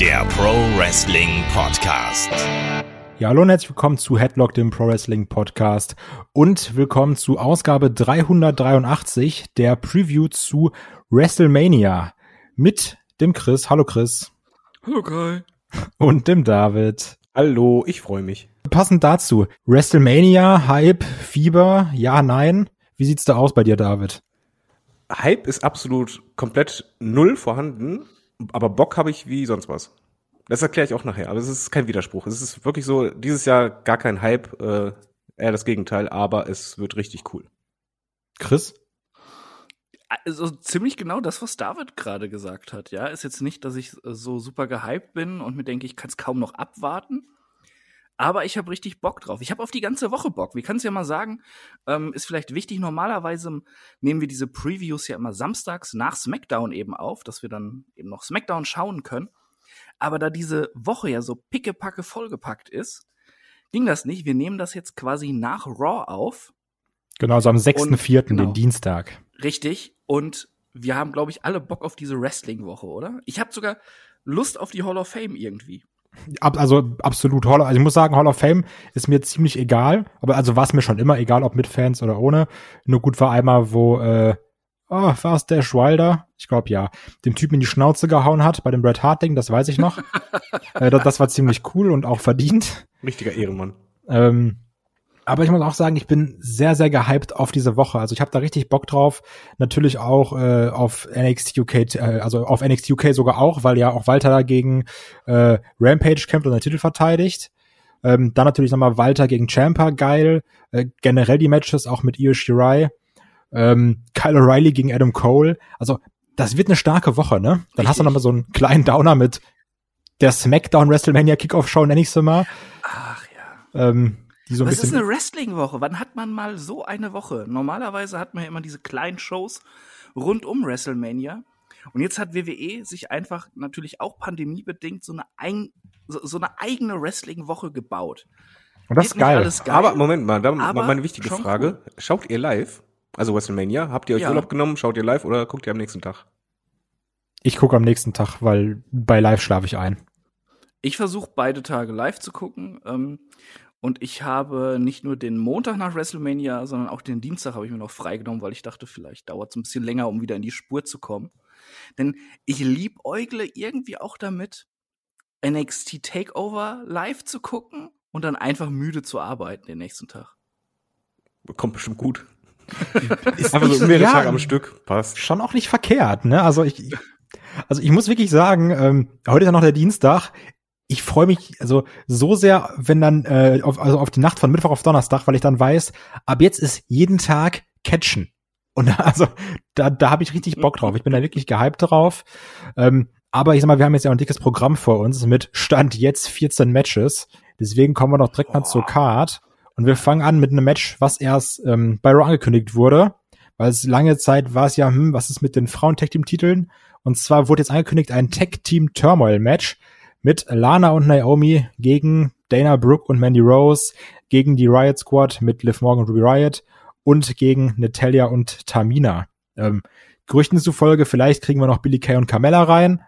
Der Pro Wrestling Podcast. Ja, hallo und herzlich willkommen zu Headlock, dem Pro Wrestling Podcast und willkommen zu Ausgabe 383 der Preview zu WrestleMania mit dem Chris. Hallo Chris. Hallo Kai. Und dem David. Hallo, ich freue mich. Passend dazu, WrestleMania, Hype, Fieber, ja, nein. Wie sieht's da aus bei dir, David? Hype ist absolut komplett null vorhanden, aber Bock habe ich wie sonst was. Das erkläre ich auch nachher, aber es ist kein Widerspruch. Es ist wirklich so, dieses Jahr gar kein Hype, äh, eher das Gegenteil, aber es wird richtig cool. Chris? Also ziemlich genau das, was David gerade gesagt hat, ja. Ist jetzt nicht, dass ich so super gehypt bin und mir denke, ich kann es kaum noch abwarten. Aber ich habe richtig Bock drauf. Ich habe auf die ganze Woche Bock. Wir können es ja mal sagen, ähm, ist vielleicht wichtig. Normalerweise nehmen wir diese Previews ja immer samstags nach SmackDown eben auf, dass wir dann eben noch SmackDown schauen können. Aber da diese Woche ja so pickepacke vollgepackt ist, ging das nicht. Wir nehmen das jetzt quasi nach Raw auf. Genau, so am 6.4., genau, den Dienstag. Richtig. Und wir haben, glaube ich, alle Bock auf diese Wrestling-Woche, oder? Ich habe sogar Lust auf die Hall of Fame irgendwie. Ab, also absolut Hall, also ich muss sagen, Hall of Fame ist mir ziemlich egal, aber also war es mir schon immer egal, ob mit Fans oder ohne. Nur gut war einmal, wo äh, oh, war es Dash Wilder? Ich glaube ja, dem Typen in die Schnauze gehauen hat bei dem Bret Hart Ding, das weiß ich noch. äh, das, das war ziemlich cool und auch verdient. Richtiger Ehrenmann. Ähm, aber ich muss auch sagen, ich bin sehr, sehr gehypt auf diese Woche. Also ich habe da richtig Bock drauf. Natürlich auch äh, auf NXT UK, äh, also auf NXT UK sogar auch, weil ja auch Walter dagegen äh, Rampage kämpft und den Titel verteidigt. Ähm, dann natürlich nochmal Walter gegen Champa, geil. Äh, generell die Matches auch mit Io Shirai. Ähm, Kyle O'Reilly gegen Adam Cole. Also das wird eine starke Woche, ne? Dann richtig. hast du nochmal so einen kleinen Downer mit der SmackDown WrestleMania Kickoff Show, nenn ich sie mal. Ach ja. Ähm, so Was ist eine Wrestling-Woche? Wann hat man mal so eine Woche? Normalerweise hat man ja immer diese kleinen Shows rund um WrestleMania. Und jetzt hat WWE sich einfach natürlich auch pandemiebedingt so eine, ein, so, so eine eigene Wrestling-Woche gebaut. Und das ist geil. geil. Aber Moment mal, da mal meine wichtige Frage. Cool. Schaut ihr live? Also WrestleMania? Habt ihr euch ja. Urlaub genommen? Schaut ihr live oder guckt ihr am nächsten Tag? Ich gucke am nächsten Tag, weil bei live schlafe ich ein. Ich versuche beide Tage live zu gucken. Ähm, und ich habe nicht nur den Montag nach WrestleMania, sondern auch den Dienstag habe ich mir noch freigenommen, weil ich dachte, vielleicht dauert es ein bisschen länger, um wieder in die Spur zu kommen. Denn ich liebäugle irgendwie auch damit, NXT Takeover live zu gucken und dann einfach müde zu arbeiten den nächsten Tag. Kommt bestimmt gut. ist einfach so mehrere ja, Tage am Stück. Passt. Schon auch nicht verkehrt, ne? Also ich, also ich muss wirklich sagen, ähm, heute ist ja noch der Dienstag ich freue mich also so sehr, wenn dann äh, auf, also auf die Nacht von Mittwoch auf Donnerstag, weil ich dann weiß, ab jetzt ist jeden Tag Catchen. Und also da, da habe ich richtig Bock drauf. Ich bin da wirklich gehypt drauf. Ähm, aber ich sag mal, wir haben jetzt ja ein dickes Programm vor uns mit Stand jetzt 14 Matches. Deswegen kommen wir noch direkt mal zur Card. Und wir fangen an mit einem Match, was erst ähm, bei Raw angekündigt wurde. Weil es lange Zeit war es ja, hm, was ist mit den Frauen-Tech-Team-Titeln? Und zwar wurde jetzt angekündigt ein Tech-Team-Turmoil-Match mit Lana und Naomi gegen Dana Brooke und Mandy Rose, gegen die Riot Squad mit Liv Morgan und Ruby Riot und gegen Natalia und Tamina. Ähm, Gerüchten zufolge, vielleicht kriegen wir noch Billy Kay und Carmella rein.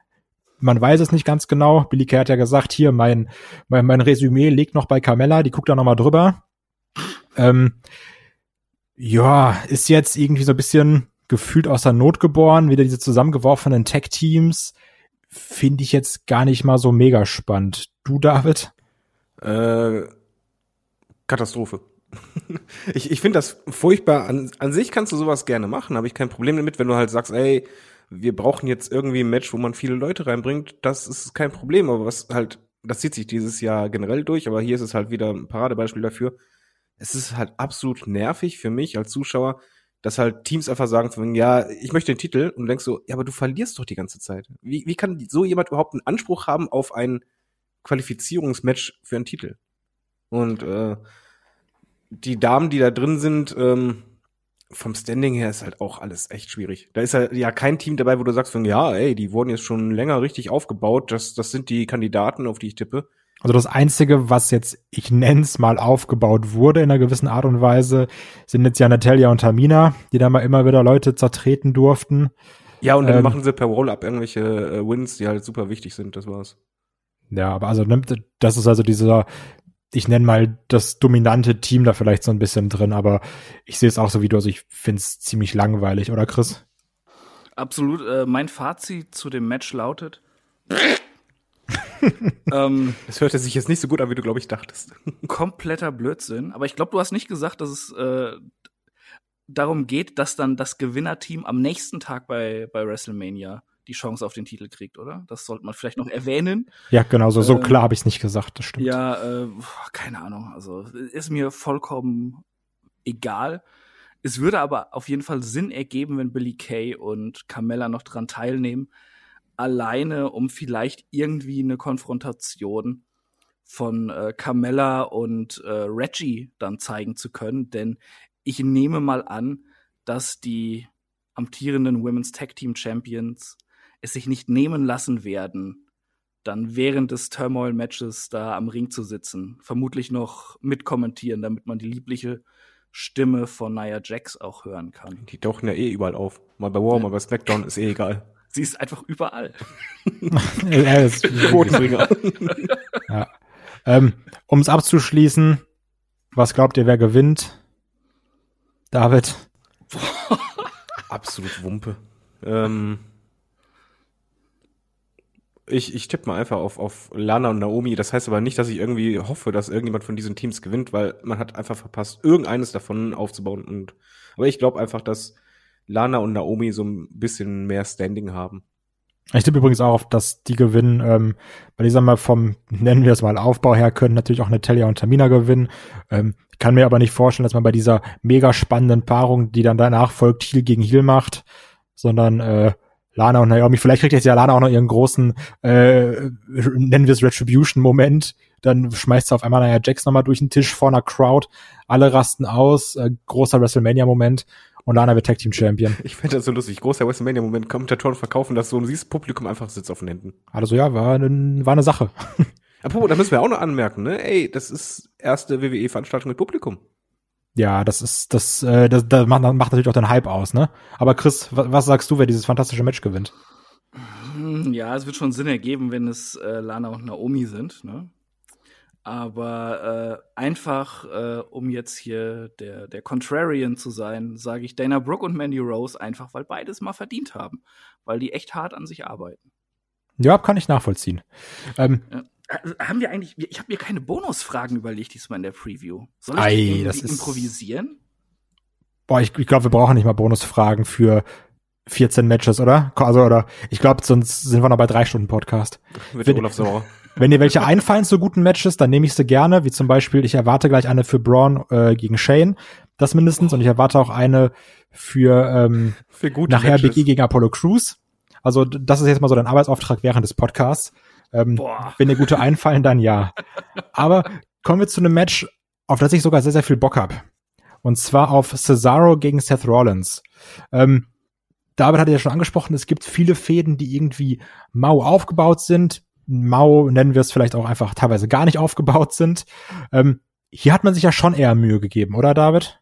Man weiß es nicht ganz genau. Billy Kay hat ja gesagt, hier, mein, mein, mein Resümee liegt noch bei Carmella, die guckt da nochmal drüber. Ähm, ja, ist jetzt irgendwie so ein bisschen gefühlt aus der Not geboren, wieder diese zusammengeworfenen Tech-Teams finde ich jetzt gar nicht mal so mega spannend. Du, David? Äh, Katastrophe. ich ich finde das furchtbar. An, an sich kannst du sowas gerne machen, habe ich kein Problem damit, wenn du halt sagst, ey, wir brauchen jetzt irgendwie ein Match, wo man viele Leute reinbringt, das ist kein Problem, aber was halt, das zieht sich dieses Jahr generell durch, aber hier ist es halt wieder ein Paradebeispiel dafür. Es ist halt absolut nervig für mich als Zuschauer, dass halt Teams einfach sagen, von, ja, ich möchte den Titel und du denkst so, ja, aber du verlierst doch die ganze Zeit. Wie, wie kann so jemand überhaupt einen Anspruch haben auf ein Qualifizierungsmatch für einen Titel? Und äh, die Damen, die da drin sind, ähm, vom Standing her ist halt auch alles echt schwierig. Da ist halt ja kein Team dabei, wo du sagst, von, ja, ey, die wurden jetzt schon länger richtig aufgebaut. Das, das sind die Kandidaten, auf die ich tippe. Also das Einzige, was jetzt, ich nenn's mal, aufgebaut wurde in einer gewissen Art und Weise, sind jetzt ja Natalia und Tamina, die da mal immer wieder Leute zertreten durften. Ja, und dann ähm, machen sie per Roll-Up irgendwelche äh, Wins, die halt super wichtig sind, das war's. Ja, aber also nimmt, das ist also dieser, ich nenne mal das dominante Team da vielleicht so ein bisschen drin, aber ich sehe es auch so wie du, also ich finde es ziemlich langweilig, oder Chris? Absolut. Äh, mein Fazit zu dem Match lautet. ähm, es hörte sich jetzt nicht so gut an, wie du, glaube ich, dachtest. kompletter Blödsinn. Aber ich glaube, du hast nicht gesagt, dass es äh, darum geht, dass dann das Gewinnerteam am nächsten Tag bei, bei WrestleMania die Chance auf den Titel kriegt, oder? Das sollte man vielleicht noch erwähnen. Ja, genau, so, so ähm, klar habe ich es nicht gesagt, das stimmt. Ja, äh, keine Ahnung. Also ist mir vollkommen egal. Es würde aber auf jeden Fall Sinn ergeben, wenn Billy Kay und Carmella noch dran teilnehmen. Alleine, um vielleicht irgendwie eine Konfrontation von äh, Carmella und äh, Reggie dann zeigen zu können. Denn ich nehme mal an, dass die amtierenden Women's Tag Team Champions es sich nicht nehmen lassen werden, dann während des Turmoil-Matches da am Ring zu sitzen. Vermutlich noch mitkommentieren, damit man die liebliche Stimme von Nia Jax auch hören kann. Die tauchen ja eh überall auf. Mal bei War, ja. mal bei SmackDown, ist eh egal. Sie ist einfach überall. ja, ist ja. Ähm, um es abzuschließen, was glaubt ihr, wer gewinnt? David? Absolut Wumpe. Ähm, ich, ich tippe mal einfach auf, auf Lana und Naomi. Das heißt aber nicht, dass ich irgendwie hoffe, dass irgendjemand von diesen Teams gewinnt, weil man hat einfach verpasst, irgendeines davon aufzubauen. Und, aber ich glaube einfach, dass Lana und Naomi so ein bisschen mehr Standing haben. Ich tippe übrigens auch auf, dass die gewinnen. Ähm, weil ich sag mal, vom, nennen wir es mal, Aufbau her können natürlich auch Natalia und Tamina gewinnen. Ähm, kann mir aber nicht vorstellen, dass man bei dieser mega spannenden Paarung, die dann danach folgt, Heel gegen Heel macht, sondern äh, Lana und Naomi, vielleicht kriegt jetzt ja Lana auch noch ihren großen, äh, nennen wir es Retribution-Moment, dann schmeißt sie auf einmal Nia Jax nochmal durch den Tisch vor einer Crowd, alle rasten aus, äh, großer WrestleMania-Moment und Lana wird Tag Team Champion. Ich finde das so lustig, großer WrestleMania-Moment, Kommentatoren verkaufen das so und siehst Publikum einfach sitzt auf den Händen. Also ja, war, eine, war eine Sache. Apropos, da müssen wir auch noch anmerken, ne? Ey, das ist erste WWE-Veranstaltung mit Publikum. Ja, das ist, das, äh, das, das macht, macht natürlich auch den Hype aus, ne? Aber Chris, was, sagst du, wer dieses fantastische Match gewinnt? Hm, ja, es wird schon Sinn ergeben, wenn es äh, Lana und Naomi sind, ne? Aber äh, einfach, äh, um jetzt hier der, der Contrarian zu sein, sage ich Dana Brooke und Mandy Rose einfach, weil beides mal verdient haben. Weil die echt hart an sich arbeiten. Ja, kann ich nachvollziehen. Ähm, ja. Äh, haben wir eigentlich, ich habe mir keine Bonusfragen überlegt diesmal in der Preview. Soll ich Ei, das improvisieren? boah, ich, ich glaube, wir brauchen nicht mal Bonusfragen für 14 Matches, oder? Also, oder ich glaube, sonst sind wir noch bei drei Stunden Podcast. Mit wenn, Olaf Sauer. Wenn dir welche einfallen zu guten Matches, dann nehme ich sie gerne, wie zum Beispiel, ich erwarte gleich eine für Braun äh, gegen Shane, das mindestens, und ich erwarte auch eine für, ähm, für gute nachher Matches. Big E gegen Apollo Crews. Also das ist jetzt mal so dein Arbeitsauftrag während des Podcasts. Ähm, wenn dir gute einfallen, dann ja. Aber kommen wir zu einem Match, auf das ich sogar sehr, sehr viel Bock hab. Und zwar auf Cesaro gegen Seth Rollins. Ähm, David hatte ja schon angesprochen, es gibt viele Fäden, die irgendwie mau aufgebaut sind. Mau nennen wir es vielleicht auch einfach teilweise gar nicht aufgebaut sind. Ähm, hier hat man sich ja schon eher Mühe gegeben, oder David?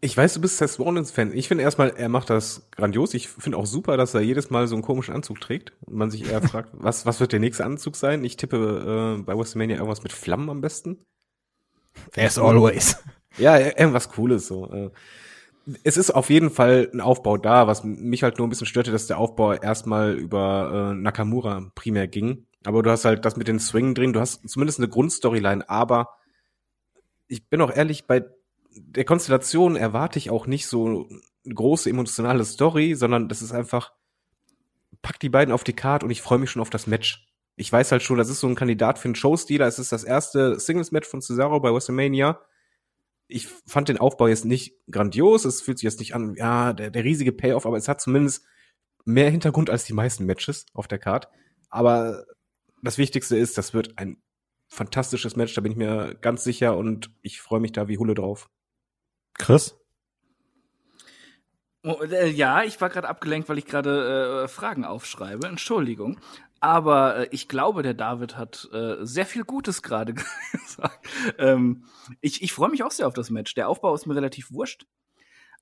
Ich weiß, du bist Seth Rollins-Fan. Ich finde erstmal, er macht das grandios. Ich finde auch super, dass er jedes Mal so einen komischen Anzug trägt und man sich eher fragt, was, was wird der nächste Anzug sein? Ich tippe äh, bei WrestleMania irgendwas mit Flammen am besten. As always. Ja, irgendwas Cooles so. Äh. Es ist auf jeden Fall ein Aufbau da, was mich halt nur ein bisschen störte, dass der Aufbau erstmal über äh, Nakamura primär ging. Aber du hast halt das mit den Swingen drin, du hast zumindest eine Grundstoryline, aber ich bin auch ehrlich, bei der Konstellation erwarte ich auch nicht so eine große emotionale Story, sondern das ist einfach, pack die beiden auf die Karte und ich freue mich schon auf das Match. Ich weiß halt schon, das ist so ein Kandidat für einen Showstealer. Es ist das erste Singles-Match von Cesaro bei WrestleMania. Ich fand den Aufbau jetzt nicht grandios. Es fühlt sich jetzt nicht an, ja, der, der riesige Payoff, aber es hat zumindest mehr Hintergrund als die meisten Matches auf der Card. Aber das Wichtigste ist, das wird ein fantastisches Match, da bin ich mir ganz sicher und ich freue mich da wie Hulle drauf. Chris? Oh, äh, ja, ich war gerade abgelenkt, weil ich gerade äh, Fragen aufschreibe. Entschuldigung. Aber äh, ich glaube, der David hat äh, sehr viel Gutes gerade gesagt. Ähm, ich ich freue mich auch sehr auf das Match. Der Aufbau ist mir relativ wurscht.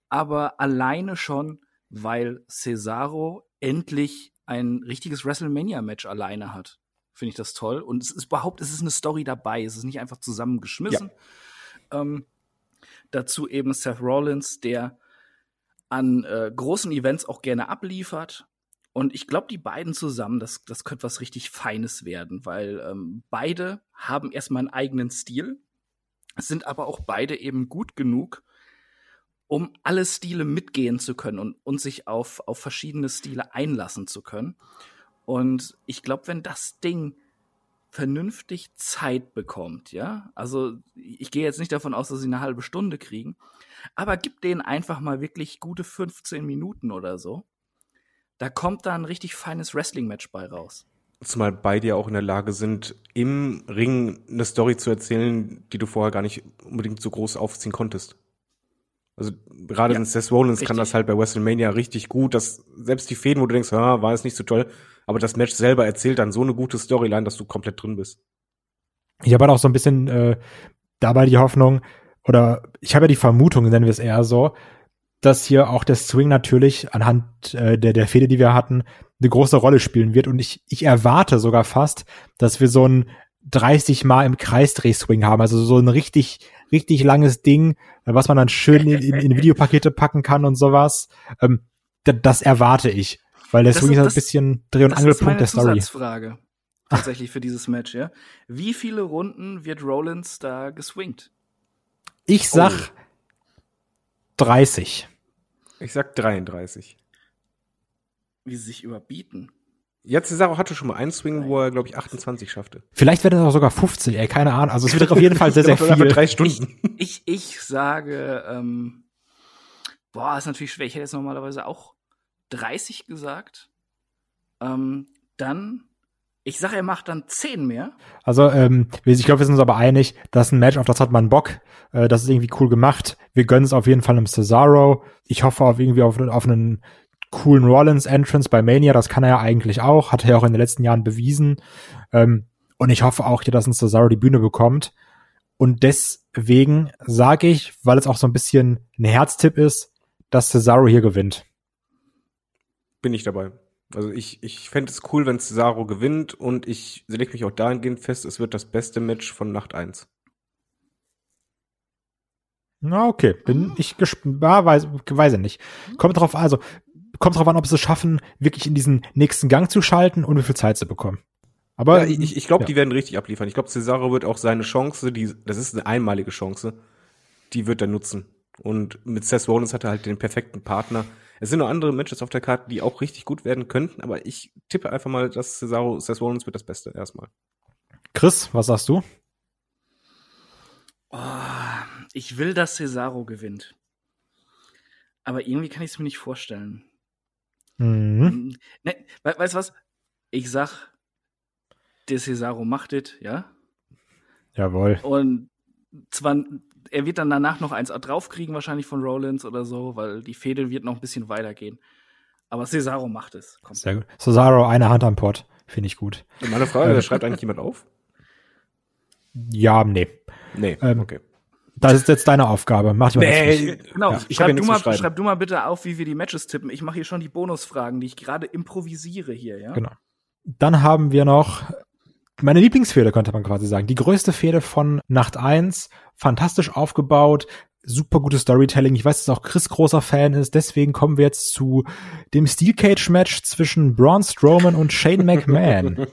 Aber alleine schon, weil Cesaro endlich ein richtiges WrestleMania-Match alleine hat. Finde ich das toll. Und es ist überhaupt, es ist eine Story dabei. Es ist nicht einfach zusammengeschmissen. Ja. Ähm, dazu eben Seth Rollins, der an äh, großen Events auch gerne abliefert. Und ich glaube, die beiden zusammen, das, das könnte was richtig Feines werden, weil ähm, beide haben erstmal einen eigenen Stil, sind aber auch beide eben gut genug, um alle Stile mitgehen zu können und, und sich auf, auf verschiedene Stile einlassen zu können. Und ich glaube, wenn das Ding vernünftig Zeit bekommt, ja, also ich gehe jetzt nicht davon aus, dass sie eine halbe Stunde kriegen, aber gib denen einfach mal wirklich gute 15 Minuten oder so. Da kommt da ein richtig feines Wrestling-Match bei raus. Zumal beide ja auch in der Lage sind, im Ring eine Story zu erzählen, die du vorher gar nicht unbedingt so groß aufziehen konntest. Also gerade ja, Seth Rollins richtig. kann das halt bei WrestleMania richtig gut, dass selbst die Fäden, wo du denkst, ah, war es nicht so toll, aber das Match selber erzählt dann so eine gute Storyline, dass du komplett drin bist. Ich habe halt auch so ein bisschen äh, dabei die Hoffnung, oder ich habe ja die Vermutung, nennen wir es eher so, dass hier auch der Swing natürlich anhand äh, der, der Fehde, die wir hatten, eine große Rolle spielen wird. Und ich, ich erwarte sogar fast, dass wir so ein 30 Mal im Kreisdreh-Swing haben. Also so ein richtig, richtig langes Ding, was man dann schön in, in, in Videopakete packen kann und sowas. Ähm, das erwarte ich. Weil der Swing ist halt ein bisschen Dreh- und Angelpunkt der Story. Zusatzfrage tatsächlich für dieses Match, ja. Wie viele Runden wird Rollins da geswingt? Ich sag oh. 30. Ich sag 33. Wie sie sich überbieten. Jetzt Cesaro hatte schon mal einen Swing, wo er, glaube ich, 28 schaffte. Vielleicht wird es auch sogar 50, ey, keine Ahnung. Also es wird auf jeden Fall sehr, sehr viel. Drei Stunden. Ich, ich, ich sage, ähm, boah, ist natürlich schwer. Ich hätte jetzt normalerweise auch 30 gesagt. Ähm, dann ich sage, er macht dann zehn mehr. Also, ähm, ich glaube, wir sind uns aber einig, das ist ein Match, auf das hat man Bock. Äh, das ist irgendwie cool gemacht. Wir gönnen es auf jeden Fall einem Cesaro. Ich hoffe auf irgendwie auf, auf einen coolen Rollins-Entrance bei Mania. Das kann er ja eigentlich auch. Hat er ja auch in den letzten Jahren bewiesen. Ähm, und ich hoffe auch, dass ein Cesaro die Bühne bekommt. Und deswegen sage ich, weil es auch so ein bisschen ein Herztipp ist, dass Cesaro hier gewinnt. Bin ich dabei. Also ich, ich fände es cool, wenn Cesaro gewinnt und ich lege mich auch dahingehend fest, es wird das beste Match von Nacht 1. Na, okay. Bin ich gespannt. Ja, weiß, weiß ich nicht. Kommt drauf, also, kommt drauf an, ob sie es schaffen, wirklich in diesen nächsten Gang zu schalten und wie viel Zeit sie bekommen. Aber ja, ich, ich glaube, ja. die werden richtig abliefern. Ich glaube, Cesaro wird auch seine Chance, die, das ist eine einmalige Chance, die wird er nutzen. Und mit Seth Rollins hat er halt den perfekten Partner. Es sind noch andere Matches auf der Karte, die auch richtig gut werden könnten, aber ich tippe einfach mal, dass Cesaro, Seth Rollins wird das Beste erstmal. Chris, was sagst du? Oh, ich will, dass Cesaro gewinnt. Aber irgendwie kann ich es mir nicht vorstellen. Mhm. Ne, we weißt du was? Ich sag, der Cesaro macht es, ja? Jawohl. Und zwar er wird dann danach noch eins draufkriegen, wahrscheinlich von Rollins oder so, weil die Fehde wird noch ein bisschen weitergehen. Aber Cesaro macht es. Kommt. Sehr gut. Cesaro, eine Hand am Port. Finde ich gut. Und meine Frage, ähm, schreibt eigentlich jemand auf? Ja, nee. Nee, ähm, okay. Das ist jetzt deine Aufgabe. Mach die mal nee, Genau, ja, schreib, du mal, schreib du mal bitte auf, wie wir die Matches tippen. Ich mache hier schon die Bonusfragen, die ich gerade improvisiere hier, ja? Genau. Dann haben wir noch meine Lieblingsfehde, könnte man quasi sagen. Die größte Fehde von Nacht 1, fantastisch aufgebaut, super gutes Storytelling. Ich weiß, dass auch Chris großer Fan ist. Deswegen kommen wir jetzt zu dem Steel Cage Match zwischen Braun Strowman und Shane McMahon.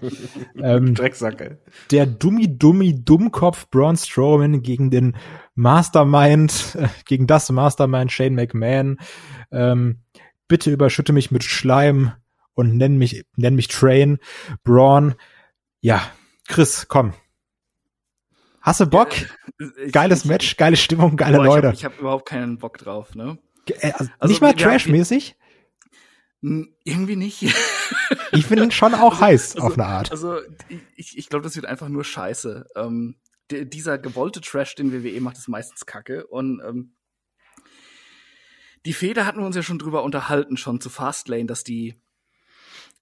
ähm, Drecksacke. Der dummi dummi Dummkopf Braun Strowman gegen den Mastermind, äh, gegen das Mastermind Shane McMahon. Ähm, bitte überschütte mich mit Schleim und nenn mich, nenn mich Train. Braun ja, Chris, komm. Hast du Bock? Ich, Geiles ich, Match, geile Stimmung, geile boah, Leute. Ich habe hab überhaupt keinen Bock drauf, ne? Äh, also, also nicht mal Trash-mäßig? Irgendwie nicht. ich finde ihn schon auch also, heiß, also, auf eine Art. Also, ich, ich glaube, das wird einfach nur scheiße. Ähm, dieser gewollte Trash, den WWE macht, ist meistens kacke. Und ähm, die Feder hatten wir uns ja schon drüber unterhalten, schon zu Fastlane, dass die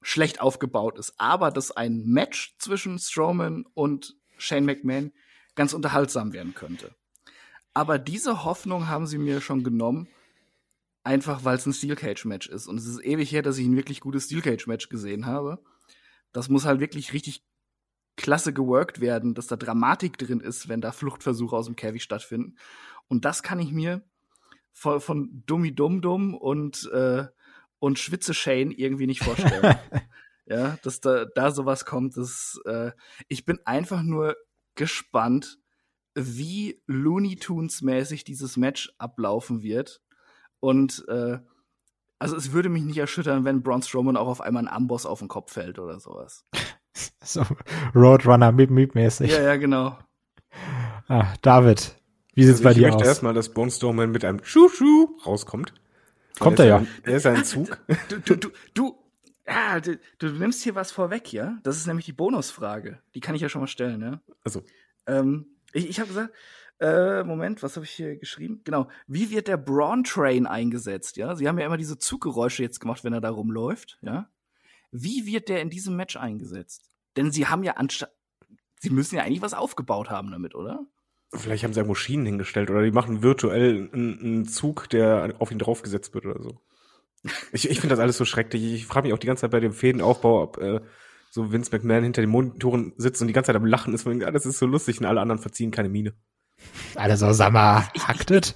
schlecht aufgebaut ist, aber dass ein Match zwischen Strowman und Shane McMahon ganz unterhaltsam werden könnte. Aber diese Hoffnung haben sie mir schon genommen, Einfach weil es ein Steel Cage Match ist. Und es ist ewig her, dass ich ein wirklich gutes Steel Cage Match gesehen habe. Das muss halt wirklich richtig klasse geworkt werden, dass da Dramatik drin ist, wenn da Fluchtversuche aus dem Käfig stattfinden. Und das kann ich mir von, von Dummi Dum Dum und, äh, und Schwitze Shane irgendwie nicht vorstellen. ja, dass da, da sowas kommt. Das, äh, ich bin einfach nur gespannt, wie Looney Tunes mäßig dieses Match ablaufen wird. Und äh, also es würde mich nicht erschüttern, wenn Braun Strowman auch auf einmal ein Amboss auf den Kopf fällt oder sowas. so Roadrunner Meep Meep mäßig. Ja, ja, genau. Ah, David, wie sieht's also bei dir aus? Ich möchte erstmal, dass Braun Strowman mit einem Schuh-Schuh rauskommt. Kommt er ja. er ist ein Zug. Du, du, du, du, ja, du, du nimmst hier was vorweg, ja? Das ist nämlich die Bonusfrage. Die kann ich ja schon mal stellen, ja? Also. Ähm, ich ich habe gesagt, äh, Moment, was habe ich hier geschrieben? Genau. Wie wird der Braun Train eingesetzt? Ja, sie haben ja immer diese Zuggeräusche jetzt gemacht, wenn er da rumläuft. Ja. Wie wird der in diesem Match eingesetzt? Denn sie haben ja anstatt, sie müssen ja eigentlich was aufgebaut haben damit, oder? Vielleicht haben sie ja Maschinen hingestellt oder die machen virtuell einen, einen Zug, der auf ihn draufgesetzt wird oder so. Ich, ich finde das alles so schrecklich. Ich frage mich auch die ganze Zeit bei dem Fädenaufbau, ob äh, so Vince McMahon hinter den Monitoren sitzt und die ganze Zeit am Lachen ist, ja, das ist so lustig und alle anderen verziehen keine Miene. Alle so, sag mal, haktet.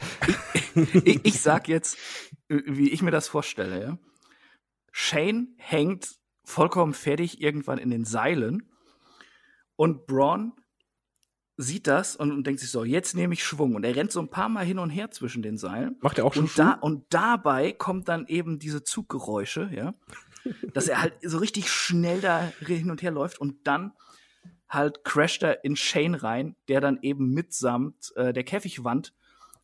Ich, ich, ich, sag jetzt, wie ich mir das vorstelle, ja. Shane hängt vollkommen fertig irgendwann in den Seilen und Braun sieht das und, und denkt sich so, jetzt nehme ich Schwung. Und er rennt so ein paar Mal hin und her zwischen den Seilen. Macht er auch schon und, da, und dabei kommt dann eben diese Zuggeräusche, ja. dass er halt so richtig schnell da hin und her läuft und dann halt crasht er in Shane rein, der dann eben mitsamt äh, der Käfigwand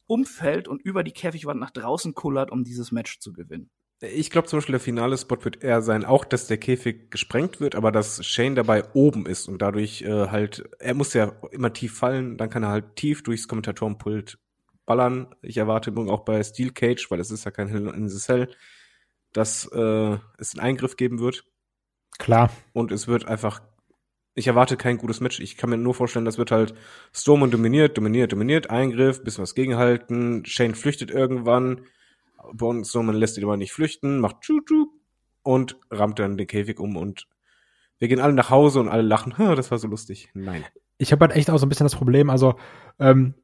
umfällt und über die Käfigwand nach draußen kullert, um dieses Match zu gewinnen. Ich glaube zum Beispiel, der finale Spot wird eher sein, auch dass der Käfig gesprengt wird, aber dass Shane dabei oben ist und dadurch äh, halt, er muss ja immer tief fallen, dann kann er halt tief durchs Kommentatorenpult ballern. Ich erwarte morgen auch bei Steel Cage, weil es ist ja kein Hell in the Cell, dass äh, es einen Eingriff geben wird. Klar. Und es wird einfach, ich erwarte kein gutes Match. Ich kann mir nur vorstellen, das wird halt Storm dominiert, dominiert, dominiert, Eingriff, bisschen was gegenhalten, Shane flüchtet irgendwann Braun Strowman lässt ihn aber nicht flüchten, macht Tschu-Tschu und rammt dann den Käfig um und wir gehen alle nach Hause und alle lachen, das war so lustig. Nein. Ich habe halt echt auch so ein bisschen das Problem, also ähm,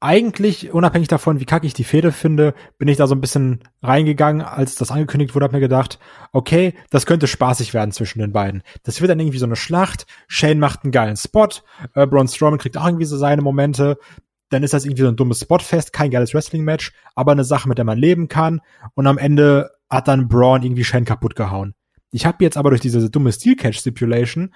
eigentlich, unabhängig davon, wie kacke ich die Fehde finde, bin ich da so ein bisschen reingegangen, als das angekündigt wurde, hab mir gedacht, okay, das könnte spaßig werden zwischen den beiden. Das wird dann irgendwie so eine Schlacht, Shane macht einen geilen Spot, äh, Braun Strowman kriegt auch irgendwie so seine Momente, dann ist das irgendwie so ein dummes Spotfest, kein geiles Wrestling-Match, aber eine Sache, mit der man leben kann. Und am Ende hat dann Braun irgendwie Shane kaputt gehauen. Ich habe jetzt aber durch diese dumme Steel Catch Stipulation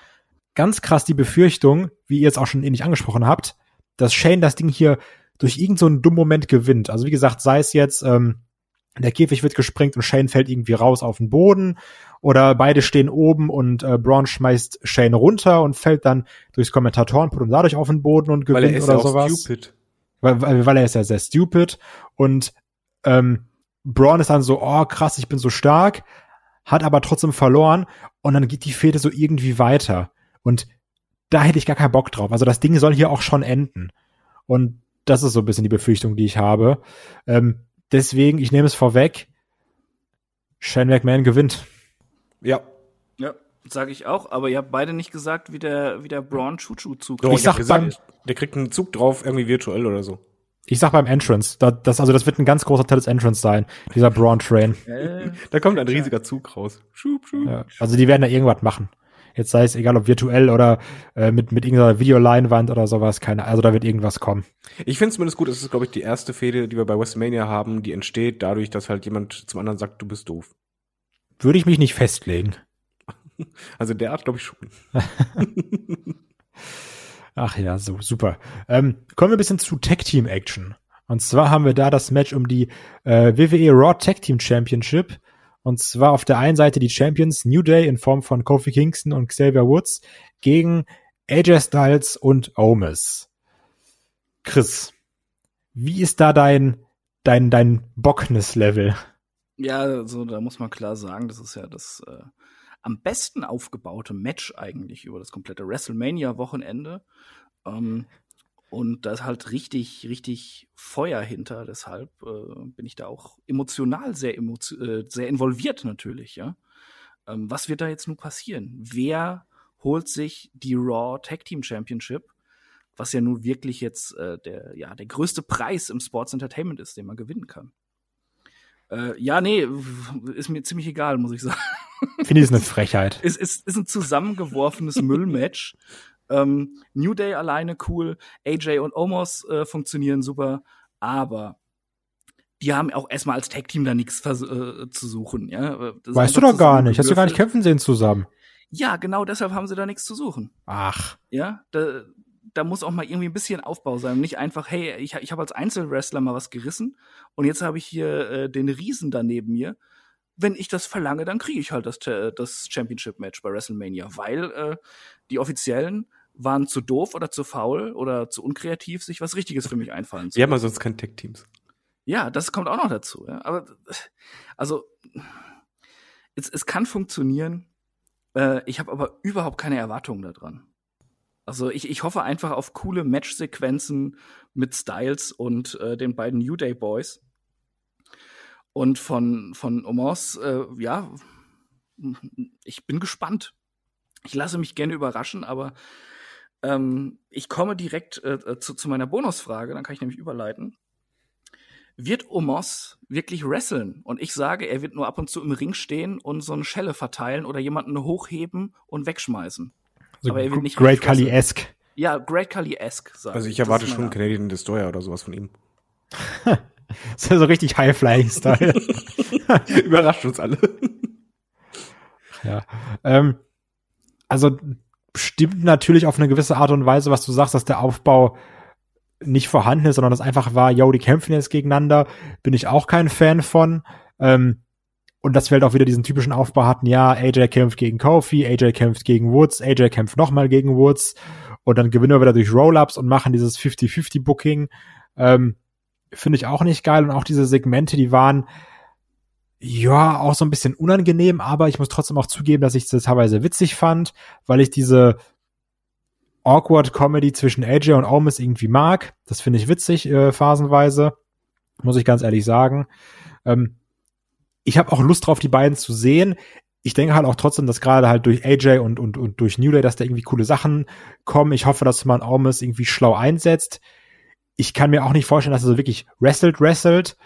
ganz krass die Befürchtung, wie ihr jetzt auch schon ähnlich angesprochen habt, dass Shane das Ding hier durch irgendeinen so dummen Moment gewinnt. Also wie gesagt, sei es jetzt, ähm, der Käfig wird gesprengt und Shane fällt irgendwie raus auf den Boden oder beide stehen oben und äh, Braun schmeißt Shane runter und fällt dann durchs Kommentatorenpult und dadurch auf den Boden und gewinnt Weil er ist oder ja sowas. Stupid weil, weil, weil er ist ja sehr stupid und ähm, Braun ist dann so, oh krass, ich bin so stark, hat aber trotzdem verloren und dann geht die Fehde so irgendwie weiter und da hätte ich gar keinen Bock drauf. Also das Ding soll hier auch schon enden und das ist so ein bisschen die Befürchtung, die ich habe. Ähm, deswegen, ich nehme es vorweg, Shane McMahon gewinnt. Ja. Ja, sage ich auch, aber ihr habt beide nicht gesagt, wie der, wie der Braun Chuchu-Zug Ich, ich sag gesagt, beim, der kriegt einen Zug drauf, irgendwie virtuell oder so. Ich sag beim Entrance, da, das, also das wird ein ganz großer Teil des Entrance sein, dieser Braun Train. Äh, da kommt ein riesiger Zug raus. Schub, schub. Ja, also die werden da irgendwas machen. Jetzt sei es egal ob virtuell oder äh, mit, mit irgendeiner Videoleinwand oder sowas, keine, also da wird irgendwas kommen. Ich finde zumindest gut, es ist, glaube ich, die erste Fehde, die wir bei WrestleMania haben, die entsteht dadurch, dass halt jemand zum anderen sagt, du bist doof. Würde ich mich nicht festlegen. Also der Art glaube ich schon. Ach ja, so super. Ähm, kommen wir ein bisschen zu Tag Team Action. Und zwar haben wir da das Match um die äh, WWE Raw Tag Team Championship. Und zwar auf der einen Seite die Champions New Day in Form von Kofi Kingston und Xavier Woods gegen AJ Styles und Omis. Chris, wie ist da dein dein dein Bockness-Level? Ja, also da muss man klar sagen, das ist ja das äh, am besten aufgebaute Match eigentlich über das komplette WrestleMania-Wochenende. Ähm, Und da ist halt richtig, richtig Feuer hinter. Deshalb äh, bin ich da auch emotional sehr, emotio äh, sehr involviert natürlich, ja. Ähm, was wird da jetzt nun passieren? Wer holt sich die Raw Tag Team Championship? Was ja nun wirklich jetzt äh, der, ja, der größte Preis im Sports Entertainment ist, den man gewinnen kann. Äh, ja, nee, ist mir ziemlich egal, muss ich sagen. Finde ich es eine Frechheit. Es ist, ist ein zusammengeworfenes Müllmatch. Ähm, New Day alleine cool, AJ und Omos äh, funktionieren super, aber die haben auch erstmal als Tag-Team da nichts äh, zu suchen. Ja? Das weißt du doch gar nicht. Hast du gar nicht kämpfen sehen zusammen. Ja, genau deshalb haben sie da nichts zu suchen. Ach. Ja, da, da muss auch mal irgendwie ein bisschen Aufbau sein. Nicht einfach, hey, ich, ich habe als Einzelwrestler mal was gerissen und jetzt habe ich hier äh, den Riesen da neben mir. Wenn ich das verlange, dann kriege ich halt das, das Championship-Match bei WrestleMania, weil äh, die Offiziellen waren zu doof oder zu faul oder zu unkreativ, sich was Richtiges für mich einfallen zu Wir haben ja sonst keine Tech-Teams. Ja, das kommt auch noch dazu. Ja. Aber also es, es kann funktionieren. Äh, ich habe aber überhaupt keine Erwartungen daran. Also ich, ich hoffe einfach auf coole Match-Sequenzen mit Styles und äh, den beiden New Day Boys. Und von, von Omos, äh, ja, ich bin gespannt. Ich lasse mich gerne überraschen, aber ähm, ich komme direkt äh, äh, zu, zu meiner Bonusfrage, dann kann ich nämlich überleiten. Wird Omos wirklich wresteln? Und ich sage, er wird nur ab und zu im Ring stehen und so eine Schelle verteilen oder jemanden hochheben und wegschmeißen. So Aber er wird nicht Great Khali-esque. Ja, Great Khali-esque. Also ich erwarte schon Canadian Destroyer oder sowas von ihm. das ist ja so richtig High-Flying-Style. Überrascht uns alle. ja. Ähm, also stimmt natürlich auf eine gewisse Art und Weise, was du sagst, dass der Aufbau nicht vorhanden ist, sondern das einfach war, yo, die kämpfen jetzt gegeneinander, bin ich auch kein Fan von. Ähm, und wir halt auch wieder diesen typischen Aufbau hatten, ja, AJ kämpft gegen Kofi, AJ kämpft gegen Woods, AJ kämpft nochmal gegen Woods und dann gewinnen wir wieder durch Roll-Ups und machen dieses 50-50-Booking. Ähm, Finde ich auch nicht geil und auch diese Segmente, die waren ja auch so ein bisschen unangenehm, aber ich muss trotzdem auch zugeben, dass ich das teilweise witzig fand, weil ich diese awkward Comedy zwischen AJ und Omis irgendwie mag. Das finde ich witzig, äh, phasenweise. Muss ich ganz ehrlich sagen. Ähm, ich habe auch Lust drauf, die beiden zu sehen. Ich denke halt auch trotzdem, dass gerade halt durch AJ und, und, und durch New Day, dass da irgendwie coole Sachen kommen. Ich hoffe, dass man Omis irgendwie schlau einsetzt. Ich kann mir auch nicht vorstellen, dass er so wirklich wrestelt, wrestelt.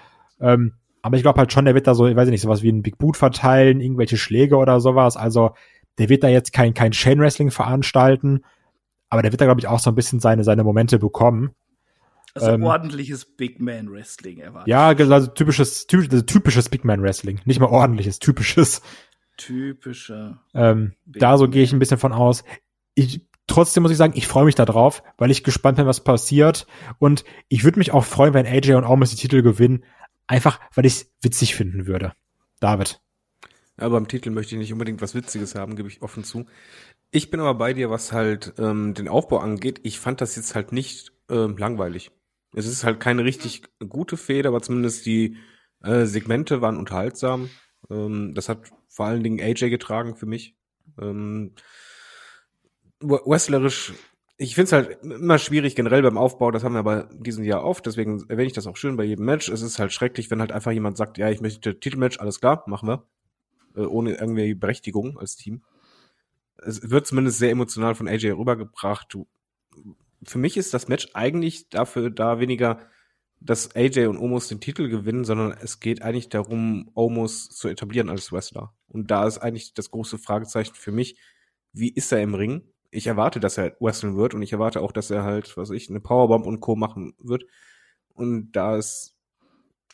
Ähm, aber ich glaube halt schon, der wird da so, ich weiß nicht, sowas wie ein Big Boot verteilen, irgendwelche Schläge oder sowas. Also der wird da jetzt kein, kein Chain Wrestling veranstalten, aber der wird da, glaube ich, auch so ein bisschen seine, seine Momente bekommen. Also ähm, ordentliches Big Man Wrestling erwartet. Ja, also typisches, typisches, also typisches Big Man Wrestling. Nicht mal ordentliches, typisches. Typischer. Ähm, da so gehe ich ein bisschen von aus. Ich, trotzdem muss ich sagen, ich freue mich da drauf, weil ich gespannt bin, was passiert. Und ich würde mich auch freuen, wenn AJ und Almas die Titel gewinnen. Einfach, weil ich es witzig finden würde. David. Aber beim Titel möchte ich nicht unbedingt was Witziges haben, gebe ich offen zu. Ich bin aber bei dir, was halt ähm, den Aufbau angeht. Ich fand das jetzt halt nicht ähm, langweilig. Es ist halt keine richtig gute Feder, aber zumindest die äh, Segmente waren unterhaltsam. Ähm, das hat vor allen Dingen AJ getragen für mich. Ähm, wrestlerisch, ich finde es halt immer schwierig generell beim Aufbau, das haben wir aber diesen Jahr oft, deswegen erwähne ich das auch schön bei jedem Match. Es ist halt schrecklich, wenn halt einfach jemand sagt, ja, ich möchte Titelmatch, alles klar, machen wir. Äh, ohne irgendwie Berechtigung als Team es wird zumindest sehr emotional von AJ rübergebracht. Du, für mich ist das Match eigentlich dafür da weniger, dass AJ und Omos den Titel gewinnen, sondern es geht eigentlich darum, Omos zu etablieren als Wrestler. Und da ist eigentlich das große Fragezeichen für mich, wie ist er im Ring? Ich erwarte, dass er wresteln wird und ich erwarte auch, dass er halt, was ich, eine Powerbomb und Co. machen wird. Und da ist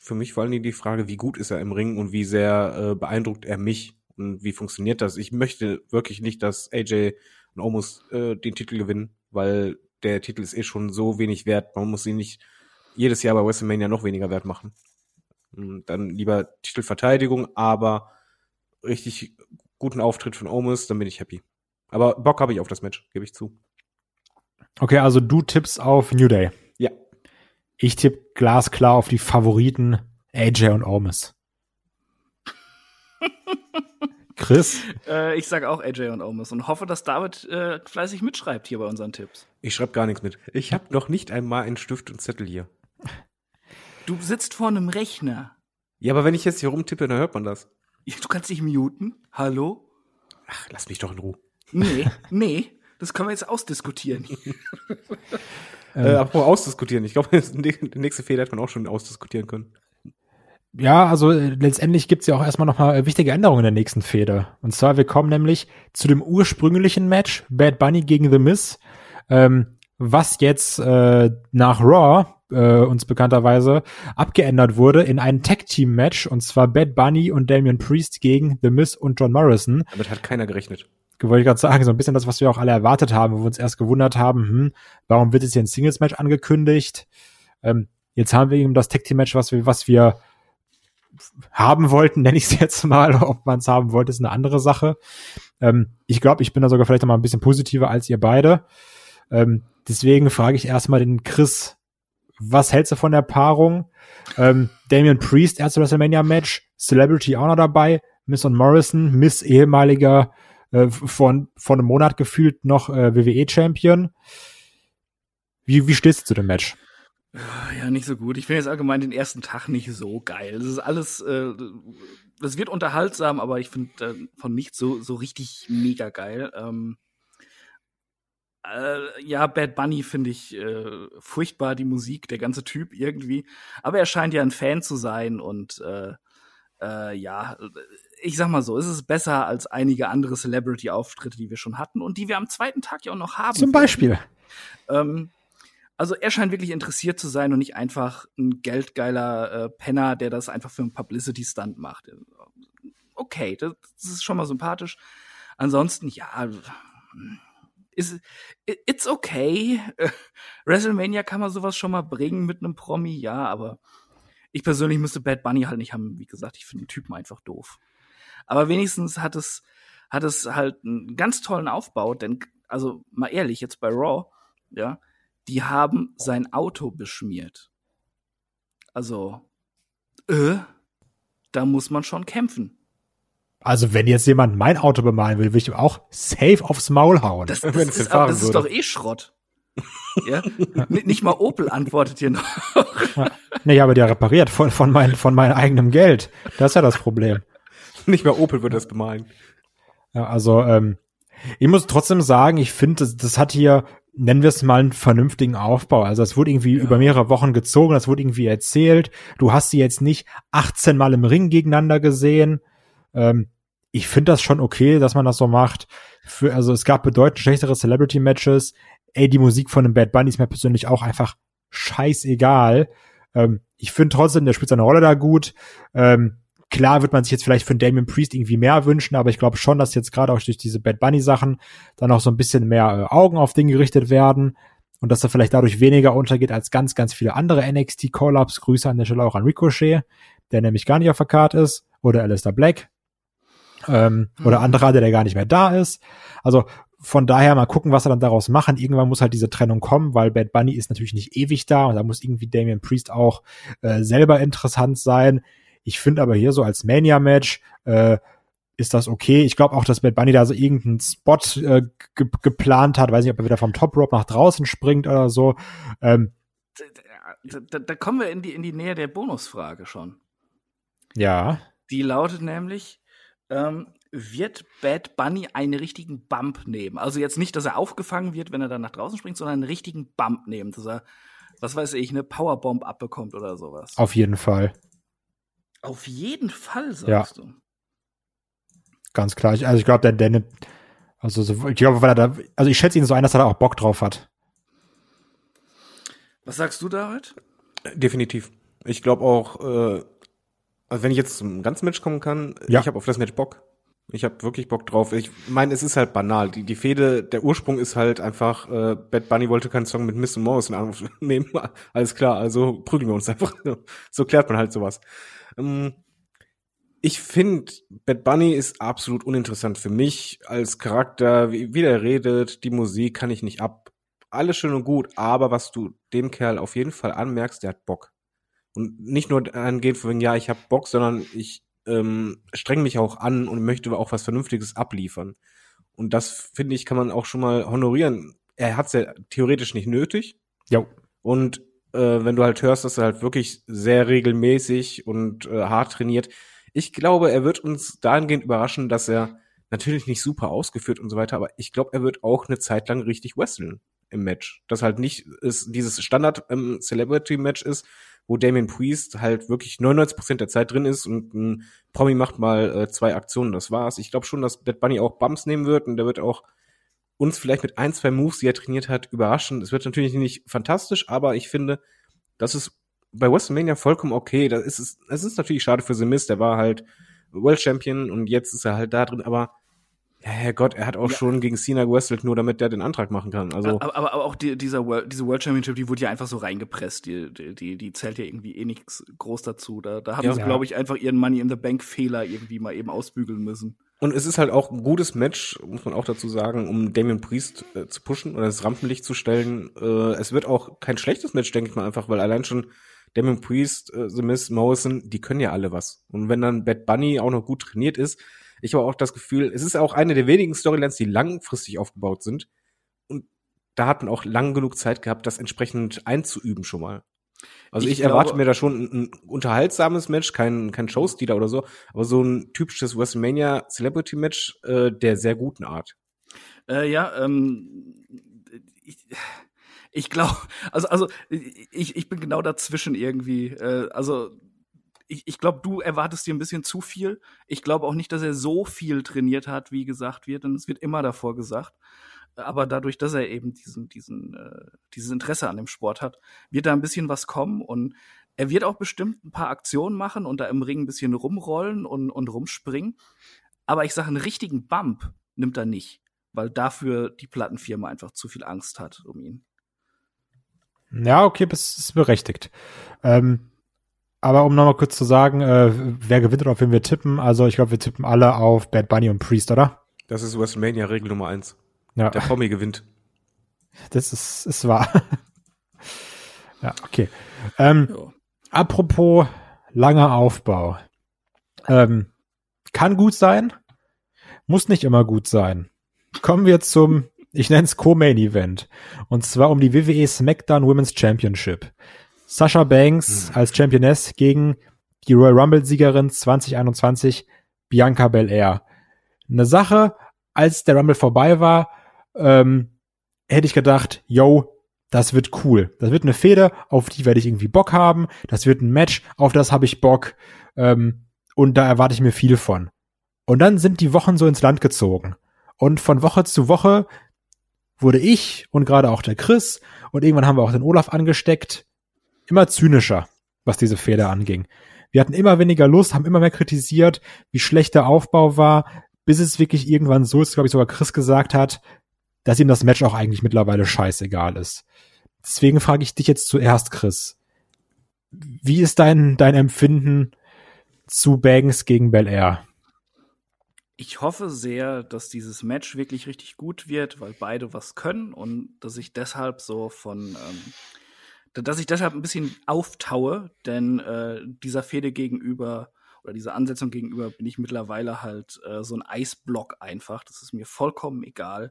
für mich vor allen Dingen die Frage, wie gut ist er im Ring und wie sehr äh, beeindruckt er mich und wie funktioniert das? Ich möchte wirklich nicht, dass AJ und Omos äh, den Titel gewinnen, weil der Titel ist eh schon so wenig wert. Man muss ihn nicht jedes Jahr bei WrestleMania noch weniger wert machen. Und dann lieber Titelverteidigung, aber richtig guten Auftritt von Omos, dann bin ich happy. Aber Bock habe ich auf das Match, gebe ich zu. Okay, also du tippst auf New Day. Ja. Ich tippe glasklar auf die Favoriten AJ und Omos. Chris? Äh, ich sage auch AJ und Omis und hoffe, dass David äh, fleißig mitschreibt hier bei unseren Tipps. Ich schreibe gar nichts mit. Ich habe noch nicht einmal einen Stift und Zettel hier. Du sitzt vor einem Rechner. Ja, aber wenn ich jetzt hier rumtippe, dann hört man das. Du kannst dich muten. Hallo? Ach, lass mich doch in Ruhe. Nee, nee. Das können wir jetzt ausdiskutieren. äh, apropos ausdiskutieren. Ich glaube, die nächste Fehler hätte man auch schon ausdiskutieren können. Ja, also äh, letztendlich gibt's ja auch erstmal nochmal äh, wichtige Änderungen in der nächsten Fehde. Und zwar, wir kommen nämlich zu dem ursprünglichen Match, Bad Bunny gegen The Miz, ähm, was jetzt äh, nach Raw äh, uns bekannterweise abgeändert wurde in ein Tag-Team-Match, und zwar Bad Bunny und Damian Priest gegen The Miz und John Morrison. Damit hat keiner gerechnet. Wollte ich gerade sagen, so ein bisschen das, was wir auch alle erwartet haben, wo wir uns erst gewundert haben, hm, warum wird jetzt hier ein Singles-Match angekündigt? Ähm, jetzt haben wir eben das Tag-Team-Match, was wir, was wir haben wollten, nenne ich es jetzt mal. Ob man es haben wollte, ist eine andere Sache. Ähm, ich glaube, ich bin da sogar vielleicht noch mal ein bisschen positiver als ihr beide. Ähm, deswegen frage ich erstmal den Chris, was hältst du von der Paarung? Ähm, Damian Priest, erste WrestleMania-Match, Celebrity auch noch dabei, Miss und Morrison, Miss ehemaliger äh, von, von einem Monat gefühlt noch äh, WWE-Champion. Wie, wie stehst du zu dem Match? Ja, nicht so gut. Ich finde jetzt allgemein den ersten Tag nicht so geil. Das ist alles, äh, das wird unterhaltsam, aber ich finde äh, von nicht so, so richtig mega geil. Ähm, äh, ja, Bad Bunny finde ich äh, furchtbar, die Musik, der ganze Typ irgendwie. Aber er scheint ja ein Fan zu sein und äh, äh, ja, ich sag mal so, es ist besser als einige andere Celebrity-Auftritte, die wir schon hatten und die wir am zweiten Tag ja auch noch haben. Zum Beispiel. Ähm, also er scheint wirklich interessiert zu sein und nicht einfach ein geldgeiler äh, Penner, der das einfach für einen Publicity-Stunt macht. Okay, das, das ist schon mal sympathisch. Ansonsten, ja, ist, it's okay. WrestleMania kann man sowas schon mal bringen mit einem Promi, ja, aber ich persönlich müsste Bad Bunny halt nicht haben. Wie gesagt, ich finde den Typen einfach doof. Aber wenigstens hat es, hat es halt einen ganz tollen Aufbau, denn, also mal ehrlich, jetzt bei Raw, ja, die haben sein Auto beschmiert. Also, äh, da muss man schon kämpfen. Also, wenn jetzt jemand mein Auto bemalen will, will ich ihm auch safe aufs Maul hauen. Das, das, ist, aber, das ist doch eh Schrott. ja? Nicht mal Opel antwortet hier noch. ja. Nee, aber der repariert von, von, mein, von meinem eigenen Geld. Das ist ja das Problem. Nicht mal Opel wird das bemalen. Ja, also, ähm, ich muss trotzdem sagen, ich finde, das, das hat hier nennen wir es mal einen vernünftigen Aufbau. Also es wurde irgendwie ja. über mehrere Wochen gezogen, das wurde irgendwie erzählt. Du hast sie jetzt nicht 18 Mal im Ring gegeneinander gesehen. Ähm, ich finde das schon okay, dass man das so macht. Für, also es gab bedeutend schlechtere Celebrity-Matches. Ey, die Musik von dem Bad Bunny ist mir persönlich auch einfach scheißegal. Ähm, ich finde trotzdem, der spielt seine Rolle da gut. Ähm, Klar wird man sich jetzt vielleicht von Damien Priest irgendwie mehr wünschen, aber ich glaube schon, dass jetzt gerade auch durch diese Bad Bunny Sachen dann auch so ein bisschen mehr äh, Augen auf den gerichtet werden und dass er vielleicht dadurch weniger untergeht als ganz, ganz viele andere NXT Call-Ups. Grüße an der Stelle auch an Ricochet, der nämlich gar nicht auf der Karte ist, oder Alistair Black, ähm, mhm. oder Andrade, der gar nicht mehr da ist. Also von daher mal gucken, was er dann daraus machen. Irgendwann muss halt diese Trennung kommen, weil Bad Bunny ist natürlich nicht ewig da und da muss irgendwie Damien Priest auch äh, selber interessant sein. Ich finde aber hier so als Mania-Match äh, ist das okay. Ich glaube auch, dass Bad Bunny da so irgendeinen Spot äh, ge geplant hat. Weiß nicht, ob er wieder vom Top Rope nach draußen springt oder so. Ähm, da, da, da kommen wir in die, in die Nähe der Bonusfrage schon. Ja. Die lautet nämlich, ähm, wird Bad Bunny einen richtigen Bump nehmen? Also jetzt nicht, dass er aufgefangen wird, wenn er dann nach draußen springt, sondern einen richtigen Bump nehmen, dass er, was weiß ich, eine Powerbomb abbekommt oder sowas. Auf jeden Fall. Auf jeden Fall, sagst ja. du. Ganz klar. Ich, also ich glaube, der Dennis, also so, ich glaube, weil er da, also ich schätze ihn so ein, dass er da auch Bock drauf hat. Was sagst du, David? Definitiv. Ich glaube auch, äh, also wenn ich jetzt zum ganzen Match kommen kann, ja. ich habe auf das Match Bock. Ich habe wirklich Bock drauf. Ich meine, es ist halt banal. Die, die Fehde, der Ursprung ist halt einfach, äh, Bad Bunny wollte keinen Song mit Miss und Morrison aufnehmen. Alles klar, also prügeln wir uns einfach. so klärt man halt sowas. Ähm, ich finde, Bad Bunny ist absolut uninteressant für mich als Charakter. Wie, wie der redet, die Musik kann ich nicht ab. Alles schön und gut, aber was du dem Kerl auf jeden Fall anmerkst, der hat Bock. Und nicht nur angehen von, ja, ich hab Bock, sondern ich ähm, streng mich auch an und möchte auch was Vernünftiges abliefern. Und das, finde ich, kann man auch schon mal honorieren. Er hat es ja theoretisch nicht nötig. Ja. Und äh, wenn du halt hörst, dass er halt wirklich sehr regelmäßig und äh, hart trainiert, ich glaube, er wird uns dahingehend überraschen, dass er natürlich nicht super ausgeführt und so weiter, aber ich glaube, er wird auch eine Zeit lang richtig wresteln im Match. Das halt nicht ist dieses Standard ähm, Celebrity Match ist, wo Damien Priest halt wirklich 99% der Zeit drin ist und ein Promi macht mal äh, zwei Aktionen, das war's. Ich glaube schon, dass Bad Bunny auch Bumps nehmen wird und der wird auch uns vielleicht mit ein, zwei Moves, die er trainiert hat, überraschen. Es wird natürlich nicht fantastisch, aber ich finde, das ist bei WrestleMania vollkommen okay. Das ist, es es ist natürlich schade für The Miz, der war halt World Champion und jetzt ist er halt da drin, aber Herrgott, er hat auch ja. schon gegen Cena gewrestelt, nur damit der den Antrag machen kann. Also aber, aber, aber auch die, dieser World, diese World Championship, die wurde ja einfach so reingepresst. Die, die, die, die zählt ja irgendwie eh nichts groß dazu. Da, da haben ja, sie, glaube ich, einfach ihren Money in the Bank Fehler irgendwie mal eben ausbügeln müssen. Und es ist halt auch ein gutes Match, muss man auch dazu sagen, um Damien Priest äh, zu pushen oder das Rampenlicht zu stellen. Äh, es wird auch kein schlechtes Match, denke ich mal einfach, weil allein schon Damien Priest, äh, The Miz, Morrison, die können ja alle was. Und wenn dann Bad Bunny auch noch gut trainiert ist, ich habe auch das Gefühl, es ist auch eine der wenigen Storylines, die langfristig aufgebaut sind. Und da hat man auch lang genug Zeit gehabt, das entsprechend einzuüben schon mal. Also ich, ich erwarte glaube, mir da schon ein, ein, unterhaltsames Match, kein, kein Showstealer oder so, aber so ein typisches WrestleMania Celebrity Match äh, der sehr guten Art. Äh, ja, ähm, ich, ich glaube, also, also ich, ich bin genau dazwischen irgendwie. Äh, also ich, ich glaube, du erwartest dir ein bisschen zu viel. Ich glaube auch nicht, dass er so viel trainiert hat, wie gesagt wird, denn es wird immer davor gesagt. Aber dadurch, dass er eben diesen, diesen, äh, dieses Interesse an dem Sport hat, wird da ein bisschen was kommen und er wird auch bestimmt ein paar Aktionen machen und da im Ring ein bisschen rumrollen und, und rumspringen. Aber ich sage, einen richtigen Bump nimmt er nicht, weil dafür die Plattenfirma einfach zu viel Angst hat um ihn. Ja, okay, das ist berechtigt. Ähm, aber um nochmal kurz zu sagen, äh, wer gewinnt oder auf wen wir tippen, also ich glaube, wir tippen alle auf Bad Bunny und Priest, oder? Das ist WrestleMania-Regel Nummer eins. Ja. Der Tommy gewinnt. Das ist, ist wahr. ja, okay. Ähm, apropos langer Aufbau. Ähm, kann gut sein, muss nicht immer gut sein. Kommen wir zum, ich nenne es Co-Main Event. Und zwar um die WWE SmackDown Women's Championship. Sasha Banks mhm. als Championess gegen die Royal Rumble-Siegerin 2021 Bianca Belair. Eine Sache, als der Rumble vorbei war, ähm, hätte ich gedacht, yo, das wird cool. Das wird eine Feder, auf die werde ich irgendwie Bock haben. Das wird ein Match, auf das habe ich Bock. Ähm, und da erwarte ich mir viel von. Und dann sind die Wochen so ins Land gezogen. Und von Woche zu Woche wurde ich und gerade auch der Chris und irgendwann haben wir auch den Olaf angesteckt, immer zynischer, was diese Fehler anging. Wir hatten immer weniger Lust, haben immer mehr kritisiert, wie schlecht der Aufbau war, bis es wirklich irgendwann so ist, glaube ich, sogar Chris gesagt hat, dass ihm das Match auch eigentlich mittlerweile scheißegal ist. Deswegen frage ich dich jetzt zuerst, Chris. Wie ist dein, dein Empfinden zu Banks gegen Bel Air? Ich hoffe sehr, dass dieses Match wirklich richtig gut wird, weil beide was können und dass ich deshalb so von ähm, dass ich deshalb ein bisschen auftaue, denn äh, dieser Fehde gegenüber oder dieser Ansetzung gegenüber bin ich mittlerweile halt äh, so ein Eisblock einfach. Das ist mir vollkommen egal.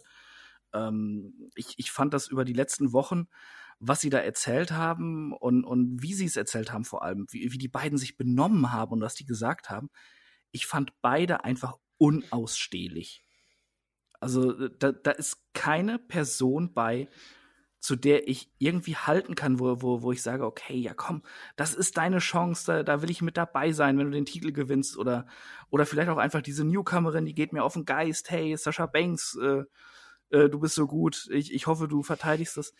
Ähm, ich, ich fand das über die letzten Wochen, was sie da erzählt haben und, und wie sie es erzählt haben vor allem, wie, wie die beiden sich benommen haben und was die gesagt haben. Ich fand beide einfach unausstehlich. Also äh, da, da ist keine Person bei, zu der ich irgendwie halten kann, wo, wo, wo ich sage, okay, ja komm, das ist deine Chance, da, da will ich mit dabei sein, wenn du den Titel gewinnst oder, oder vielleicht auch einfach diese Newcomerin, die geht mir auf den Geist, hey, Sascha Banks, äh, äh, du bist so gut, ich, ich hoffe, du verteidigst das.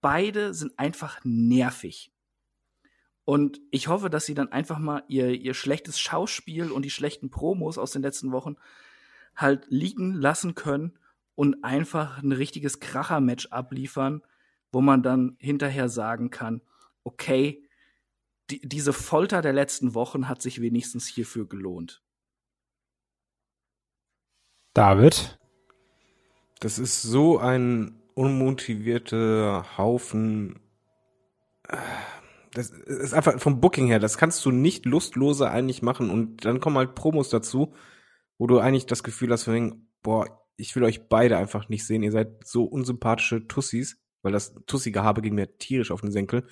Beide sind einfach nervig. Und ich hoffe, dass sie dann einfach mal ihr, ihr schlechtes Schauspiel und die schlechten Promos aus den letzten Wochen halt liegen lassen können und einfach ein richtiges Kracher-Match abliefern, wo man dann hinterher sagen kann, okay, die, diese Folter der letzten Wochen hat sich wenigstens hierfür gelohnt. David? Das ist so ein unmotivierter Haufen. Äh, das ist einfach vom Booking her, das kannst du nicht lustloser eigentlich machen und dann kommen halt Promos dazu, wo du eigentlich das Gefühl hast, von boah, ich will euch beide einfach nicht sehen, ihr seid so unsympathische Tussis, weil das Tussi-Gehabe ging mir tierisch auf den Senkel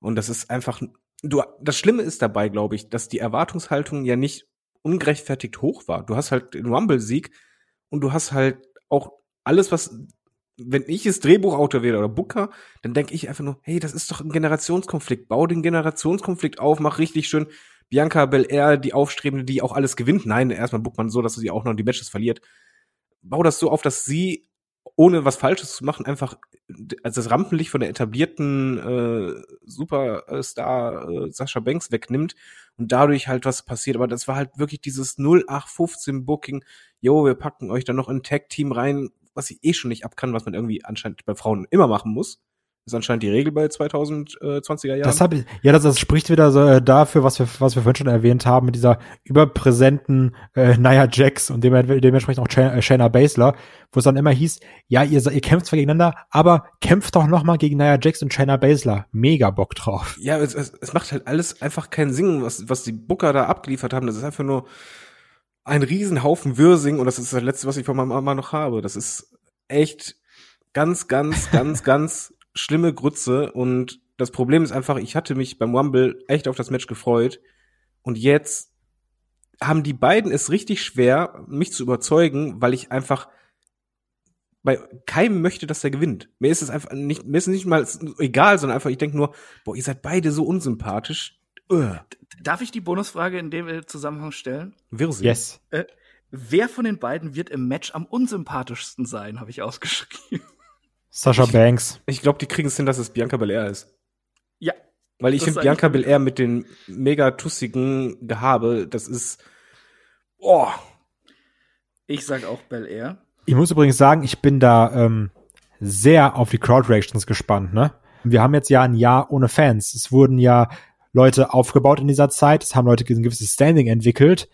und das ist einfach, du, das Schlimme ist dabei, glaube ich, dass die Erwartungshaltung ja nicht ungerechtfertigt hoch war. Du hast halt den Rumble-Sieg und du hast halt auch alles, was wenn ich jetzt Drehbuchautor wäre oder Booker, dann denke ich einfach nur, hey, das ist doch ein Generationskonflikt. Bau den Generationskonflikt auf, mach richtig schön Bianca Belair, die Aufstrebende, die auch alles gewinnt. Nein, erstmal bookt man so, dass sie auch noch die Matches verliert. Bau das so auf, dass sie ohne was Falsches zu machen, einfach also das Rampenlicht von der etablierten äh, Superstar äh, Sascha Banks wegnimmt und dadurch halt was passiert. Aber das war halt wirklich dieses 0815 Booking. Jo, wir packen euch dann noch ein Tag-Team rein, was ich eh schon nicht abkann, was man irgendwie anscheinend bei Frauen immer machen muss ist anscheinend die Regel bei 2020er Jahren. Das hab ich, ja, das, das spricht wieder so äh, dafür, was wir, was wir vorhin schon erwähnt haben, mit dieser überpräsenten äh, Nia Jax und dem, dementsprechend auch äh, Shayna Baszler, wo es dann immer hieß, ja, ihr, ihr kämpft zwar gegeneinander, aber kämpft doch noch mal gegen Nia Jax und Shayna Baszler. Mega Bock drauf. Ja, es, es, es macht halt alles einfach keinen Sinn, was, was die Booker da abgeliefert haben. Das ist einfach nur ein Riesenhaufen Würsing und das ist das Letzte, was ich von meiner Mama noch habe. Das ist echt ganz, ganz, ganz, ganz schlimme Grütze und das Problem ist einfach, ich hatte mich beim Rumble echt auf das Match gefreut und jetzt haben die beiden es richtig schwer, mich zu überzeugen, weil ich einfach bei keinem möchte, dass er gewinnt. Mir ist es einfach nicht, mir ist es nicht mal egal, sondern einfach, ich denke nur, boah, ihr seid beide so unsympathisch. Ugh. Darf ich die Bonusfrage in dem Zusammenhang stellen? Wirrsinn. Yes. Äh, wer von den beiden wird im Match am unsympathischsten sein, habe ich ausgeschrieben. Sascha Banks. Ich glaube, die kriegen es hin, dass es Bianca Belair ist. Ja. Weil ich finde Bianca Belair mit den mega tussigen Gehabe, das ist. Oh. Ich sag auch Belair. Ich muss übrigens sagen, ich bin da ähm, sehr auf die Crowd Reactions gespannt, ne? Wir haben jetzt ja ein Jahr ohne Fans. Es wurden ja Leute aufgebaut in dieser Zeit, es haben Leute ein gewisses Standing entwickelt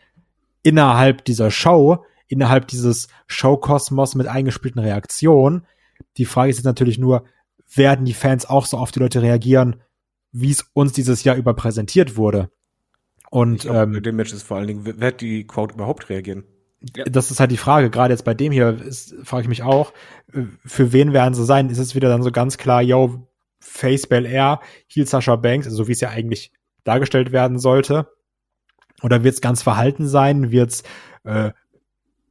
innerhalb dieser Show, innerhalb dieses Showkosmos mit eingespielten Reaktionen die Frage ist jetzt natürlich nur, werden die Fans auch so auf die Leute reagieren, wie es uns dieses Jahr über präsentiert wurde? Und glaub, ähm, dem Match ist vor allen Dingen, wird die Crowd überhaupt reagieren? Das ist halt die Frage. Gerade jetzt bei dem hier frage ich mich auch, äh, für wen werden sie sein? Ist es wieder dann so ganz klar, yo, Face Bell Air, Heel Sasha Banks, also so wie es ja eigentlich dargestellt werden sollte? Oder wird es ganz verhalten sein? Wird es äh,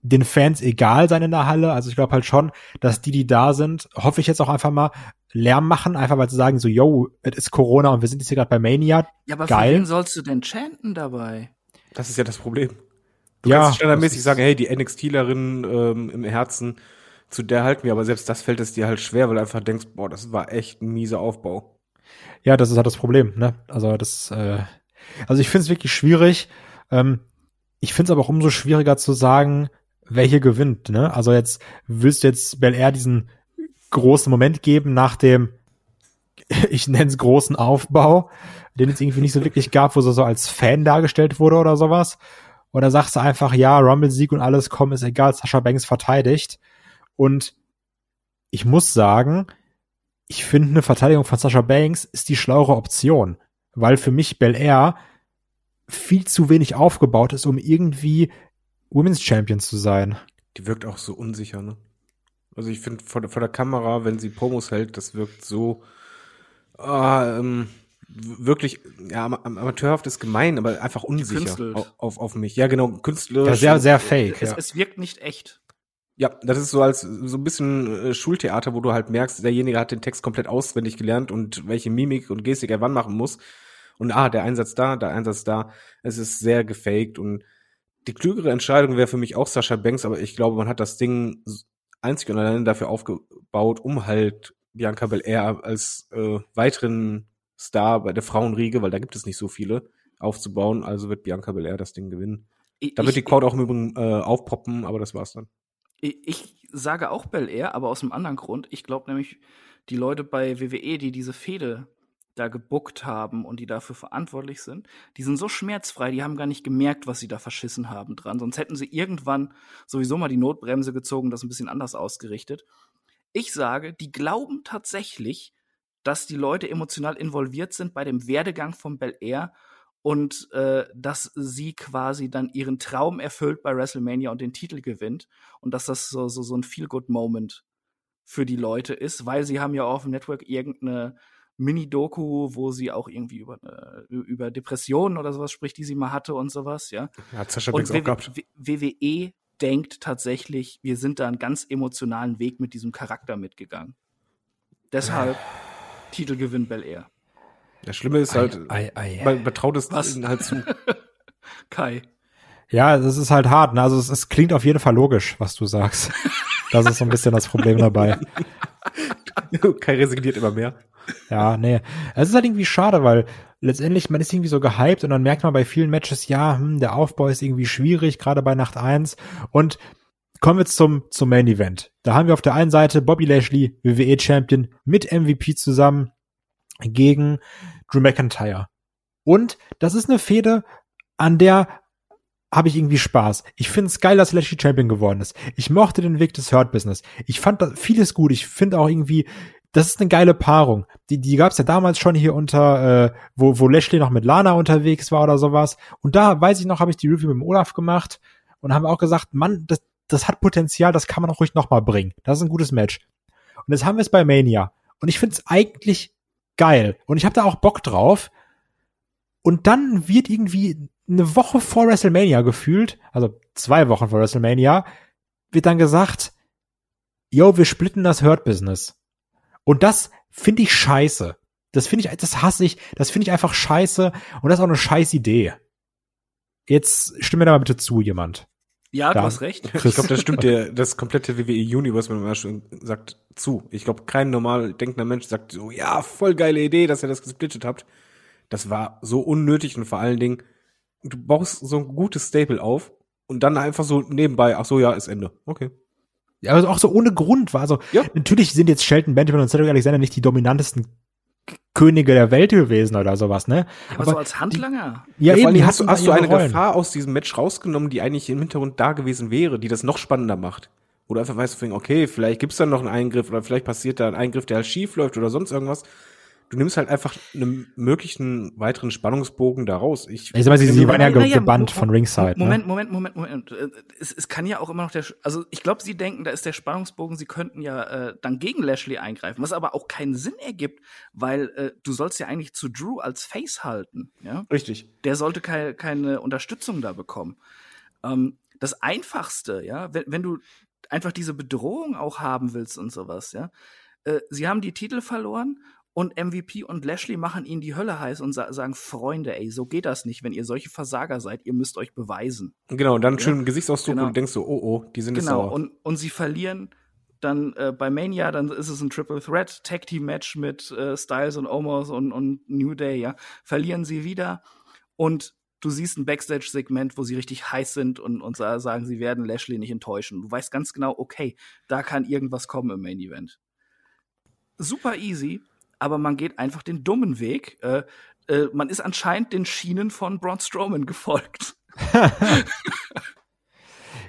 den Fans egal sein in der Halle. Also ich glaube halt schon, dass die, die da sind, hoffe ich jetzt auch einfach mal Lärm machen, einfach weil sie sagen so, yo, es ist Corona und wir sind jetzt hier gerade bei Mania. Ja, aber Geil. für wen sollst du denn chanten dabei? Das ist ja das Problem. Du ja, kannst standardmäßig sagen, hey, die NXTlerin ähm, im Herzen, zu der halten wir, aber selbst das fällt es dir halt schwer, weil du einfach denkst, boah, das war echt ein mieser Aufbau. Ja, das ist halt das Problem, ne? Also das, äh, also ich finde es wirklich schwierig. Ähm, ich finde es aber auch umso schwieriger zu sagen, welche gewinnt, ne? Also jetzt willst du jetzt Bel Air diesen großen Moment geben nach dem, ich nenne es großen Aufbau, den es irgendwie nicht so wirklich gab, wo so als Fan dargestellt wurde oder sowas. Oder sagst du einfach, ja, Rumble-Sieg und alles, komm, ist egal, Sascha Banks verteidigt. Und ich muss sagen, ich finde eine Verteidigung von Sascha Banks ist die schlauere Option, weil für mich Bel Air viel zu wenig aufgebaut ist, um irgendwie Women's Champion zu sein. Die wirkt auch so unsicher, ne? Also ich finde vor, vor, der Kamera, wenn sie Promos hält, das wirkt so ah, ähm, wirklich, ja, amateurhaft ist gemein, aber einfach unsicher auf, auf, auf, mich. Ja, genau, künstlerisch. Ja, sehr, sehr fake. Es, ja. es wirkt nicht echt. Ja, das ist so als so ein bisschen äh, Schultheater, wo du halt merkst, derjenige hat den Text komplett auswendig gelernt und welche Mimik und Gestik er wann machen muss. Und ah, der Einsatz da, der Einsatz da. Es ist sehr gefaked und die klügere Entscheidung wäre für mich auch Sascha Banks, aber ich glaube, man hat das Ding einzig und allein dafür aufgebaut, um halt Bianca Belair als äh, weiteren Star bei der Frauenriege, weil da gibt es nicht so viele, aufzubauen. Also wird Bianca Belair das Ding gewinnen. Da wird die Crowd auch im Übrigen äh, aufpoppen, aber das war's dann. Ich, sage auch Belair, aber aus einem anderen Grund. Ich glaube nämlich, die Leute bei WWE, die diese Fehde da gebuckt haben und die dafür verantwortlich sind, die sind so schmerzfrei, die haben gar nicht gemerkt, was sie da verschissen haben dran. Sonst hätten sie irgendwann sowieso mal die Notbremse gezogen, das ein bisschen anders ausgerichtet. Ich sage, die glauben tatsächlich, dass die Leute emotional involviert sind bei dem Werdegang von Bel Air und äh, dass sie quasi dann ihren Traum erfüllt bei WrestleMania und den Titel gewinnt und dass das so so so ein Feel Good Moment für die Leute ist, weil sie haben ja auf dem Network irgendeine Mini-Doku, wo sie auch irgendwie über, äh, über Depressionen oder sowas spricht, die sie mal hatte und sowas, ja. Hat Sascha und auch gehabt. WWE denkt tatsächlich, wir sind da einen ganz emotionalen Weg mit diesem Charakter mitgegangen. Deshalb Titelgewinn Bel Air. Das Schlimme ist halt, ei, ei, ei. man betraut es halt zu. Kai. Ja, das ist halt hart. Ne? Also es, es klingt auf jeden Fall logisch, was du sagst. Das ist so ein bisschen das Problem dabei. Kai resigniert immer mehr. Ja, nee. Es ist halt irgendwie schade, weil letztendlich, man ist irgendwie so gehypt und dann merkt man bei vielen Matches, ja, hm, der Aufbau ist irgendwie schwierig, gerade bei Nacht 1. Und kommen wir jetzt zum, zum Main Event. Da haben wir auf der einen Seite Bobby Lashley, WWE Champion, mit MVP zusammen gegen Drew McIntyre. Und das ist eine Fehde, an der habe ich irgendwie Spaß. Ich finde es geil, dass Lashley Champion geworden ist. Ich mochte den Weg des Hurt Business. Ich fand da vieles gut. Ich finde auch irgendwie, das ist eine geile Paarung. Die, die gab es ja damals schon hier unter, äh, wo, wo Lashley noch mit Lana unterwegs war oder sowas. Und da weiß ich noch, habe ich die Review mit dem Olaf gemacht und haben auch gesagt, Mann, das, das hat Potenzial, das kann man auch ruhig noch mal bringen. Das ist ein gutes Match. Und jetzt haben wir es bei Mania. Und ich finde es eigentlich geil. Und ich habe da auch Bock drauf. Und dann wird irgendwie eine Woche vor WrestleMania gefühlt, also zwei Wochen vor WrestleMania, wird dann gesagt, yo, wir splitten das Hurt-Business. Und das finde ich scheiße. Das finde ich, das hasse ich, das finde ich einfach scheiße und das ist auch eine scheiß Idee. Jetzt stimme mir da mal bitte zu, jemand. Ja, du hast recht. Ich glaube, das stimmt der, das komplette WWE-Universe, wenn man mal schon sagt, zu. Ich glaube, kein normal denkender Mensch sagt so, ja, voll geile Idee, dass ihr das gesplittet habt. Das war so unnötig und vor allen Dingen, du baust so ein gutes Staple auf und dann einfach so nebenbei, ach so, ja, ist Ende. Okay. Ja, also auch so ohne Grund war. Also Ja. natürlich sind jetzt Shelton Benjamin und Cedric Alexander nicht die dominantesten Könige der Welt gewesen oder sowas, ne? Aber, so als Handlanger. ja, vor eben, die hast hast du eine Rollen. Gefahr aus diesem Match rausgenommen, die eigentlich im Hintergrund da gewesen wäre, die das noch spannender macht. Oder einfach weißt du, okay, vielleicht gibt's dann noch einen Eingriff oder vielleicht passiert da ein Eingriff, der halt schief läuft oder sonst irgendwas. Du nimmst halt einfach einen möglichen weiteren Spannungsbogen da raus. Ich, Ich mal, sie, sie waren ja ge- Naja, gebannt von Ringside. Moment, ne? Moment, Moment, Moment. Äh, Es, es kann ja auch immer noch der, also ich glaube, sie denken, da ist der Spannungsbogen, sie könnten ja äh, dann gegen Lashley eingreifen, was aber auch keinen Sinn ergibt, weil äh, du sollst ja eigentlich zu Drew als Face halten, ja. Richtig. Der sollte keine, keine Unterstützung da bekommen. Ähm, das Einfachste, ja, wenn, wenn du einfach diese Bedrohung auch haben willst und sowas, ja. Äh, sie haben die Titel verloren und MVP und Lashley machen ihnen die Hölle heiß und sa sagen, Freunde, ey, so geht das nicht, wenn ihr solche Versager seid, ihr müsst euch beweisen. Genau, und dann Ja. schön Gesichtsausdruck Genau. und du denkst so, oh oh, die sind Genau, sauer. und, und sie verlieren dann äh, bei Mania, dann ist es ein Triple Threat Tag Team Match mit äh, Styles und Omos und, und New Day, ja. Verlieren sie wieder und du siehst ein Backstage-Segment, wo sie richtig heiß sind und, und sa- sagen, sie werden Lashley nicht enttäuschen. Du weißt ganz genau, okay, da kann irgendwas kommen im Main Event. Super easy, aber man geht einfach den dummen Weg. Äh, äh, man ist anscheinend den Schienen von Braun Strowman gefolgt.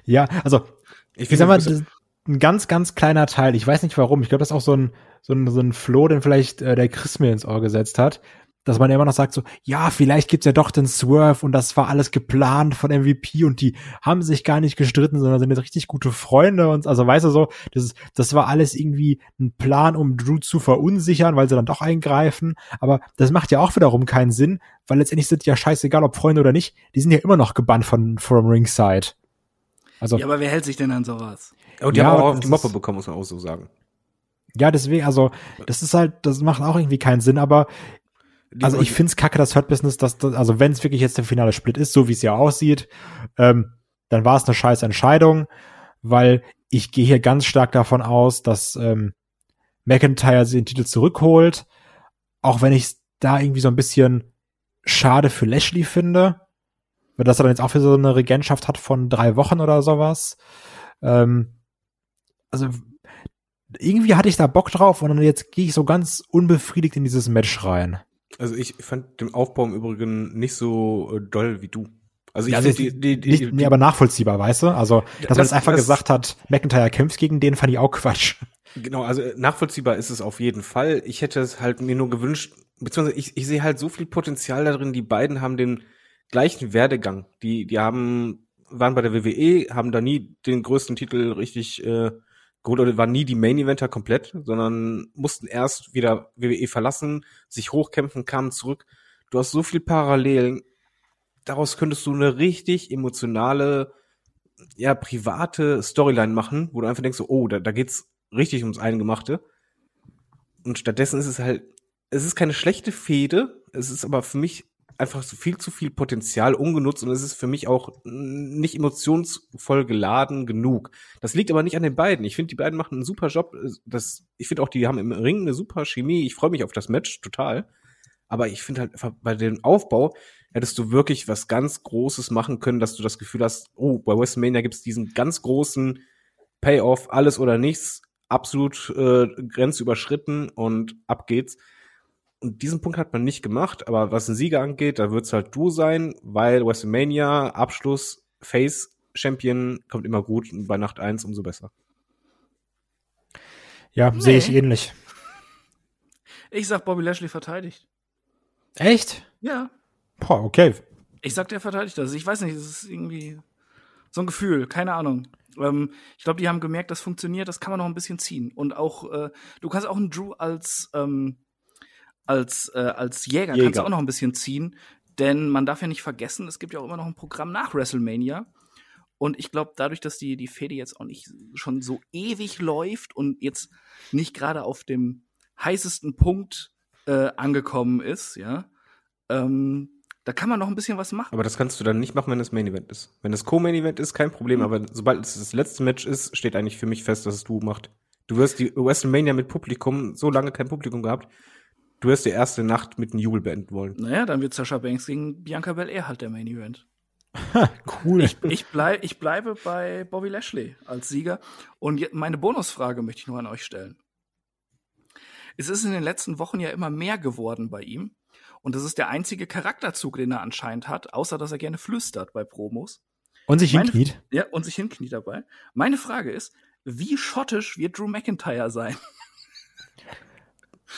Ja, also ich ich finde, sag mal, das- das ist ein ganz, ganz kleiner Teil. Ich weiß nicht warum. Ich glaube, das ist auch so ein, so ein, so ein Floh, den vielleicht äh, der Chris mir ins Ohr gesetzt hat. Dass man immer noch sagt so, ja, vielleicht gibt's ja doch den Swerve und das war alles geplant von MVP und die haben sich gar nicht gestritten, sondern sind jetzt richtig gute Freunde und also weißt du so, das ist, das war alles irgendwie ein Plan, um Drew zu verunsichern, weil sie dann doch eingreifen. Aber das macht ja auch wiederum keinen Sinn, weil letztendlich sind ja scheißegal, ob Freunde oder nicht, die sind ja immer noch gebannt von from Ringside. Also Ja, aber wer hält sich denn an sowas? und die ja, haben auch auf die Moppe bekommen, muss man auch so sagen. Ja, deswegen, also, das ist halt, das macht auch irgendwie keinen Sinn, aber also ich find's kacke, das Hurt Business, dass, das, also wenn es wirklich jetzt der finale Split ist, so wie es ja aussieht, ähm, dann war es eine scheiß Entscheidung, weil ich gehe hier ganz stark davon aus, dass ähm, McIntyre den Titel zurückholt, auch wenn ich da irgendwie so ein bisschen schade für Lashley finde, weil das er dann jetzt auch für so eine Regentschaft hat von drei Wochen oder sowas. Ähm, also irgendwie hatte ich da Bock drauf und jetzt gehe ich so ganz unbefriedigt in dieses Match rein. Also ich fand den Aufbau im Übrigen nicht so äh, doll wie du. Also ich Ja, also ist die, die, nicht, die, nee, aber nachvollziehbar, weißt du? Also, dass man das- jetzt einfach das- gesagt hat, McIntyre kämpft gegen den, fand ich auch Quatsch. Genau, also äh, nachvollziehbar ist es auf jeden Fall. Ich hätte es halt mir nur gewünscht, beziehungsweise ich, ich sehe halt so viel Potenzial darin. Die beiden haben den gleichen Werdegang. Die, die haben, waren bei der WWE, haben da nie den größten Titel richtig äh, geholt oder waren nie die Main Eventer komplett, sondern mussten erst wieder WWE verlassen, sich hochkämpfen, kamen zurück. Du hast so viel Parallelen. Daraus könntest du eine richtig emotionale, ja, private Storyline machen, wo du einfach denkst, oh, da, da geht's richtig ums Eingemachte. Und stattdessen ist es halt, es ist keine schlechte Fehde, es ist aber für mich einfach so viel zu viel Potenzial ungenutzt und es ist für mich auch nicht emotionsvoll geladen genug. Das liegt aber nicht an den beiden. Ich finde, die beiden machen einen super Job. Das, ich finde auch, die haben im Ring eine super Chemie. Ich freue mich auf das Match total. Aber ich finde halt bei dem Aufbau hättest du wirklich was ganz Großes machen können, dass du das Gefühl hast, oh, bei WrestleMania gibt es diesen ganz großen Payoff, alles oder nichts, absolut äh, Grenze überschritten und ab geht's. Und diesen Punkt hat man nicht gemacht, aber was den Sieger angeht, da wird's halt du sein, weil WrestleMania, Abschluss, Face Champion kommt immer gut und bei Nacht eins umso besser. Ja, nee. sehe ich ähnlich. Ich sag, Bobby Lashley verteidigt. Echt? Ja. Boah, okay. Ich sag, der verteidigt das. Ich weiß nicht, es ist irgendwie so ein Gefühl, keine Ahnung. Ähm, ich glaube, die haben gemerkt, das funktioniert, das kann man noch ein bisschen ziehen. Und auch, äh, du kannst auch einen Drew als, ähm, als, äh, als Jäger, Jäger, kannst du auch noch ein bisschen ziehen. Denn man darf ja nicht vergessen, es gibt ja auch immer noch ein Programm nach WrestleMania. Und ich glaube, dadurch, dass die, die Fehde jetzt auch nicht schon so ewig läuft und jetzt nicht gerade auf dem heißesten Punkt äh, angekommen ist, ja, ähm, da kann man noch ein bisschen was machen. Aber das kannst du dann nicht machen, wenn es Main Event ist. Wenn es Co-Main Event ist, kein Problem. Mhm. Aber sobald es das letzte Match ist, steht eigentlich für mich fest, dass es du macht. Du wirst die WrestleMania mit Publikum, so lange kein Publikum gehabt, du wirst die erste Nacht mit einem Jubel beenden wollen. Naja, dann wird Sascha Banks gegen Bianca Belair halt der Main Event. cool. Ich, ich, bleib, ich bleibe bei Bobby Lashley als Sieger. Und meine Bonusfrage möchte ich nur an euch stellen. Es ist in den letzten Wochen ja immer mehr geworden bei ihm. Und das ist der einzige Charakterzug, den er anscheinend hat, außer dass er gerne flüstert bei Promos. Und sich Meine, hinkniet. Ja, und sich hinkniet dabei. Meine Frage ist, wie schottisch wird Drew McIntyre sein?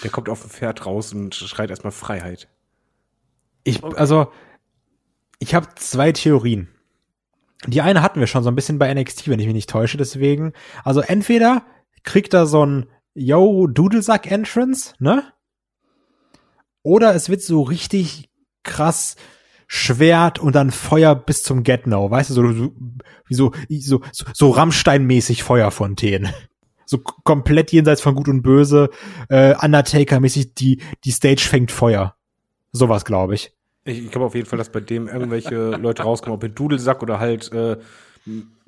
Der kommt auf dem Pferd raus und schreit erstmal Freiheit. Ich, also, ich habe zwei Theorien. Die eine hatten wir schon so ein bisschen bei NXT, wenn ich mich nicht täusche, deswegen. Also entweder kriegt er so ein Yo, Dudelsack Entrance, ne? Oder es wird so richtig krass Schwert und dann Feuer bis zum Get Now, weißt du, so, so, so, so, so Rammstein-mäßig Feuerfontänen. So komplett jenseits von Gut und Böse, äh, Undertaker-mäßig, die, die Stage fängt Feuer. Sowas, glaube ich. Ich, ich glaube auf jeden Fall, dass bei dem irgendwelche Leute rauskommen, ob mit Dudelsack oder halt äh,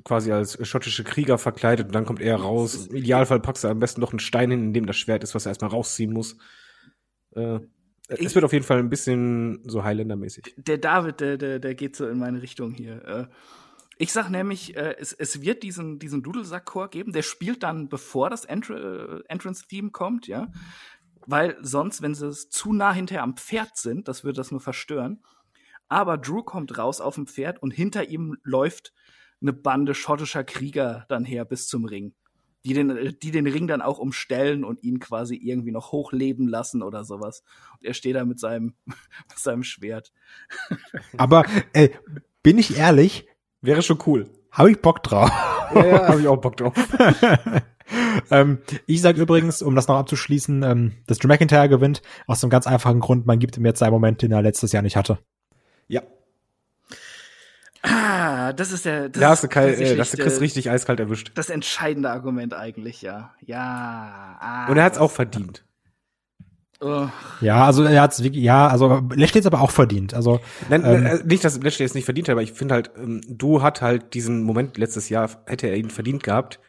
quasi als schottische Krieger verkleidet und dann kommt er raus. Im Idealfall packst du am besten noch einen Stein hin, in dem das Schwert ist, was er erstmal rausziehen muss. Äh, ich, es wird auf jeden Fall ein bisschen so Highlander-mäßig. Der David, der, der, der geht so in meine Richtung hier. Äh, ich sag nämlich, äh, es, es wird diesen, diesen Dudelsack-Chor geben, der spielt dann, bevor das Entr Entrance-Theme kommt, ja. Weil sonst, wenn sie zu nah hinterher am Pferd sind, das würde das nur verstören. Aber Drew kommt raus auf dem Pferd und hinter ihm läuft eine Bande schottischer Krieger dann her bis zum Ring die den, die den Ring dann auch umstellen und ihn quasi irgendwie noch hochleben lassen oder sowas. Und er steht da mit seinem, mit seinem Schwert. Aber äh, bin ich ehrlich? Wäre schon cool. Habe ich Bock drauf. Ja, ja habe ich auch Bock drauf. ähm, ich sage übrigens, um das noch abzuschließen, ähm, dass Drew McIntyre gewinnt, aus einem ganz einfachen Grund, man gibt ihm jetzt einen Moment, den er letztes Jahr nicht hatte. Ja, Ah, das ist der. Das da hast du, kalt, äh, das du Chris richtig eiskalt erwischt. Das entscheidende Argument eigentlich, ja. Ja. Ah, Und er hat es auch verdient. Oh. Ja, also er hat's wirklich, ja, also Lashley hat's aber auch verdient. Also Nein, ähm, äh, nicht, dass Lashley es nicht verdient hat, aber ich finde halt, ähm, du hat halt diesen Moment letztes Jahr hätte er ihn verdient gehabt.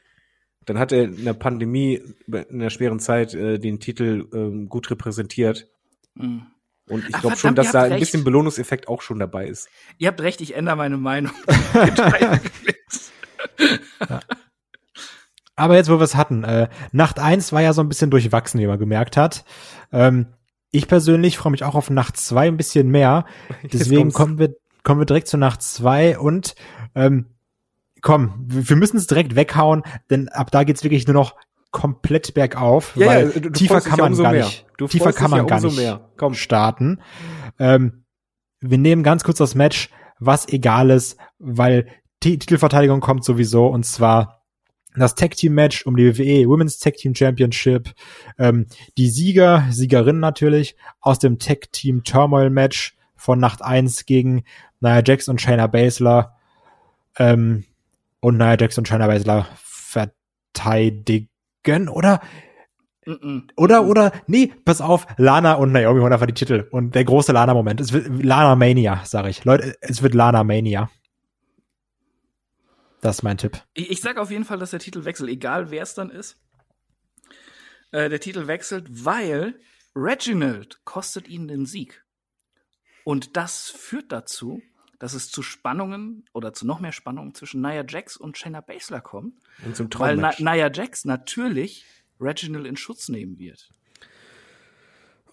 Dann hat er in der Pandemie in der schweren Zeit äh, den Titel ähm, gut repräsentiert. Mhm. Und ich glaube schon, dass da ein recht. bisschen Belohnungseffekt auch schon dabei ist. Ihr habt recht, ich ändere meine Meinung. ja. Aber jetzt, wo wir es hatten, äh, Nacht eins war ja so ein bisschen durchwachsen, wie man gemerkt hat. Ähm, ich persönlich freue mich auch auf Nacht zwei ein bisschen mehr. Deswegen kommen wir, kommen wir direkt zu Nacht zwei und ähm, komm, wir müssen es direkt weghauen, denn ab da geht's wirklich nur noch komplett bergauf, Ja, weil ja, du tiefer kann ja man umso gar mehr. nicht, Du tiefer kann ja man gar nicht starten. Ähm, wir nehmen ganz kurz das Match, was egal ist, weil die Titelverteidigung kommt sowieso und zwar das Tag Team Match um die WWE Women's Tag Team Championship. Ähm, die Sieger, Siegerinnen natürlich aus dem Tag Team Turmoil Match von Nacht 1 gegen Nia Jax und Shayna Baszler. Ähm, und Nia Jax und Shayna Baszler verteidigen oder oder, oder, nee, pass auf, Lana und Naomi holen einfach die Titel. Und der große Lana-Moment. Es wird Lana Mania, sag ich. Leute, es wird Lana Mania. Das ist mein Tipp. Ich, ich sage auf jeden Fall, dass der Titel wechselt, egal wer es dann ist. Äh, der Titel wechselt, weil Reginald kostet ihnen den Sieg. Und das führt dazu, dass es zu Spannungen oder zu noch mehr Spannungen zwischen Nia Jax und Shayna Baszler kommt. Und zum Weil Na. Nia Jax natürlich Reginald in Schutz nehmen wird.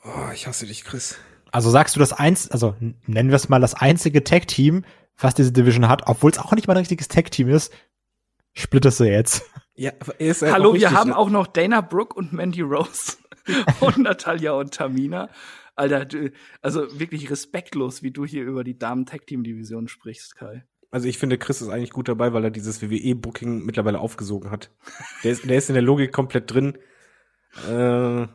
Oh, ich hasse dich, Chris. Also sagst du das eins, also nennen wir es mal das einzige Tag-Team, was diese Division hat, obwohl es auch nicht mal ein richtiges Tag-Team ist, splittest du jetzt. Ja, ist halt Hallo, wir haben ne? auch noch Dana Brooke und Mandy Rose und Natalia und Tamina. Alter, du, also wirklich respektlos, wie du hier über die Damen-Tag-Team-Division sprichst, Kai. Also ich finde, Chris ist eigentlich gut dabei, weil er dieses WWE-Booking mittlerweile aufgesogen hat. Der ist, der ist in der Logik komplett drin. Äh,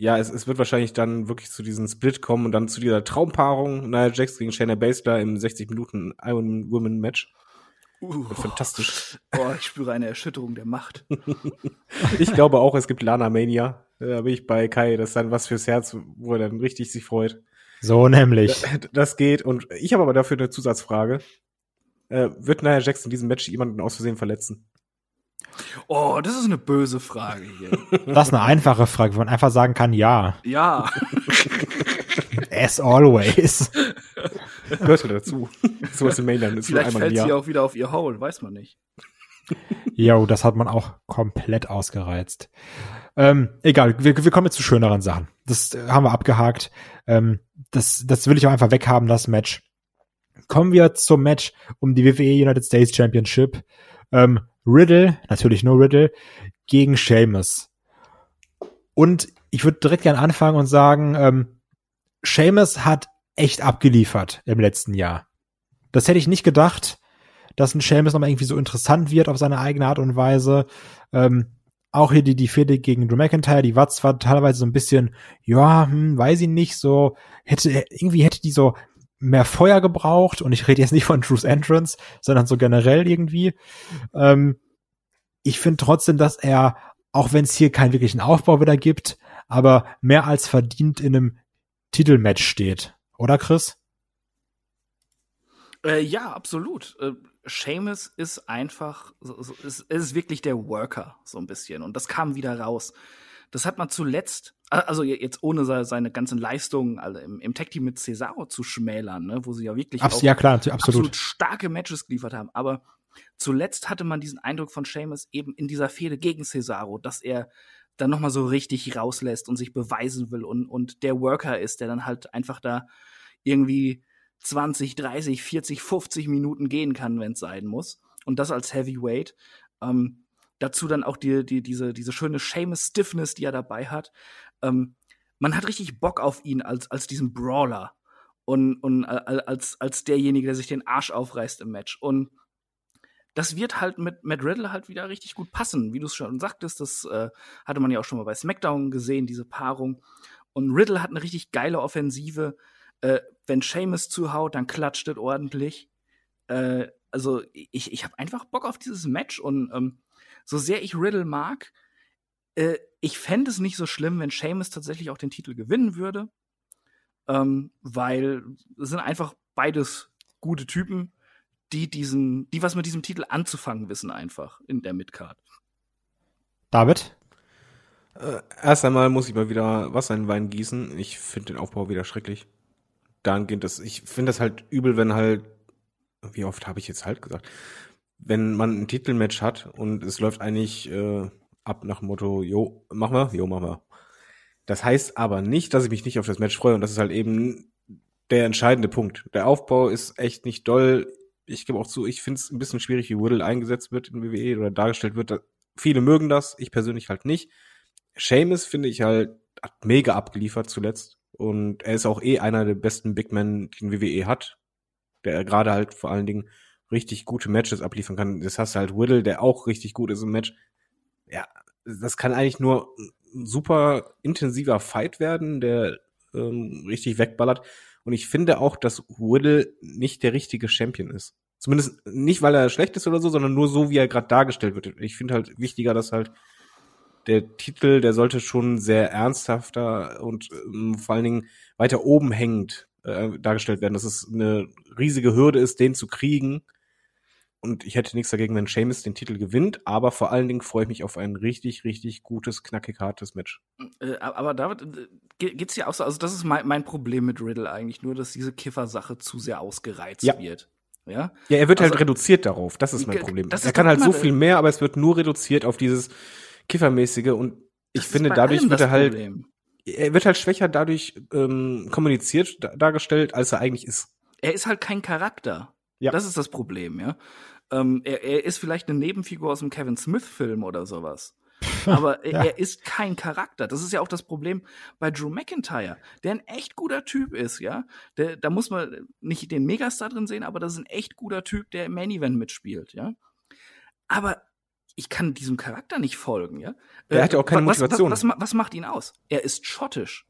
ja, es, es wird wahrscheinlich dann wirklich zu diesem Split kommen und dann zu dieser Traumpaarung Nia Jax gegen Shayna Baszler im 60 Minuten Iron Woman Match. Uh, fantastisch. Boah, ich spüre eine Erschütterung der Macht. Ich glaube auch, es gibt Lana Mania. Da bin ich bei Kai. Das ist dann was fürs Herz, wo er dann richtig sich freut. So nämlich. Das geht. Und ich habe aber dafür eine Zusatzfrage. Äh, wird Nia Jax in diesem Match jemanden aus Versehen verletzen? Oh, das ist eine böse Frage hier. Das ist eine einfache Frage, wo man einfach sagen kann, ja. Ja, As always. Gehört ja dazu. so was im Mainland ist vielleicht einmal fällt sie Jahr. auch wieder auf ihr Hole, weiß man nicht. Jo, das hat man auch komplett ausgereizt. Ähm, egal, wir, wir kommen jetzt zu schöneren Sachen. Das äh, haben wir abgehakt. Ähm, das, das will ich auch einfach weghaben, das Match. Kommen wir zum Match um die WWE United States Championship. Ähm, Riddle, natürlich nur Riddle, gegen Sheamus. Und ich würde direkt gern anfangen und sagen, ähm, Sheamus hat echt abgeliefert im letzten Jahr. Das hätte ich nicht gedacht, dass ein Sheamus nochmal irgendwie so interessant wird auf seine eigene Art und Weise. Ähm, auch hier die, die Fehde gegen Drew McIntyre, die war zwar teilweise so ein bisschen, ja, hm, weiß ich nicht, so, hätte, irgendwie hätte die so mehr Feuer gebraucht und ich rede jetzt nicht von Drew's Entrance, sondern so generell irgendwie. Ähm, ich finde trotzdem, dass er, auch wenn es hier keinen wirklichen Aufbau wieder gibt, aber mehr als verdient in einem Titelmatch steht. Oder Chris? Äh, ja, absolut. Äh, Seamus ist einfach, ist, ist wirklich der Worker, so ein bisschen. Und das kam wieder raus. Das hat man zuletzt, also jetzt ohne se- seine ganzen Leistungen also im, im Tag-Team mit Cesaro zu schmälern, ne, wo sie ja wirklich Abs auch ja, klar, absolut. absolut starke Matches geliefert haben. Aber zuletzt hatte man diesen Eindruck von Seamus eben in dieser Fehde gegen Cesaro, dass er dann noch mal so richtig rauslässt und sich beweisen will und, und der Worker ist, der dann halt einfach da irgendwie 20, 30, 40, 50 Minuten gehen kann, wenn es sein muss. Und das als Heavyweight. Ähm, dazu dann auch die, die, diese, diese schöne Seamus Stiffness, die er dabei hat. Ähm, man hat richtig Bock auf ihn als, als diesen Brawler und, und äh, als, als derjenige, der sich den Arsch aufreißt im Match. Und das wird halt mit Matt Riddle halt wieder richtig gut passen. Wie du es schon sagtest, das äh, hatte man ja auch schon mal bei SmackDown gesehen, diese Paarung. Und Riddle hat eine richtig geile Offensive. Äh, wenn Seamus zuhaut, dann klatscht es ordentlich. Äh, also ich, ich habe einfach Bock auf dieses Match und ähm, so sehr ich Riddle mag, äh, ich fände es nicht so schlimm, wenn Seamus tatsächlich auch den Titel gewinnen würde. Ähm, weil es sind einfach beides gute Typen, die diesen, die was mit diesem Titel anzufangen wissen, einfach in der Midcard. David? Äh, erst einmal muss ich mal wieder Wasser in den Wein gießen. Ich finde den Aufbau wieder schrecklich. Dahingehend, dass ich finde das halt übel, wenn halt, wie oft habe ich jetzt halt gesagt, wenn man ein Titelmatch hat und es läuft eigentlich äh, ab nach dem Motto, jo, machen wir, jo, machen wir. Das heißt aber nicht, dass ich mich nicht auf das Match freue und das ist halt eben der entscheidende Punkt. Der Aufbau ist echt nicht doll. Ich gebe auch zu, ich finde es ein bisschen schwierig, wie Whittle eingesetzt wird in WWE oder dargestellt wird. Viele mögen das, ich persönlich halt nicht. Seamus finde ich halt, hat mega abgeliefert zuletzt. Und er ist auch eh einer der besten Big Men, den WWE hat. Der gerade halt vor allen Dingen richtig gute Matches abliefern kann. Das hast du halt Whittle, der auch richtig gut ist im Match. Ja, das kann eigentlich nur ein super intensiver Fight werden, der ähm, richtig wegballert. Und ich finde auch, dass Whittle nicht der richtige Champion ist. Zumindest nicht, weil er schlecht ist oder so, sondern nur so, wie er gerade dargestellt wird. Ich finde halt wichtiger, dass halt der Titel, der sollte schon sehr ernsthafter und ähm, vor allen Dingen weiter oben hängend äh, dargestellt werden, dass es eine riesige Hürde ist, den zu kriegen. Und ich hätte nichts dagegen, wenn Seamus den Titel gewinnt, aber vor allen Dingen freue ich mich auf ein richtig, richtig gutes, knackig hartes Match. Äh, aber David, äh, geht's ja auch so, also das ist mein, mein Problem mit Riddle eigentlich, nur dass diese Kiffer-Sache zu sehr ausgereizt ja. wird. Ja, ja er wird halt also, halt reduziert darauf. Das ist mein Problem. er kann halt so viel mehr, aber es wird nur reduziert auf dieses Kiffermäßige und ich finde, dadurch wird er halt, Problem. er wird halt schwächer dadurch ähm, kommuniziert dargestellt, als er eigentlich ist. Er ist halt kein Charakter. Ja. Das ist das Problem, ja. Ähm, er, er ist vielleicht eine Nebenfigur aus dem Kevin Smith-Film oder sowas. Aber ja. er ist kein Charakter. Das ist ja auch das Problem bei Drew McIntyre, der ein echt guter Typ ist, ja. Der, da muss man nicht den Megastar drin sehen, aber das ist ein echt guter Typ, der im Main Event mitspielt, ja. Aber ich kann diesem Charakter nicht folgen, ja. Er hat ja auch keine was, Motivation. Was, was, was macht ihn aus? Er ist schottisch.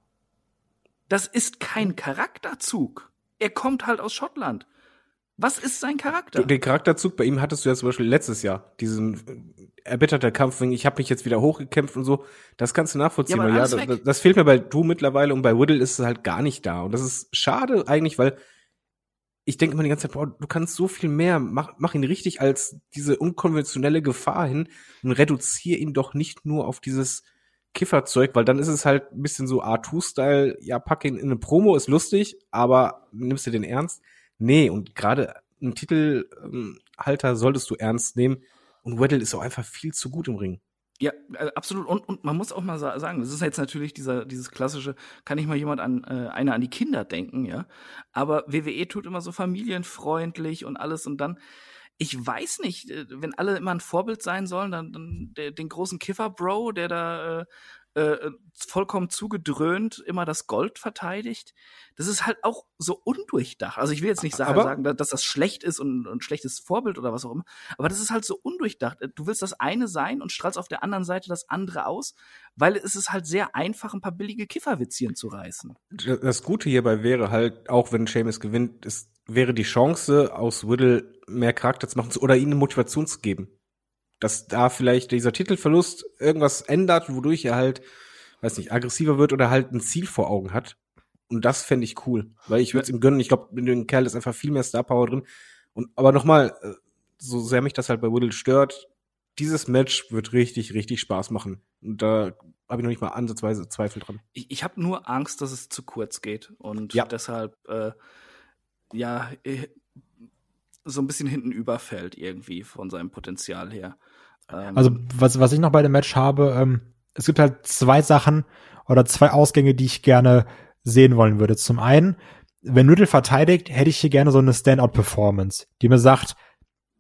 Das ist kein Charakterzug. Er kommt halt aus Schottland. Was ist sein Charakter? Den Charakterzug bei ihm hattest du ja zum Beispiel letztes Jahr. Diesen erbitterter Kampf, ich habe mich jetzt wieder hochgekämpft und so. Das kannst du nachvollziehen. Ja, ja das, das, fehlt mir bei Du mittlerweile und bei Whittle ist es halt gar nicht da. Und das ist schade eigentlich, weil ich denke immer die ganze Zeit, boah, du kannst so viel mehr, mach, mach ihn richtig als diese unkonventionelle Gefahr hin und reduziere ihn doch nicht nur auf dieses Kifferzeug, weil dann ist es halt ein bisschen so R2-Style, ja, pack ihn in eine Promo, ist lustig, aber nimmst du den ernst? Nee, und gerade einen Titelhalter solltest du ernst nehmen und Weddle ist auch einfach viel zu gut im Ring. Ja, äh, absolut. Und, und man muss auch mal sagen, das ist jetzt natürlich dieser, dieses klassische, kann ich mal jemand an äh, einer an die Kinder denken, ja. Aber WWE tut immer so familienfreundlich und alles und dann, ich weiß nicht, äh, wenn alle immer ein Vorbild sein sollen, dann, dann der, den großen Kiffer-Bro, der da äh, äh, vollkommen zugedröhnt immer das Gold verteidigt. Das ist halt auch so undurchdacht. Also ich will jetzt nicht sagen, sagen dass das schlecht ist und ein schlechtes Vorbild oder was auch immer, aber das ist halt so undurchdacht. Du willst das eine sein und strahlst auf der anderen Seite das andere aus, weil es ist halt sehr einfach, ein paar billige Kifferwitzchen zu reißen. Das Gute hierbei wäre halt, auch wenn Seamus gewinnt, es wäre die Chance, aus Whittle mehr Charakter zu machen oder ihnen Motivation zu geben dass da vielleicht dieser Titelverlust irgendwas ändert, wodurch er halt, weiß nicht, aggressiver wird oder halt ein Ziel vor Augen hat. Und das fände ich cool, weil ich würde es ihm gönnen. Ich glaube, mit dem Kerl ist einfach viel mehr Star Power drin. Und aber nochmal, äh, so sehr mich das halt bei Whittle stört, dieses Match wird richtig, richtig Spaß machen. Und da habe ich noch nicht mal ansatzweise Zweifel dran. Ich, ich habe nur Angst, dass es zu kurz geht und ja. deshalb äh, ja äh, so ein bisschen hinten überfällt irgendwie von seinem Potenzial her. Ähm, also was, was ich noch bei dem Match habe, ähm, es gibt halt zwei Sachen oder zwei Ausgänge, die ich gerne sehen wollen würde. Zum einen, wenn Riddle verteidigt, hätte ich hier gerne so eine Standout-Performance, die mir sagt,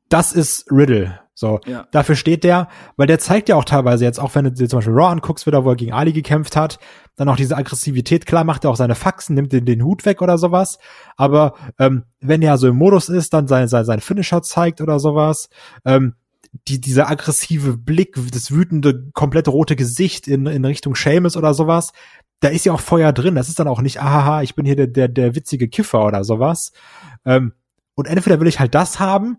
das ist Riddle. So, ja. dafür steht der, weil der zeigt ja auch teilweise jetzt, auch wenn du dir zum Beispiel Raw anguckst, wieder, wo er gegen Ali gekämpft hat, dann auch diese Aggressivität, klar macht er auch seine Faxen, nimmt den, den Hut weg oder sowas, aber ähm, wenn er so im Modus ist, dann sein, sein, sein Finisher zeigt oder sowas, ähm, die, dieser aggressive Blick, das wütende, komplett rote Gesicht in, in Richtung Seamus oder sowas, da ist ja auch Feuer drin. Das ist dann auch nicht, ahaha, ich bin hier der, der, der witzige Kiffer oder sowas. Ähm, und entweder will ich halt das haben,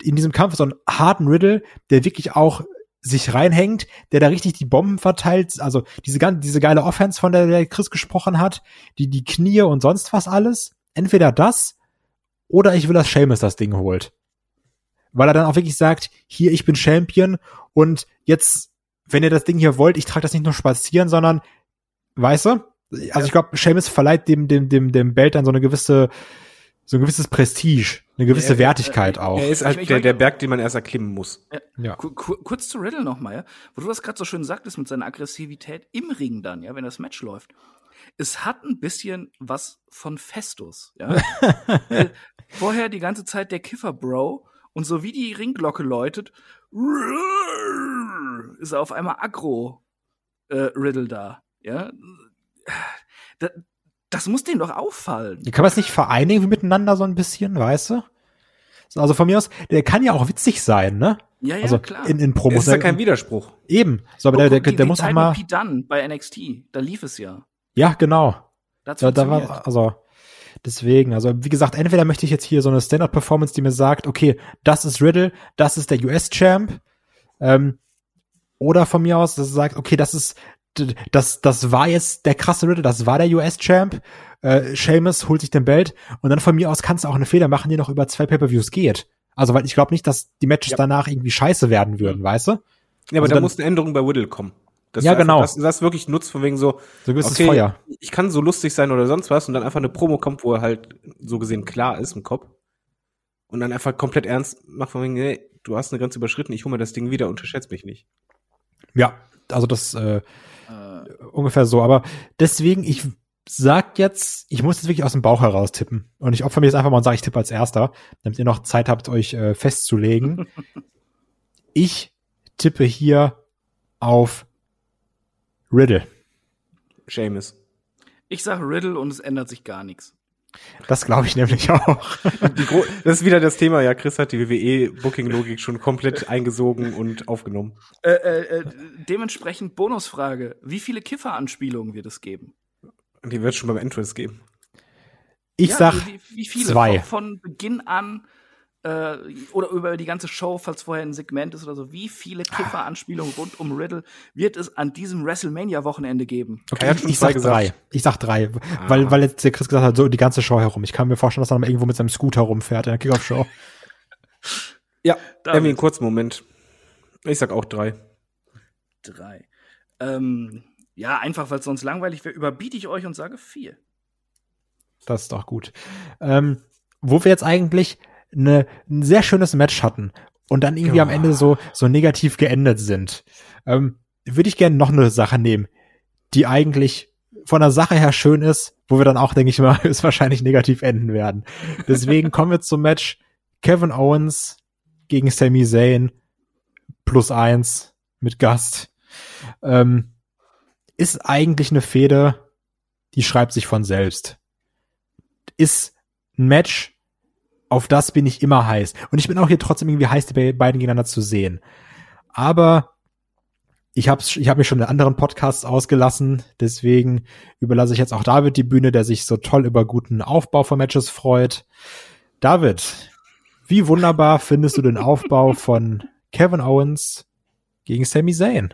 in diesem Kampf so einen harten Riddle, der wirklich auch sich reinhängt, der da richtig die Bomben verteilt, also diese diese geile Offense, von der der Chris gesprochen hat, die, die Knie und sonst was alles. Entweder das, oder ich will, dass Seamus das Ding holt weil er dann auch wirklich sagt, hier, ich bin Champion und jetzt, wenn ihr das Ding hier wollt, ich trage das nicht nur spazieren, sondern, weißt du? Also ja. ich glaube, Seamus verleiht dem, dem, dem, dem Belt dann so eine gewisse, so ein gewisses Prestige, eine gewisse er, Wertigkeit er, auch. Er ist halt ich, der, der Berg, den man erst erklimmen muss. Ja. ja. Kurz zu Riddle noch mal, ja? wo du das gerade so schön sagtest mit seiner Aggressivität im Ring dann, ja, wenn das Match läuft. Es hat ein bisschen was von Festus, ja. Vorher die ganze Zeit der Kiffer-Bro und so wie die Ringglocke läutet, ist auf einmal aggro äh, Riddle da. Ja, das, das muss denen doch auffallen. Kann man es nicht vereinigen miteinander so ein bisschen, weißt du? Also von mir aus, der kann ja auch witzig sein, ne? Ja, ja, also klar. In, in Promos. Das ist ja kein Widerspruch. Eben. So, aber Oh, der, der, die- der die muss auch mal. Dunne bei NXT, da lief es ja. Ja, genau. Da, Da, war, also, deswegen, also, wie gesagt, entweder möchte ich jetzt hier so eine Standard-Performance, die mir sagt, okay, das ist Riddle, das ist der US-Champ, ähm, oder von mir aus, dass es sagt, okay, das ist, das, das war jetzt der krasse Riddle, das war der US-Champ, äh, Sheamus holt sich den Belt, und dann von mir aus kannst du auch eine Fehler machen, die noch über zwei Pay-Per-Views geht. Also, weil ich glaube nicht, dass die Matches Ja. danach irgendwie scheiße werden würden, weißt du? Ja, aber Also da muss eine Änderung bei Whittle kommen. Dass Ja, du einfach genau. Das, das wirklich nutzt von wegen so, So gewisses okay, Feuer. ich kann so lustig sein oder sonst was und dann einfach eine Promo kommt, wo er halt so gesehen klar ist im Kopf und dann einfach komplett ernst macht von wegen, hey, du hast eine Grenze überschritten, ich hole mir das Ding wieder, unterschätzt mich nicht. Ja, also das, äh, Äh, ungefähr so. Aber deswegen, ich sag jetzt, ich muss jetzt wirklich aus dem Bauch heraus tippen. Und ich opfer mir jetzt einfach mal und sage, ich tippe als erster, damit ihr noch Zeit habt, euch äh, festzulegen. ich tippe hier auf Riddle. Seamus. ich sag Riddle und es ändert sich gar nichts. Das glaube ich nämlich auch. Das ist wieder das Thema, ja, Chris hat die WWE-Booking-Logik schon komplett eingesogen und aufgenommen. Äh, äh, äh, dementsprechend Bonusfrage: Wie viele Kiffer-Anspielungen wird es geben? Die wird schon beim Entrance geben. Ich Ja, sag, wie, wie viele? zwei. Von, von Beginn an äh, oder über die ganze Show, falls vorher ein Segment ist oder so. Wie viele Kiffer-Anspielungen rund um Riddle wird es an diesem WrestleMania-Wochenende geben? Schon ich zwei sag gesagt. drei. Ich sag drei. Weil, Ah. weil jetzt der Chris gesagt hat, so die ganze Show herum. Ich kann mir vorstellen, dass er noch mal irgendwo mit seinem Scooter rumfährt in der Kickoff-Show. Ja, David. irgendwie einen kurzen Moment. Ich sag auch drei. Drei. Ähm, ja, einfach weil es sonst langweilig wäre, überbiete ich euch und sage vier. Das ist doch gut. Ähm, wo wir jetzt eigentlich eine, ein sehr schönes Match hatten und dann irgendwie Ja. am Ende so, so negativ geendet sind, ähm, würde ich gerne noch eine Sache nehmen, die eigentlich von der Sache her schön ist, wo wir dann auch, denke ich mal, höchstwahrscheinlich negativ enden werden. Deswegen kommen wir zum Match Kevin Owens gegen Sami Zayn plus eins mit Gast. Ähm, ist eigentlich eine Fehde, die schreibt sich von selbst ist ein Match, auf das bin ich immer heiß. Und ich bin auch hier trotzdem irgendwie heiß, die be- beiden gegeneinander zu sehen. Aber ich habe ich hab mich schon in anderen Podcasts ausgelassen, deswegen überlasse ich jetzt auch David die Bühne, der sich so toll über guten Aufbau von Matches freut. David, wie wunderbar findest du den Aufbau von Kevin Owens gegen Sami Zayn?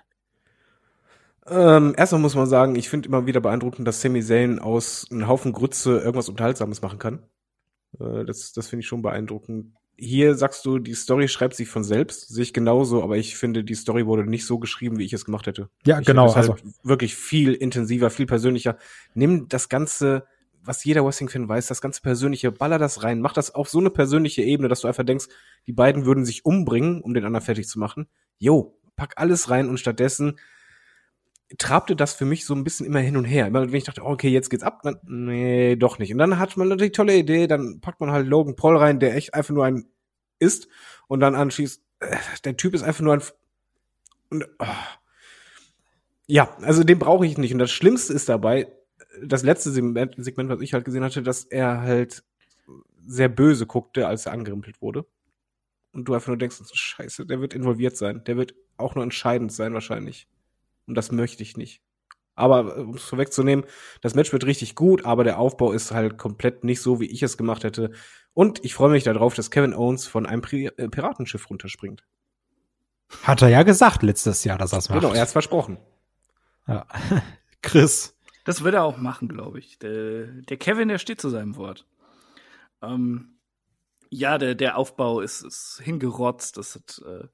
Ähm, erstmal muss man sagen, ich finde immer wieder beeindruckend, dass Sami Zayn aus einem Haufen Grütze irgendwas Unterhaltsames machen kann. Äh, das das finde ich schon beeindruckend. Hier sagst du, die Story schreibt sich von selbst, sehe ich genauso, aber ich finde, die Story wurde nicht so geschrieben, wie ich es gemacht hätte. Ja, Ich genau. es Also, halt wirklich viel intensiver, viel persönlicher. Nimm das Ganze, was jeder Wrestling-Fan weiß, das ganze Persönliche, baller das rein, mach das auf so eine persönliche Ebene, dass du einfach denkst, die beiden würden sich umbringen, um den anderen fertig zu machen. Jo, pack alles rein und stattdessen trabte das für mich so ein bisschen immer hin und her. Immer wenn ich dachte, okay, jetzt geht's ab, dann, nee, doch nicht. Und dann hat man natürlich tolle Idee, dann packt man halt Logan Paul rein, der echt einfach nur ein ist und dann anschließt, äh, der Typ ist einfach nur ein und, oh. ja, also den brauche ich nicht. Und das Schlimmste ist dabei, das letzte Segment, Segment, was ich halt gesehen hatte, dass er halt sehr böse guckte, als er angerimpelt wurde. Und du einfach nur denkst, scheiße, der wird involviert sein. Der wird auch nur entscheidend sein wahrscheinlich. Und das möchte ich nicht. Aber äh, um es vorwegzunehmen, das Match wird richtig gut, aber der Aufbau ist halt komplett nicht so, wie ich es gemacht hätte. Und ich freue mich darauf, dass Kevin Owens von einem Pri äh, Piratenschiff runterspringt. hat er ja gesagt letztes Jahr, dass er es macht. Genau, er hat's versprochen. ja. Chris. Das wird er auch machen, glaube ich. Der, der Kevin, der steht zu seinem Wort. Ähm, ja, der, der Aufbau ist, ist hingerotzt. Das hat äh,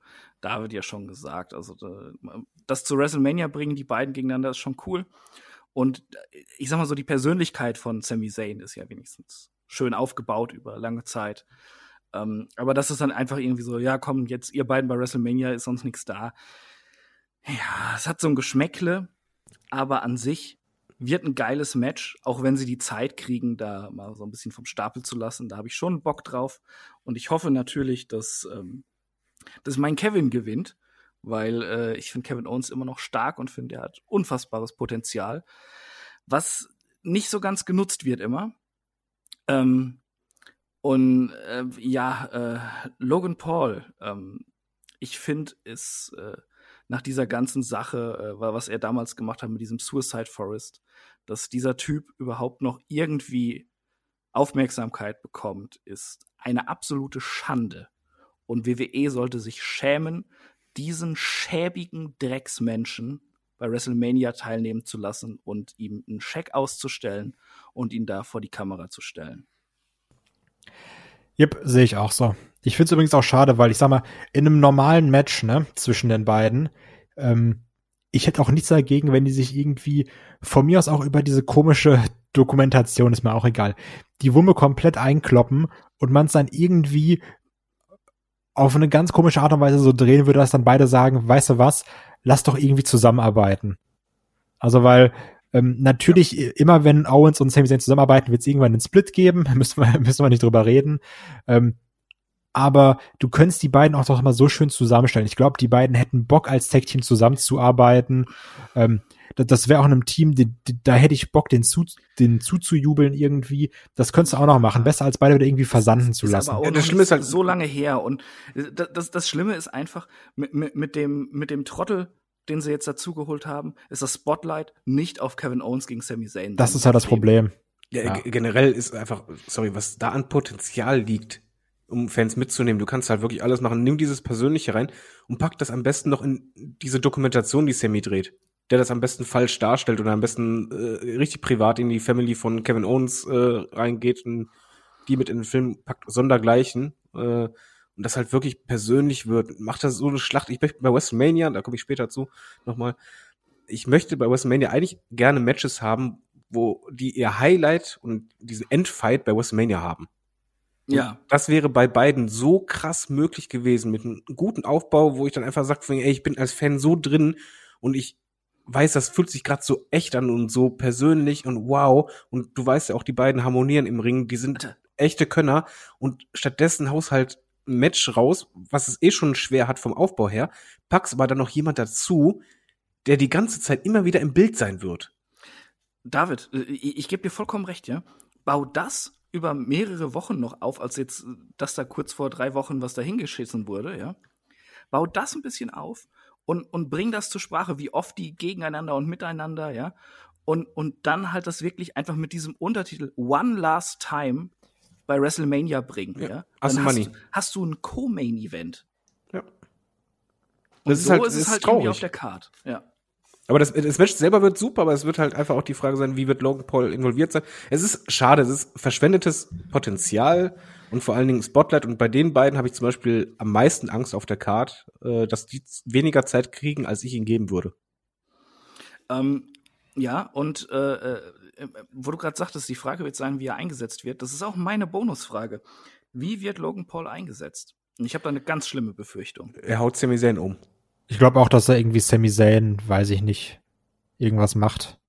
David ja schon gesagt. Also da, das zu WrestleMania bringen, die beiden gegeneinander, ist schon cool. Und äh, ich sag mal so, die Persönlichkeit von Sami Zayn ist ja wenigstens schön aufgebaut über lange Zeit. Ähm, aber das ist dann einfach irgendwie so, ja, komm, jetzt ihr beiden bei WrestleMania ist sonst nichts da. Ja, es hat so ein Geschmäckle, aber an sich wird ein geiles Match, auch wenn sie die Zeit kriegen, da mal so ein bisschen vom Stapel zu lassen. Da habe ich schon Bock drauf. Und ich hoffe natürlich, dass, ähm, dass mein Kevin gewinnt weil äh, ich finde Kevin Owens immer noch stark und finde, er hat unfassbares Potenzial, was nicht so ganz genutzt wird immer. Ähm, und äh, ja, äh, Logan Paul, ähm, ich finde, ist äh, nach dieser ganzen Sache, äh, was er damals gemacht hat mit diesem Suicide Forest, dass dieser Typ überhaupt noch irgendwie Aufmerksamkeit bekommt, ist eine absolute Schande. Und WWE sollte sich schämen, diesen schäbigen Drecksmenschen bei WrestleMania teilnehmen zu lassen und ihm einen Scheck auszustellen und ihn da vor die Kamera zu stellen. Yep, sehe ich auch so. Ich finde es übrigens auch schade, weil ich sag mal, in einem normalen Match, ne, zwischen den beiden, ähm, ich hätte auch nichts dagegen, wenn die sich irgendwie von mir aus auch über diese komische Dokumentation, ist mir auch egal, die Wumme komplett einkloppen und man es dann irgendwie auf eine ganz komische Art und Weise so drehen würde, dass dann beide sagen, weißt du was, lass doch irgendwie zusammenarbeiten. Also weil ähm, natürlich ja. immer wenn Owens und Sami Zayn zusammenarbeiten, wird es irgendwann einen Split geben, müssen wir, müssen wir nicht drüber reden. Ähm, aber du könntest die beiden auch doch mal so schön zusammenstellen. Ich glaube, die beiden hätten Bock, als Tag-Team zusammenzuarbeiten. Ähm, das, das wäre auch in einem Team, die, die, da hätte ich Bock, den, zu, den zuzujubeln irgendwie. Das könntest du auch noch machen. Besser als beide wieder irgendwie versanden zu lassen. Aber auch ja, das Schlimme ist halt so lange her. Und das, das, das Schlimme ist einfach, mit, mit, mit, dem, mit dem Trottel, den sie jetzt dazugeholt haben, ist das Spotlight nicht auf Kevin Owens gegen Sami Zayn. Das ist ja das Problem. Ja, ja, generell ist einfach, sorry, was da an Potenzial liegt, um Fans mitzunehmen. Du kannst halt wirklich alles machen. Nimm dieses Persönliche rein und pack das am besten noch in diese Dokumentation, die Sammy dreht. Der das am besten falsch darstellt oder am besten äh, richtig privat in die Family von Kevin Owens äh, reingeht und die mit in den Film packt, sondergleichen. Äh, und das halt wirklich persönlich wird. Macht das so eine Schlacht. Ich möchte bei WrestleMania, da komme ich später zu, nochmal. Ich möchte bei WrestleMania eigentlich gerne Matches haben, wo die ihr Highlight und diesen Endfight bei WrestleMania haben. Ja. Das wäre bei beiden so krass möglich gewesen mit einem guten Aufbau, wo ich dann einfach sage, ey, ich bin als Fan so drin und ich weiß, das fühlt sich gerade so echt an und so persönlich und wow. Und du weißt ja auch, die beiden harmonieren im Ring, die sind echte Könner und stattdessen haust halt ein Match raus, was es eh schon schwer hat vom Aufbau her, packst aber dann noch jemand dazu, der die ganze Zeit immer wieder im Bild sein wird. David, äh, ich, ich gebe dir vollkommen recht, ja. Bau das über mehrere Wochen noch auf, als jetzt, dass da kurz vor drei Wochen was dahingeschissen wurde, ja. Bau das ein bisschen auf und, und bring das zur Sprache, wie oft die gegeneinander und miteinander, ja. Und, und dann halt das wirklich einfach mit diesem Untertitel One Last Time bei WrestleMania bringen, ja. ja? Hast, dann hast, du, hast du ein Co-Main-Event. Ja. Und das so ist halt, ist es halt traurig. irgendwie auf der Card, ja. Aber das, das Match selber wird super, aber es wird halt einfach auch die Frage sein, wie wird Logan Paul involviert sein. Es ist schade, es ist verschwendetes Potenzial und vor allen Dingen Spotlight. Und bei den beiden habe ich zum Beispiel am meisten Angst auf der Card, äh, dass die weniger Zeit kriegen, als ich ihnen geben würde. Ähm, ja, und äh, äh, wo du gerade sagtest, die Frage wird sein, wie er eingesetzt wird. Das ist auch meine Bonusfrage. Wie wird Logan Paul eingesetzt? Und ich habe da eine ganz schlimme Befürchtung. Er haut Sami Zayn um. Ich glaube auch, dass er irgendwie Sami Zayn, weiß ich nicht, irgendwas macht.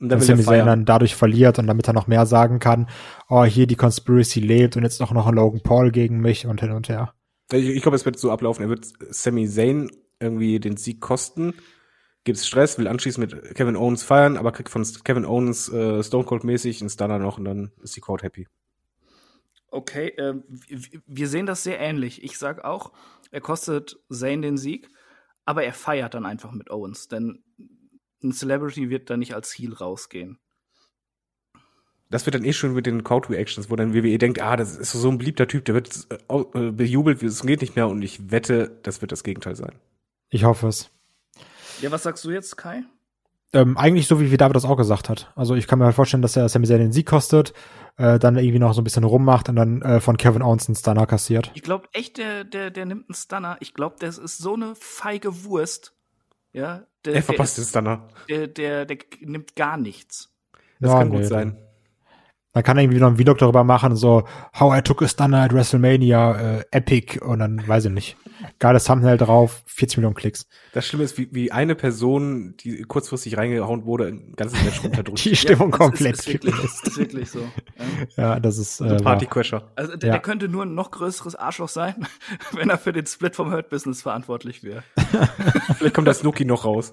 Und dann Sami Zayn dann dadurch verliert und damit er noch mehr sagen kann, oh, hier die Conspiracy lebt und jetzt noch noch ein Logan Paul gegen mich und hin und her. Ich, ich glaube, es wird so ablaufen. Er wird Sami Zayn irgendwie den Sieg kosten, gibt's Stress, will anschließend mit Kevin Owens feiern, aber kriegt von Kevin Owens äh, Stone Cold mäßig einen Stunner noch und dann ist die Crowd happy. Okay, äh, wir sehen das sehr ähnlich. Ich sag auch, er kostet Zayn den Sieg aber er feiert dann einfach mit Owens, denn ein Celebrity wird da nicht als Heel rausgehen. Das wird dann eh schon mit den Crowd-Reactions, wo dann WWE denkt, ah, das ist so ein beliebter Typ, der wird äh, bejubelt, es geht nicht mehr und ich wette, das wird das Gegenteil sein. Ich hoffe es. Ja, was sagst du jetzt, Kai? Ähm, eigentlich so, wie, wie David das auch gesagt hat. Also ich kann mir halt vorstellen, dass er Sami Zayn den Sieg kostet, äh, dann irgendwie noch so ein bisschen rummacht und dann äh, von Kevin Owens einen Stunner kassiert. Ich glaube echt, der, der, der nimmt einen Stunner. Ich glaube, das ist so eine feige Wurst. Ja, der, er verpasst den Stunner. Der, der, der, nimmt gar nichts. Das ja, kann nee, gut sein. Man kann irgendwie noch einen Vlog darüber machen, so How I Took a Stunner at WrestleMania, äh, Epic und dann weiß ich nicht. Geiles Thumbnail drauf, 40 Millionen Klicks. Das Schlimme ist, wie, wie eine Person, die kurzfristig reingehauen wurde, ein ganzes Match runterdrückt. die Stimmung ja, komplett. Ist, ist, wirklich, ist wirklich so. Ja, ja das ist äh, Partycrasher. Also der, ja. der könnte nur ein noch größeres Arschloch sein, wenn er für den Split vom Hurt Business verantwortlich wäre. Vielleicht kommt das Snooki noch raus.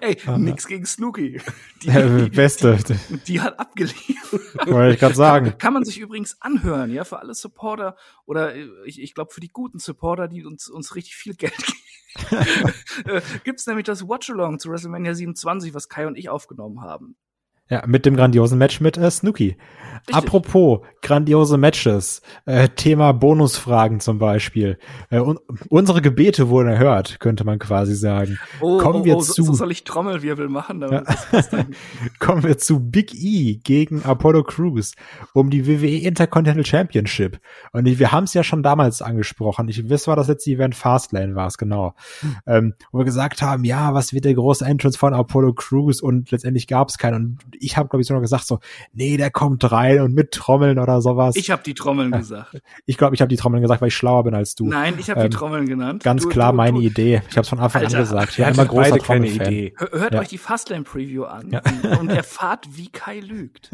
Ey, nix gegen Snooki. Die, Beste. Die hat abgeliefert. Wollte ich gerade sagen. Kann man sich übrigens anhören, ja, für alle Supporter oder äh, ich, ich glaube für die guten Supporter, die uns, uns richtig viel Geld geben. Äh, gibt's nämlich das Watch-Along zu WrestleMania 27, was Kai und ich aufgenommen haben. Ja, mit dem grandiosen Match mit äh, Snooki. Richtig. Apropos grandiose Matches, äh, Thema Bonusfragen zum Beispiel. Äh, un unsere Gebete wurden erhört, könnte man quasi sagen. Oh, Kommen oh, wir oh, zu. So soll ich Trommelwirbel machen? Ja. Kommen wir zu Big E gegen Apollo Crews um die WWE Intercontinental Championship. Und wir haben es ja schon damals angesprochen. Ich weiß, war das letzte Event Fastlane war es genau, hm. ähm, wo wir gesagt haben, ja, was wird der große Entrance von Apollo Crews? Und letztendlich gab es keinen. Und ich habe glaube ich so noch gesagt so, nee, der kommt rein und mit Trommeln oder sowas. Ich habe die Trommeln gesagt. Ich glaube, ich habe die Trommeln gesagt, weil ich schlauer bin als du. Nein, ich habe ähm, die Trommeln genannt. Ganz du, klar du, meine du. Idee. Ich habe es von Anfang Alter, an gesagt. Ich bin immer großer Trommelfan. Idee. Hört ja. euch die Fastlane Preview an ja. und, und erfahrt, wie Kai lügt.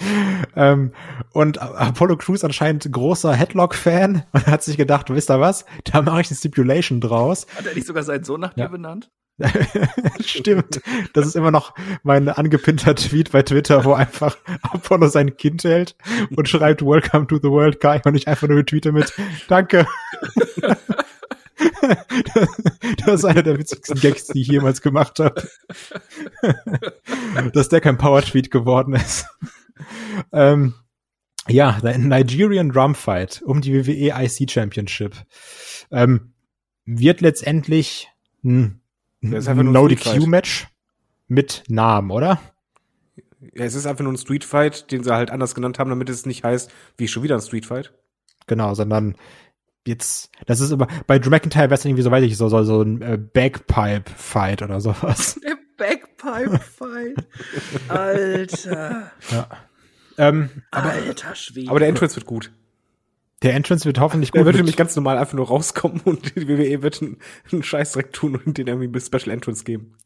ähm, und Apollo Crews anscheinend großer Headlock-Fan und hat sich gedacht, wisst ihr was? Da mache ich eine Stipulation draus. Hat er nicht sogar seinen Sohn nach ja. dir benannt? Stimmt. Das ist immer noch mein angepinnter Tweet bei Twitter, wo einfach Apollo sein Kind hält und schreibt Welcome to the World Guy und ich einfach nur tweete mit Danke. das ist einer der witzigsten Gags, die ich jemals gemacht habe. Dass der kein Power-Tweet geworden ist. Ähm, ja, der Nigerian Drum Fight um die WWE IC Championship ähm, wird letztendlich hm, das ist einfach nur ein No-DQ-Match mit Namen, oder? Ja, es ist einfach nur ein Street Fight, den sie halt anders genannt haben, damit es nicht heißt, wie schon wieder ein Street Fight. Genau, sondern jetzt, das ist immer, bei Drew McIntyre wäre es irgendwie so, weiß ich, so, so, so ein äh, Bagpipe-Fight oder sowas. Der Bagpipe-Fight. Alter. Ja. Ähm, Alter Schwede. Aber der Entrance wird gut. Der Entrance wird hoffentlich gut. Der wird nämlich ganz normal einfach nur rauskommen und die WWE wird einen, einen Scheißdreck tun und den irgendwie ein Special Entrance geben.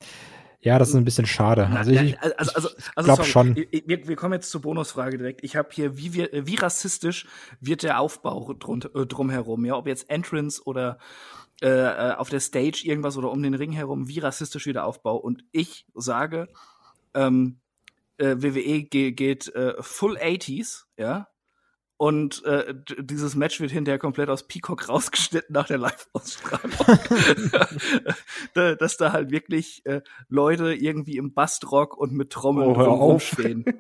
Ja, das ist ein bisschen schade. Also ich, also, also, also, also glaube schon. Wir, wir, kommen jetzt zur Bonusfrage direkt. Ich habe hier, wie, wir, wie rassistisch wird der Aufbau drum, äh, drumherum? Ja, ob jetzt Entrance oder äh, äh, auf der Stage irgendwas oder um den Ring herum, wie rassistisch wird der Aufbau? Und ich sage, ähm, äh, WWE geht äh, Full 80s, ja, und äh, dieses Match wird hinterher komplett aus Peacock rausgeschnitten nach der Live-Ausstrahlung. Dass da halt wirklich äh, Leute irgendwie im Bastrock und mit Trommeln oh, rumstehen.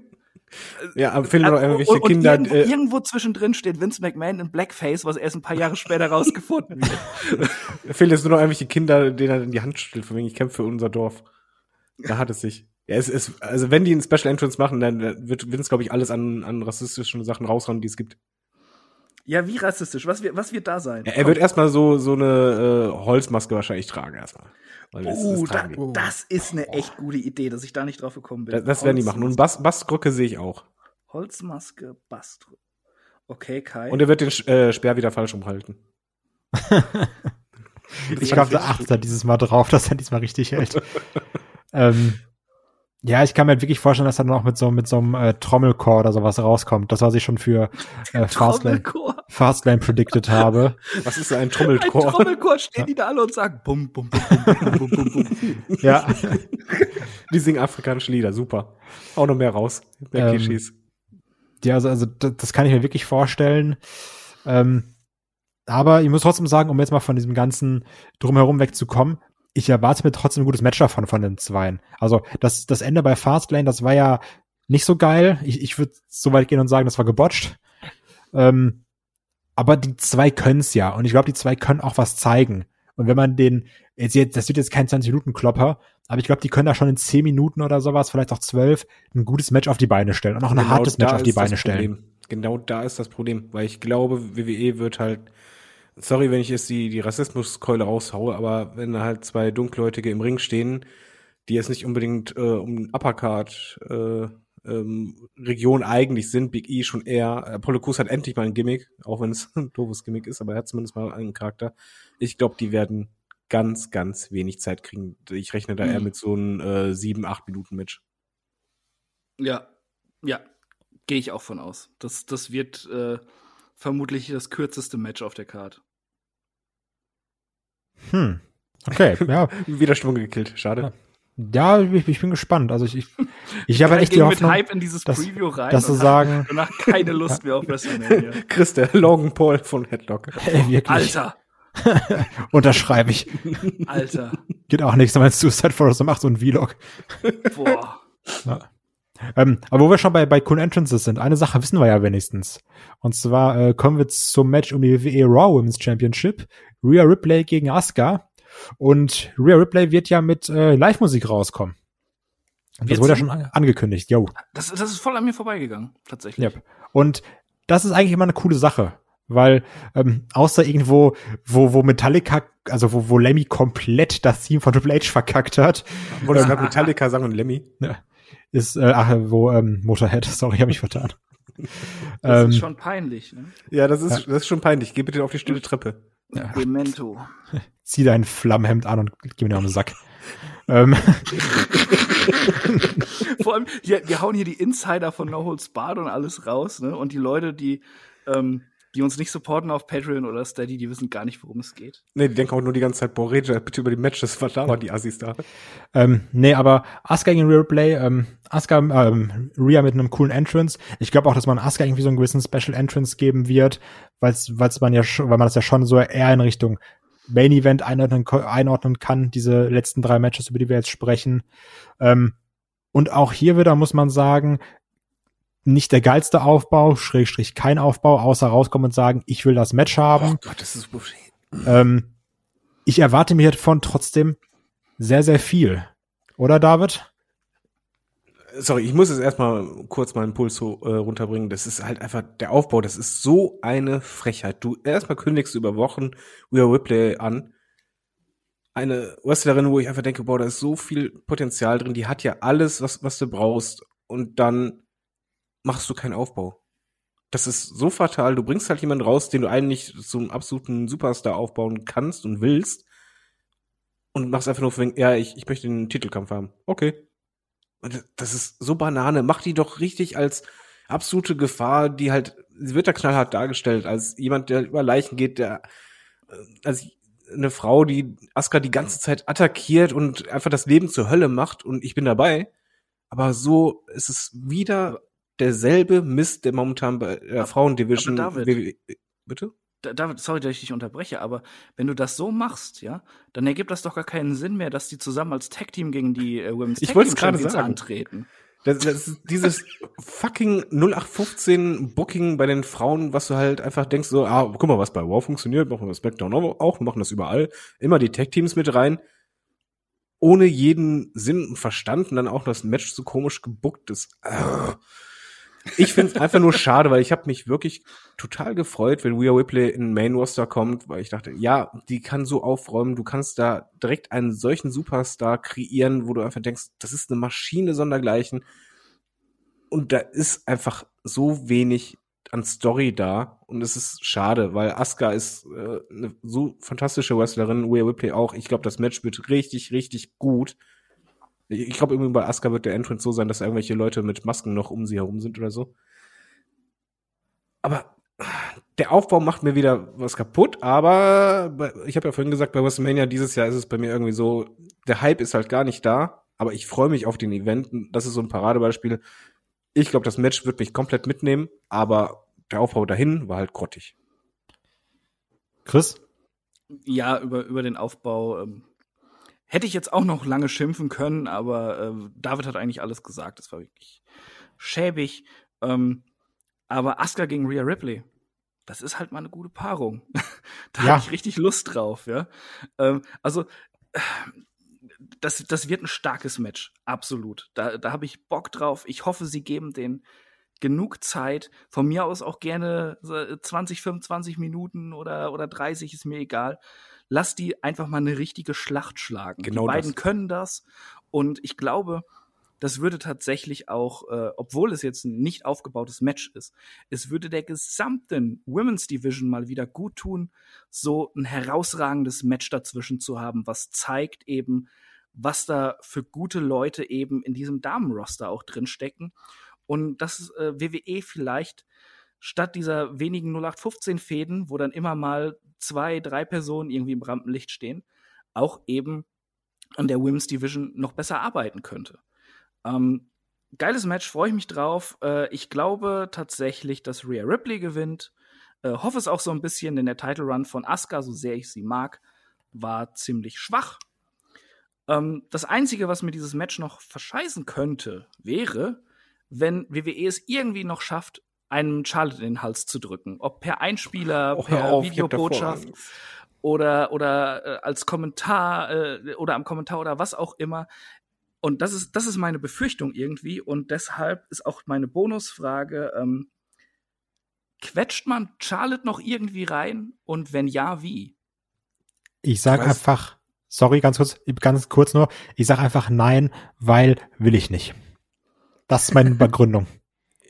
Ja, aber finden noch irgendwelche und, Kinder. irgendwo, äh, irgendwo zwischendrin steht Vince McMahon in Blackface, was erst ein paar Jahre später rausgefunden wird. Fehlen jetzt nur noch irgendwelche Kinder, denen er in die Hand stellt, von wegen ich kämpfe für unser Dorf. Da hat es sich. Ja, es ist, also wenn die einen Special Entrance machen, dann wird Vince, glaube ich, alles an, an rassistischen Sachen raushauen, die es gibt. Ja, wie rassistisch? Was wird, was wird da sein? Ja, er wird erstmal so, so eine äh, Holzmaske wahrscheinlich tragen erstmal. Oh, da, das ist eine echt gute Idee, dass ich da nicht drauf gekommen bin. Das, das werden die machen. Und Bass, Basskrücke sehe ich auch. Holzmaske, Bassdrücke. Okay, Kai. Und er wird den äh, Speer wieder falsch umhalten. ich glaube, da achtet er dieses Mal drauf, dass er diesmal richtig hält. ähm, ja, ich kann mir wirklich vorstellen, dass er dann auch mit so, mit so einem äh, Trommelchor oder sowas rauskommt. Das, was ich schon für äh, Fastlane, Fastlane predicted habe. Was ist so ein Trommelchor? Ein Trommelchor stehen die da alle und sagen bum, bum, bum, bum, bum, bum, bum, bum. Ja. die singen afrikanische Lieder, super. Auch noch mehr raus. Mehr ähm, Klischees. Ja, also, also das, das kann ich mir wirklich vorstellen. Ähm, aber ich muss trotzdem sagen, um jetzt mal von diesem ganzen Drumherum wegzukommen, ich erwarte mir trotzdem ein gutes Match davon von den Zweien. Also das, das Ende bei Fastlane, das war ja nicht so geil. Ich, ich würde so weit gehen und sagen, das war gebotcht. Ähm, aber die zwei können's ja. Und ich glaube, die zwei können auch was zeigen. Und wenn man den, jetzt, jetzt das wird jetzt kein 20-Minuten-Klopper, aber ich glaube, die können da schon in 10 Minuten oder sowas, vielleicht auch 12, ein gutes Match auf die Beine stellen und auch ein genau hartes Match auf die Beine stellen. Genau da ist das Problem, weil ich glaube, WWE wird halt sorry, wenn ich jetzt die, die Rassismuskeule raushaue, aber wenn da halt zwei Dunkelhäutige im Ring stehen, die jetzt nicht unbedingt äh, um Uppercard äh, ähm, Region eigentlich sind, Big E schon eher. Apollo Crews hat endlich mal ein Gimmick, auch wenn es ein doofes Gimmick ist, aber er hat zumindest mal einen Charakter. Ich glaube, die werden ganz, ganz wenig Zeit kriegen. Ich rechne da mhm. eher mit so einem äh, sieben, acht Minuten Match. Ja, ja, gehe ich auch von aus. Das, das wird äh, vermutlich das kürzeste Match auf der Card. Hm. Okay, ja. Widerspruch gekillt, schade. Ja. Ich, ich, bin gespannt. Also ich, ich, ich habe halt echt die Hoffnung, mit Hype in dieses dass, Preview rein dass du sagen, danach keine Lust mehr auf WrestleMania. Chris, der Logan Paul von Headlock. Ey, wirklich. Alter. Unterschreibe ich. Alter. Geht auch nichts, wenn Suicide Forest macht so ein Vlog. Boah. Ja. Ähm, aber wo wir schon bei, bei Cool Entrances sind, eine Sache wissen wir ja wenigstens. Und zwar äh, kommen wir zum Match um die WWE Raw Women's Championship. Rhea Ripley gegen Asuka. Und Rhea Ripley wird ja mit äh, Live-Musik rauskommen. Das wird wurde ja schon angekündigt, yo. Das, das ist voll an mir vorbeigegangen, tatsächlich. Yep. Und das ist eigentlich immer eine coole Sache. Weil ähm, außer irgendwo, wo, wo Metallica, also wo, wo Lemmy komplett das Team von Triple H verkackt hat. Wolltest du ähm, gerade Metallica sagen und Lemmy? Ja, ist, äh, ach, wo ähm, Motorhead, sorry, habe ich vertan. Das ähm, ist schon peinlich, ne? Ja, das ist, ja. das ist schon peinlich. Geh bitte auf die stille Treppe. Ja. Demento. Zieh dein Flammhemd an und geh mir auf den Sack. ähm. Vor allem, wir, wir hauen hier die Insider von No Holds Barred und alles raus, ne? Und die Leute, die ähm, die uns nicht supporten auf Patreon oder Steady, die wissen gar nicht, worum es geht. Nee, die denken auch nur die ganze Zeit, boah, rede bitte über die Matches, was da war die Assis da. Ähm, nee, aber Asuka gegen Real Play, ähm, Asuka, ähm, Rhea mit einem coolen Entrance. Ich glaube auch, dass man Asuka irgendwie so einen gewissen Special Entrance geben wird, weil's, weil's man ja weil man das ja schon so eher in Richtung Main Event einordnen, einordnen kann, diese letzten drei Matches, über die wir jetzt sprechen. Ähm, und auch hier wieder muss man sagen, nicht der geilste Aufbau, Schrägstrich kein Aufbau, außer rauskommen und sagen, ich will das Match haben. Oh Gott, das ist ähm, Ich erwarte mir davon trotzdem sehr, sehr viel. Oder, David? Sorry, ich muss jetzt erstmal kurz meinen Puls so, äh, runterbringen. Das ist halt einfach der Aufbau, das ist so eine Frechheit. Du erstmal kündigst du über Wochen Rhea Ripley an. Eine Wrestlerin, wo ich einfach denke, boah, da ist so viel Potenzial drin, die hat ja alles, was, was du brauchst. Und dann machst du keinen Aufbau. Das ist so fatal. Du bringst halt jemanden raus, den du eigentlich zum absoluten Superstar aufbauen kannst und willst. Und machst einfach nur, für, ja, ich, ich möchte den Titelkampf haben. Okay. Und das ist so Banane. Mach die doch richtig als absolute Gefahr, die halt, sie wird da knallhart dargestellt, als jemand, der über Leichen geht, der, äh, als eine Frau, die Aska die ganze Zeit attackiert und einfach das Leben zur Hölle macht und ich bin dabei. Aber so ist es wieder derselbe Mist, der momentan bei der aber, Frauendivision. Aber David, bitte? David, sorry, dass ich dich unterbreche, aber wenn du das so machst, ja, dann ergibt das doch gar keinen Sinn mehr, dass die zusammen als Tag Team gegen die äh, Women's ich Tag Team Champions sagen. antreten. Das, das ist dieses fucking 0815 Booking bei den Frauen, was du halt einfach denkst, so, ah, guck mal, was bei Wow funktioniert, machen wir das SmackDown auch, machen das überall. Immer die Tag Teams mit rein. Ohne jeden Sinn und Verstand und dann auch das Match so komisch gebuckt ist. Äh. Ich finde es einfach nur schade, weil ich habe mich wirklich total gefreut, wenn Rhea Ripley in Main Roster kommt, weil ich dachte, ja, die kann so aufräumen, du kannst da direkt einen solchen Superstar kreieren, wo du einfach denkst, das ist eine Maschine sondergleichen. Und da ist einfach so wenig an Story da und es ist schade, weil Asuka ist äh, eine so fantastische Wrestlerin, Rhea Ripley auch. Ich glaube, das Match wird richtig, richtig gut. Ich glaube, irgendwie bei Asuka wird der Entrance so sein, dass irgendwelche Leute mit Masken noch um sie herum sind oder so. Aber der Aufbau macht mir wieder was kaputt, aber ich habe ja vorhin gesagt, bei WrestleMania dieses Jahr ist es bei mir irgendwie so, der Hype ist halt gar nicht da, aber ich freue mich auf den Event. Das ist so ein Paradebeispiel. Ich glaube, das Match wird mich komplett mitnehmen, aber der Aufbau dahin war halt grottig. Chris? Ja, über, über den Aufbau ähm, Hätte ich jetzt auch noch lange schimpfen können, aber äh, David hat eigentlich alles gesagt. Das war wirklich schäbig. Ähm, aber Asuka gegen Rhea Ripley, das ist halt mal eine gute Paarung. da ja. habe ich richtig Lust drauf, ja. Ähm, also das, das wird ein starkes Match, absolut. Da, da habe ich Bock drauf. Ich hoffe, sie geben den genug Zeit. Von mir aus auch gerne 20, 25 Minuten oder, oder 30, ist mir egal lass die einfach mal eine richtige Schlacht schlagen. Genau die beiden das. können das und ich glaube, das würde tatsächlich auch, äh, obwohl es jetzt ein nicht aufgebautes Match ist, es würde der gesamten Women's Division mal wieder gut tun, so ein herausragendes Match dazwischen zu haben, was zeigt eben, was da für gute Leute eben in diesem Damenroster auch drinstecken. Und dass äh, WWE vielleicht statt dieser wenigen 0815-Fäden, wo dann immer mal zwei, drei Personen irgendwie im Rampenlicht stehen, auch eben an der Women's Division noch besser arbeiten könnte. Ähm, geiles Match, freue ich mich drauf. Äh, ich glaube tatsächlich, dass Rhea Ripley gewinnt. Äh, hoffe es auch so ein bisschen, denn der Title Run von Asuka, so sehr ich sie mag, war ziemlich schwach. Ähm, das Einzige, was mir dieses Match noch verscheißen könnte, wäre, wenn WWE es irgendwie noch schafft, einem Charlotte in den Hals zu drücken. Ob per Einspieler, oh, per auf, Videobotschaft oder, oder äh, als Kommentar äh, oder am Kommentar oder was auch immer. Und das ist, das ist meine Befürchtung irgendwie. Und deshalb ist auch meine Bonusfrage, ähm, quetscht man Charlotte noch irgendwie rein? Und wenn ja, wie? Ich sag einfach, sorry, ganz kurz, ganz kurz nur, ich sag einfach nein, weil will ich nicht. Das ist meine Begründung.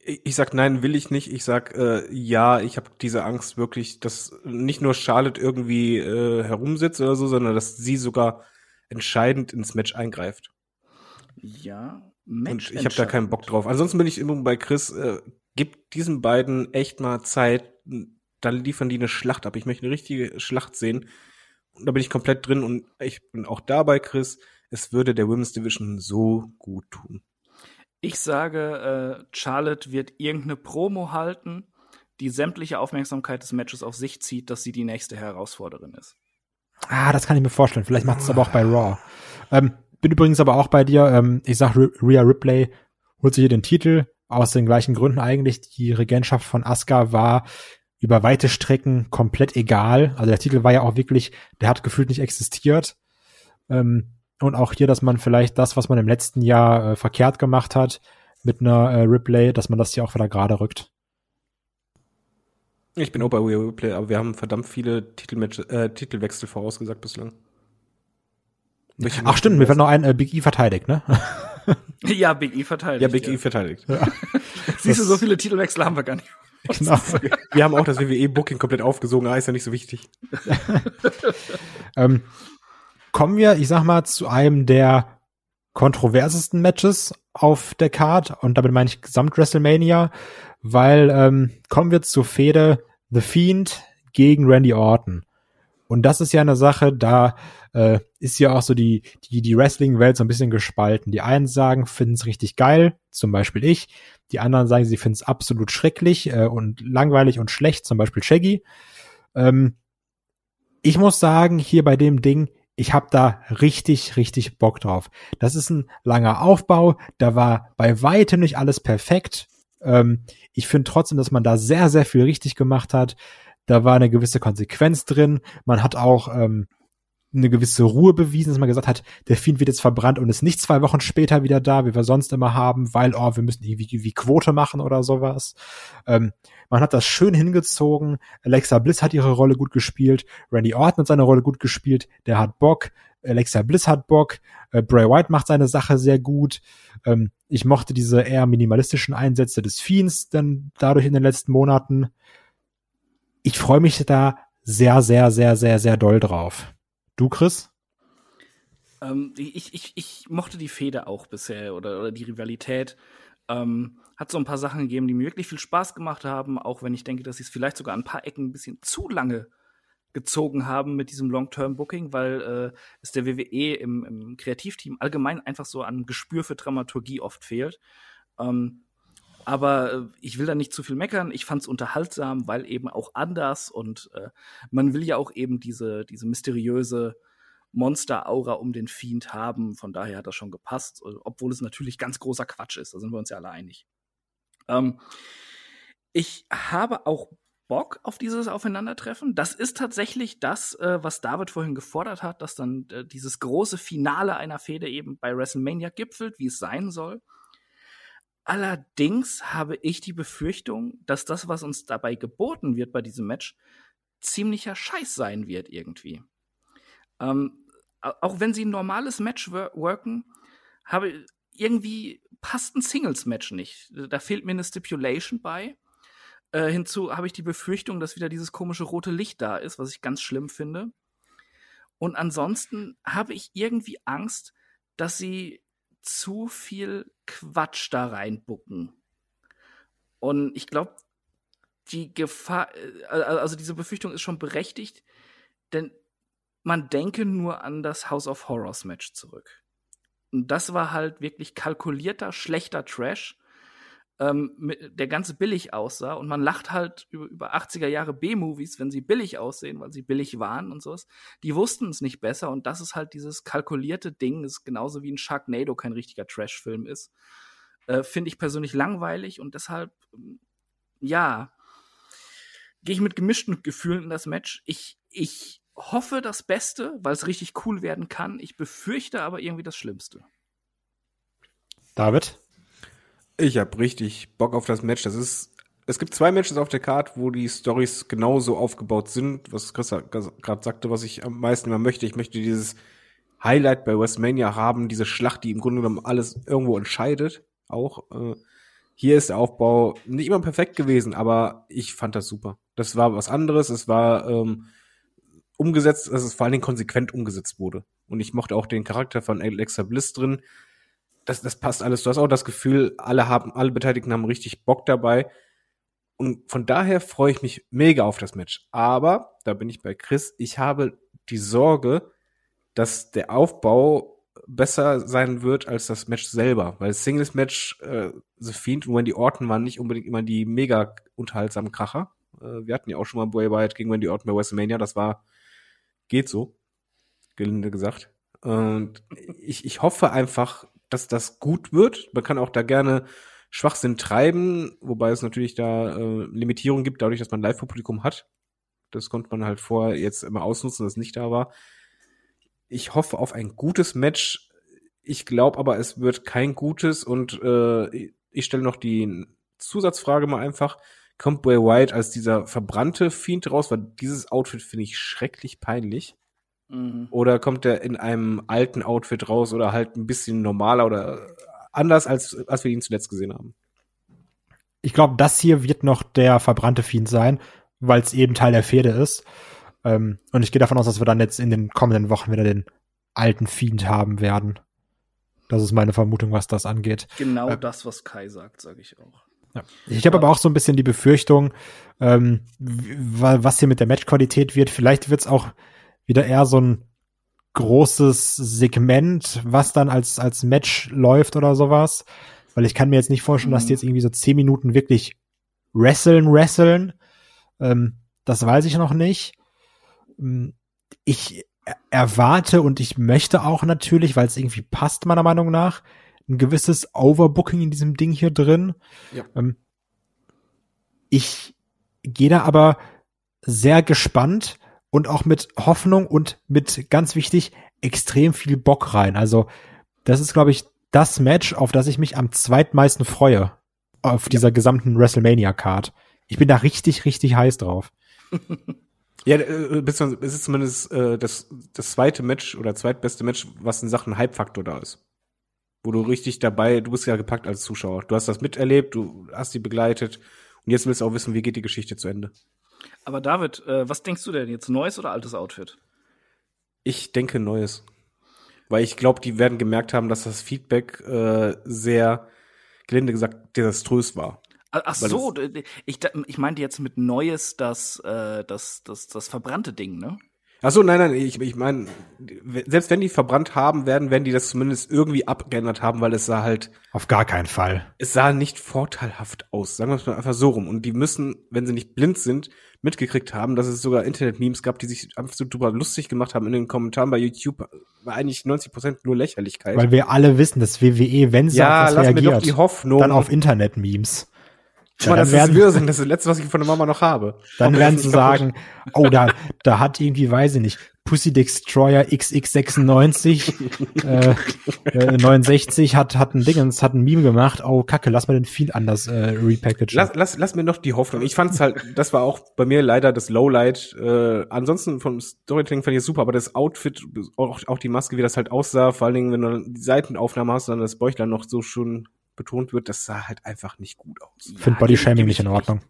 Ich sag nein, will ich nicht. Ich sag äh, ja, ich habe diese Angst wirklich, dass nicht nur Charlotte irgendwie äh, herumsitzt oder so, sondern dass sie sogar entscheidend ins Match eingreift. Ja, Match Und ich habe da keinen Bock drauf. Ansonsten bin ich immer bei Chris, äh, gib diesen beiden echt mal Zeit, dann liefern die eine Schlacht ab. Ich möchte eine richtige Schlacht sehen. Und da bin ich komplett drin und ich bin auch dabei, Chris. Es würde der Women's Division so gut tun. Ich sage, äh, Charlotte wird irgendeine Promo halten, die sämtliche Aufmerksamkeit des Matches auf sich zieht, dass sie die nächste Herausforderin ist. Ah, das kann ich mir vorstellen. Vielleicht macht es aber auch bei Raw. Ähm, bin übrigens aber auch bei dir. Ähm, ich sag, Rhea Ripley holt sich hier den Titel aus den gleichen Gründen eigentlich. Die Regentschaft von Asuka war über weite Strecken komplett egal. Also der Titel war ja auch wirklich, der hat gefühlt nicht existiert. Ähm, und auch hier, dass man vielleicht das, was man im letzten Jahr äh, verkehrt gemacht hat, mit einer äh, Ripley, dass man das hier auch wieder gerade rückt. Ich bin auch bei Ripley, aber wir haben verdammt viele Titelmatch, äh, Titelwechsel vorausgesagt bislang. Ach stimmt, mir wird noch ein äh, Big E verteidigt, ne? ja, Big E verteidigt. Ja, Big ja. E verteidigt. Ja. Siehst du, so viele Titelwechsel haben wir gar nicht. Genau. Wir haben auch das WWE-Booking komplett aufgesogen, ah, ist ja nicht so wichtig. ähm, kommen wir, ich sag mal, zu einem der kontroversesten Matches auf der Card und damit meine ich Gesamt WrestleMania, weil ähm, kommen wir zur Fehde The Fiend gegen Randy Orton. Und das ist ja eine Sache, da äh, ist ja auch so die, die, die Wrestling-Welt so ein bisschen gespalten. Die einen sagen, finden es richtig geil, zum Beispiel ich. Die anderen sagen, sie finden es absolut schrecklich äh, und langweilig und schlecht, zum Beispiel Shaggy. Ähm, ich muss sagen, hier bei dem Ding, ich habe da richtig, richtig Bock drauf. Das ist ein langer Aufbau, da war bei weitem nicht alles perfekt. Ähm, ich finde trotzdem, dass man da sehr, sehr viel richtig gemacht hat. Da war eine gewisse Konsequenz drin. Man hat auch ähm, eine gewisse Ruhe bewiesen, dass man gesagt hat, der Fiend wird jetzt verbrannt und ist nicht zwei Wochen später wieder da, wie wir sonst immer haben, weil, oh, wir müssen irgendwie wie Quote machen oder sowas. Ähm, man hat das schön hingezogen. Alexa Bliss hat ihre Rolle gut gespielt. Randy Orton hat seine Rolle gut gespielt. Der hat Bock. Alexa Bliss hat Bock. Äh, Bray White macht seine Sache sehr gut. Ähm, ich mochte diese eher minimalistischen Einsätze des Fiends dann dadurch in den letzten Monaten. Ich freue mich da sehr, sehr, sehr, sehr, sehr doll drauf. Du, Chris? Ähm, ich, ich, ich mochte die Fehde auch bisher oder, oder die Rivalität. Ähm, hat so ein paar Sachen gegeben, die mir wirklich viel Spaß gemacht haben, auch wenn ich denke, dass sie es vielleicht sogar an ein paar Ecken ein bisschen zu lange gezogen haben mit diesem Long-Term-Booking, weil äh, es der WWE im, im Kreativteam allgemein einfach so an Gespür für Dramaturgie oft fehlt. Ähm, aber äh, ich will da nicht zu viel meckern. Ich fand es unterhaltsam, weil eben auch anders und äh, man will ja auch eben diese, diese mysteriöse Monster-Aura um den Fiend haben. Von daher hat das schon gepasst, äh, obwohl es natürlich ganz großer Quatsch ist. Da sind wir uns ja alle einig. Ähm, ich habe auch Bock auf dieses Aufeinandertreffen. Das ist tatsächlich das, äh, was David vorhin gefordert hat, dass dann äh, dieses große Finale einer Fehde eben bei WrestleMania gipfelt, wie es sein soll. Allerdings habe ich die Befürchtung, dass das, was uns dabei geboten wird bei diesem Match, ziemlicher Scheiß sein wird irgendwie. Ähm, auch wenn sie ein normales Match worken, habe irgendwie passt ein Singles-Match nicht. Da fehlt mir eine Stipulation bei. Äh, hinzu habe ich die Befürchtung, dass wieder dieses komische rote Licht da ist, was ich ganz schlimm finde. Und ansonsten habe ich irgendwie Angst, dass sie zu viel Quatsch da reinbucken. Und ich glaube, die Gefahr, äh, also diese Befürchtung ist schon berechtigt, denn man denke nur an das House of Horrors Match zurück. Und das war halt wirklich kalkulierter, schlechter Trash, ähm, der ganz billig aussah. Und man lacht halt über, über 80er Jahre B-Movies, wenn sie billig aussehen, weil sie billig waren und sowas. Die wussten es nicht besser. Und das ist halt dieses kalkulierte Ding, ist genauso wie ein Sharknado kein richtiger Trash-Film ist. Äh, Finde ich persönlich langweilig und deshalb, ja, gehe ich mit gemischten Gefühlen in das Match. Ich, ich hoffe das Beste, weil es richtig cool werden kann. Ich befürchte aber irgendwie das Schlimmste. David? Ich habe richtig Bock auf das Match. Das ist, es gibt zwei Matches auf der Card, wo die Stories genauso aufgebaut sind, was Chris gerade sagte, was ich am meisten immer möchte. Ich möchte dieses Highlight bei WrestleMania haben, diese Schlacht, die im Grunde genommen alles irgendwo entscheidet. Auch äh, hier ist der Aufbau nicht immer perfekt gewesen, aber ich fand das super. Das war was anderes. Es war ähm, umgesetzt, dass es vor allen Dingen konsequent umgesetzt wurde. Und ich mochte auch den Charakter von Alexa Bliss drin. Das, das passt alles. Du hast auch das Gefühl, alle haben, alle Beteiligten haben richtig Bock dabei. Und von daher freue ich mich mega auf das Match. Aber, da bin ich bei Chris, ich habe die Sorge, dass der Aufbau besser sein wird als das Match selber. Weil Singles Match, äh, The Fiend und Wendy Orton waren nicht unbedingt immer die mega unterhaltsamen Kracher. Äh, wir hatten ja auch schon mal Bray Wyatt gegen Wendy Orton bei WrestleMania. Das war geht so, gelinde gesagt. Und ich, ich hoffe einfach, dass das gut wird. Man kann auch da gerne Schwachsinn treiben, wobei es natürlich da äh, Limitierungen gibt, dadurch, dass man Live-Publikum hat. Das konnte man halt vorher jetzt immer ausnutzen, dass es nicht da war. Ich hoffe auf ein gutes Match. Ich glaube aber, es wird kein gutes und äh, ich stelle noch die Zusatzfrage mal einfach kommt Bray White als dieser verbrannte Fiend raus, weil dieses Outfit finde ich schrecklich peinlich. Mhm. Oder kommt er in einem alten Outfit raus oder halt ein bisschen normaler oder anders, als, als wir ihn zuletzt gesehen haben? Ich glaube, das hier wird noch der verbrannte Fiend sein, weil es eben Teil der Fehde ist. Ähm, und ich gehe davon aus, dass wir dann jetzt in den kommenden Wochen wieder den alten Fiend haben werden. Das ist meine Vermutung, was das angeht. Genau äh, das, was Kai sagt, sage ich auch. Ja. Ich habe aber auch so ein bisschen die Befürchtung, ähm, was hier mit der Matchqualität wird. Vielleicht wird es auch wieder eher so ein großes Segment, was dann als, als Match läuft oder sowas. Weil ich kann mir jetzt nicht vorstellen, mhm. dass die jetzt irgendwie so zehn Minuten wirklich wresteln, wresteln. Ähm, das weiß ich noch nicht. Ähm, ich erwarte und ich möchte auch natürlich, weil es irgendwie passt, meiner Meinung nach, ein gewisses Overbooking in diesem Ding hier drin. Ja. Ähm, ich gehe da aber sehr gespannt und auch mit Hoffnung und mit ganz wichtig extrem viel Bock rein. Also das ist, glaube ich, das Match, auf das ich mich am zweitmeisten freue auf dieser gesamten WrestleMania-Card. Ich bin da richtig, richtig heiß drauf. Ja, äh, es ist zumindest äh, das, das zweite Match oder zweitbeste Match, was in Sachen Hype-Faktor da ist wo du richtig dabei, du bist ja gepackt als Zuschauer. Du hast das miterlebt, du hast sie begleitet und jetzt willst du auch wissen, wie geht die Geschichte zu Ende. Aber David, äh, was denkst du denn jetzt? Neues oder altes Outfit? Ich denke Neues. Weil ich glaube, die werden gemerkt haben, dass das Feedback äh, sehr, gelinde gesagt, desaströs war. Ach so, ich, ich meinte jetzt mit Neues das, äh, das, das, das verbrannte Ding, ne? Ach so, nein, nein, ich, ich meine, selbst wenn die verbrannt haben werden, werden die das zumindest irgendwie abgeändert haben, weil es sah halt. Auf gar keinen Fall. Es sah nicht vorteilhaft aus, sagen wir es mal einfach so rum. Und die müssen, wenn sie nicht blind sind, mitgekriegt haben, dass es sogar Internet-Memes gab, die sich absolut drüber lustig gemacht haben in den Kommentaren bei YouTube. War eigentlich 90 Prozent nur Lächerlichkeit. Weil wir alle wissen, dass WWE, wenn sie ja, auf was reagiert, mir doch die Hoffnung, dann auf Internet-Memes. Ja, das werden, ist Wirsinn, das ist das Letzte, was ich von der Mama noch habe. Dann werden sie sagen, oh, da, da hat irgendwie, weiß ich nicht, Pussy Destroyer XX96 äh, äh, 69 hat hat ein Dingens, hat ein Meme gemacht. Oh Kacke, lass mal den Feed anders äh, repackagen. Lass, lass, lass mir noch die Hoffnung. Ich fand's halt, das war auch bei mir leider das Lowlight. Äh, ansonsten vom Storytelling fand ich es super, aber das Outfit, auch, auch die Maske, wie das halt aussah, vor allen Dingen, wenn du die Seitenaufnahme hast, dann das Bäuchlein noch so schon betont wird, das sah halt einfach nicht gut aus. Ich finde Body Shaming nicht in Ordnung.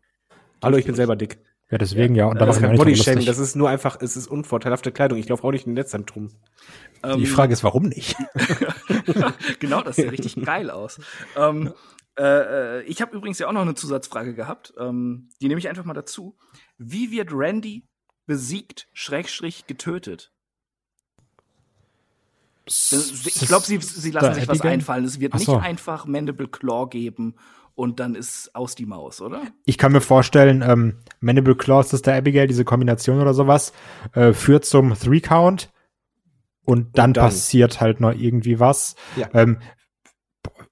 Hallo, ich bin selber dick. Ja, deswegen ja. Und da das ist kein Bodyshaming, das ist nur einfach, es ist unvorteilhafte Kleidung. Ich laufe auch nicht in den Netzzentrum. Die ähm, Frage ist, warum nicht? genau, das sieht richtig geil aus. Ähm, äh, äh, ich habe übrigens ja auch noch eine Zusatzfrage gehabt. Ähm, die nehme ich einfach mal dazu. Wie wird Randy besiegt, Schrägstrich getötet? Ich glaube, sie, sie lassen sich was einfallen. Es wird nicht einfach Mandible Claw geben und dann ist aus die Maus, oder? Ich kann mir vorstellen, ähm, Mandible Claw ist der Abigail, diese Kombination oder sowas, äh, führt zum Three Count und dann, und dann, passiert halt noch irgendwie was. Ja. Ähm,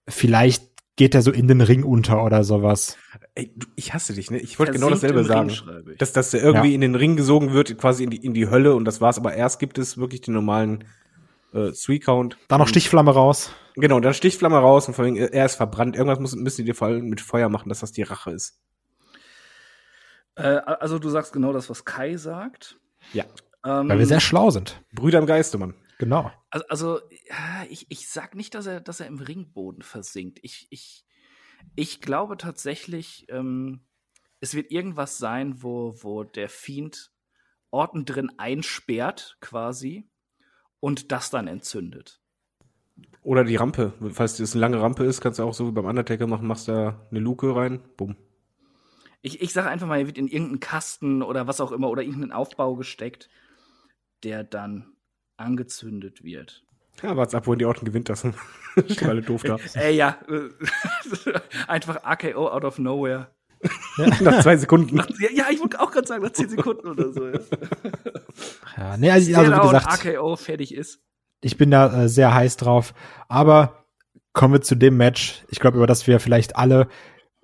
vielleicht geht er so in den Ring unter oder sowas. Ey, ich hasse dich, ne? Ich wollte genau dasselbe sagen. dass, dass der irgendwie ja. in den Ring gesogen wird, quasi in die, in die Hölle und das war's. Aber erst gibt es wirklich den normalen äh, Three-Count. Dann noch Stichflamme raus. Genau, dann Stichflamme raus und vor allem, er ist verbrannt. Irgendwas muss, müssen die dir allem mit Feuer machen, dass das die Rache ist. Äh, also du sagst genau das, was Kai sagt. Ja. Ähm, Weil wir sehr schlau sind. Brüder im Geiste, Mann. Genau. Also, also ich, ich sag nicht, dass er, dass er im Ringboden versinkt. Ich, ich, ich glaube tatsächlich, ähm, es wird irgendwas sein, wo, wo der Fiend Orten drin einsperrt, quasi, und das dann entzündet. Oder die Rampe. Falls das eine lange Rampe ist, kannst du auch so wie beim Undertaker machen, machst da eine Luke rein, bumm. Ich, ich sage einfach mal, er wird in irgendeinen Kasten oder was auch immer oder irgendeinen Aufbau gesteckt, der dann angezündet wird. Ja, wart's ab, wohin die Orten gewinnt das. Schon alle doof da. Ey, ja. einfach AKO out of nowhere. Ja. nach zwei Sekunden. Nach, ja, ich wollte auch gerade sagen, nach zehn Sekunden oder so. Ja, ja nee, also, also wie gesagt. AKO fertig ist ich bin da äh, sehr heiß drauf. Aber kommen wir zu dem Match, ich glaube, über das wir vielleicht alle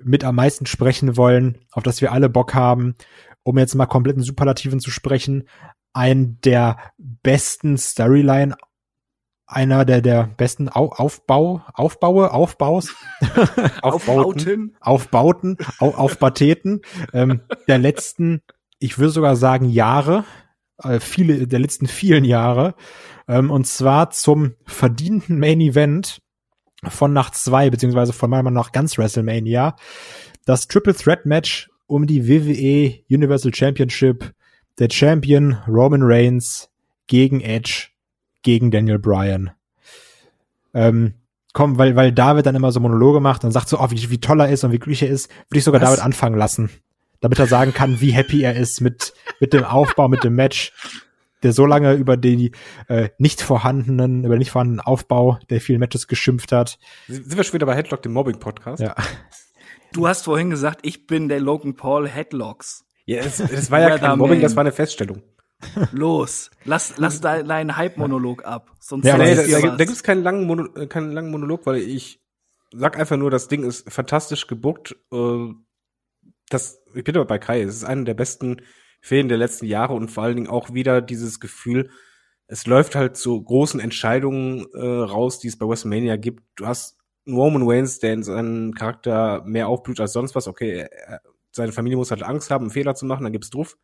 mit am meisten sprechen wollen, auf das wir alle Bock haben, um jetzt mal komplett in Superlativen zu sprechen. Ein der besten Storyline, einer der, der besten Au Aufbau, Aufbaue, Aufbaus, Aufbauten, Aufbauten, Au Aufbateten, ähm, der letzten, ich würde sogar sagen Jahre, äh, viele, der letzten vielen Jahre. Ähm, und zwar zum verdienten Main Event von Nacht 2, beziehungsweise von meiner Meinung nach ganz WrestleMania. Das Triple Threat Match um die WWE Universal Championship. Der Champion Roman Reigns gegen Edge, gegen Daniel Bryan. Ähm, komm, weil, weil David dann immer so Monologe macht und sagt so, oh, wie, wie toll er ist und wie glücklich er ist, würde ich sogar Was? David anfangen lassen. Damit er sagen kann, wie happy er ist mit, mit dem Aufbau, mit dem Match der so lange über die äh, nicht vorhandenen, über den nicht vorhandenen Aufbau der vielen Matches geschimpft hat. Sind wir schon wieder bei Headlock, dem Mobbing-Podcast? Ja. Du hast vorhin gesagt, ich bin der Logan Paul Headlocks. Ja, es, es war ja kein Mobbing, das war eine Feststellung. Los, lass, lass deinen Hype-Monolog ab. Sonst ja, nee, da, da, da gibt es keinen langen, Mono, äh, keinen langen Monolog, weil ich sag einfach nur, das Ding ist fantastisch gebuckt. Äh, das, ich bin aber bei Kai, es ist eine der besten Fehlen der letzten Jahre und vor allen Dingen auch wieder dieses Gefühl, es läuft halt zu großen Entscheidungen äh, raus, die es bei WrestleMania gibt. Du hast Roman Reigns, der in seinem Charakter mehr aufblüht als sonst was. Okay, er, seine Familie muss halt Angst haben, einen Fehler zu machen, dann gibt's drauf.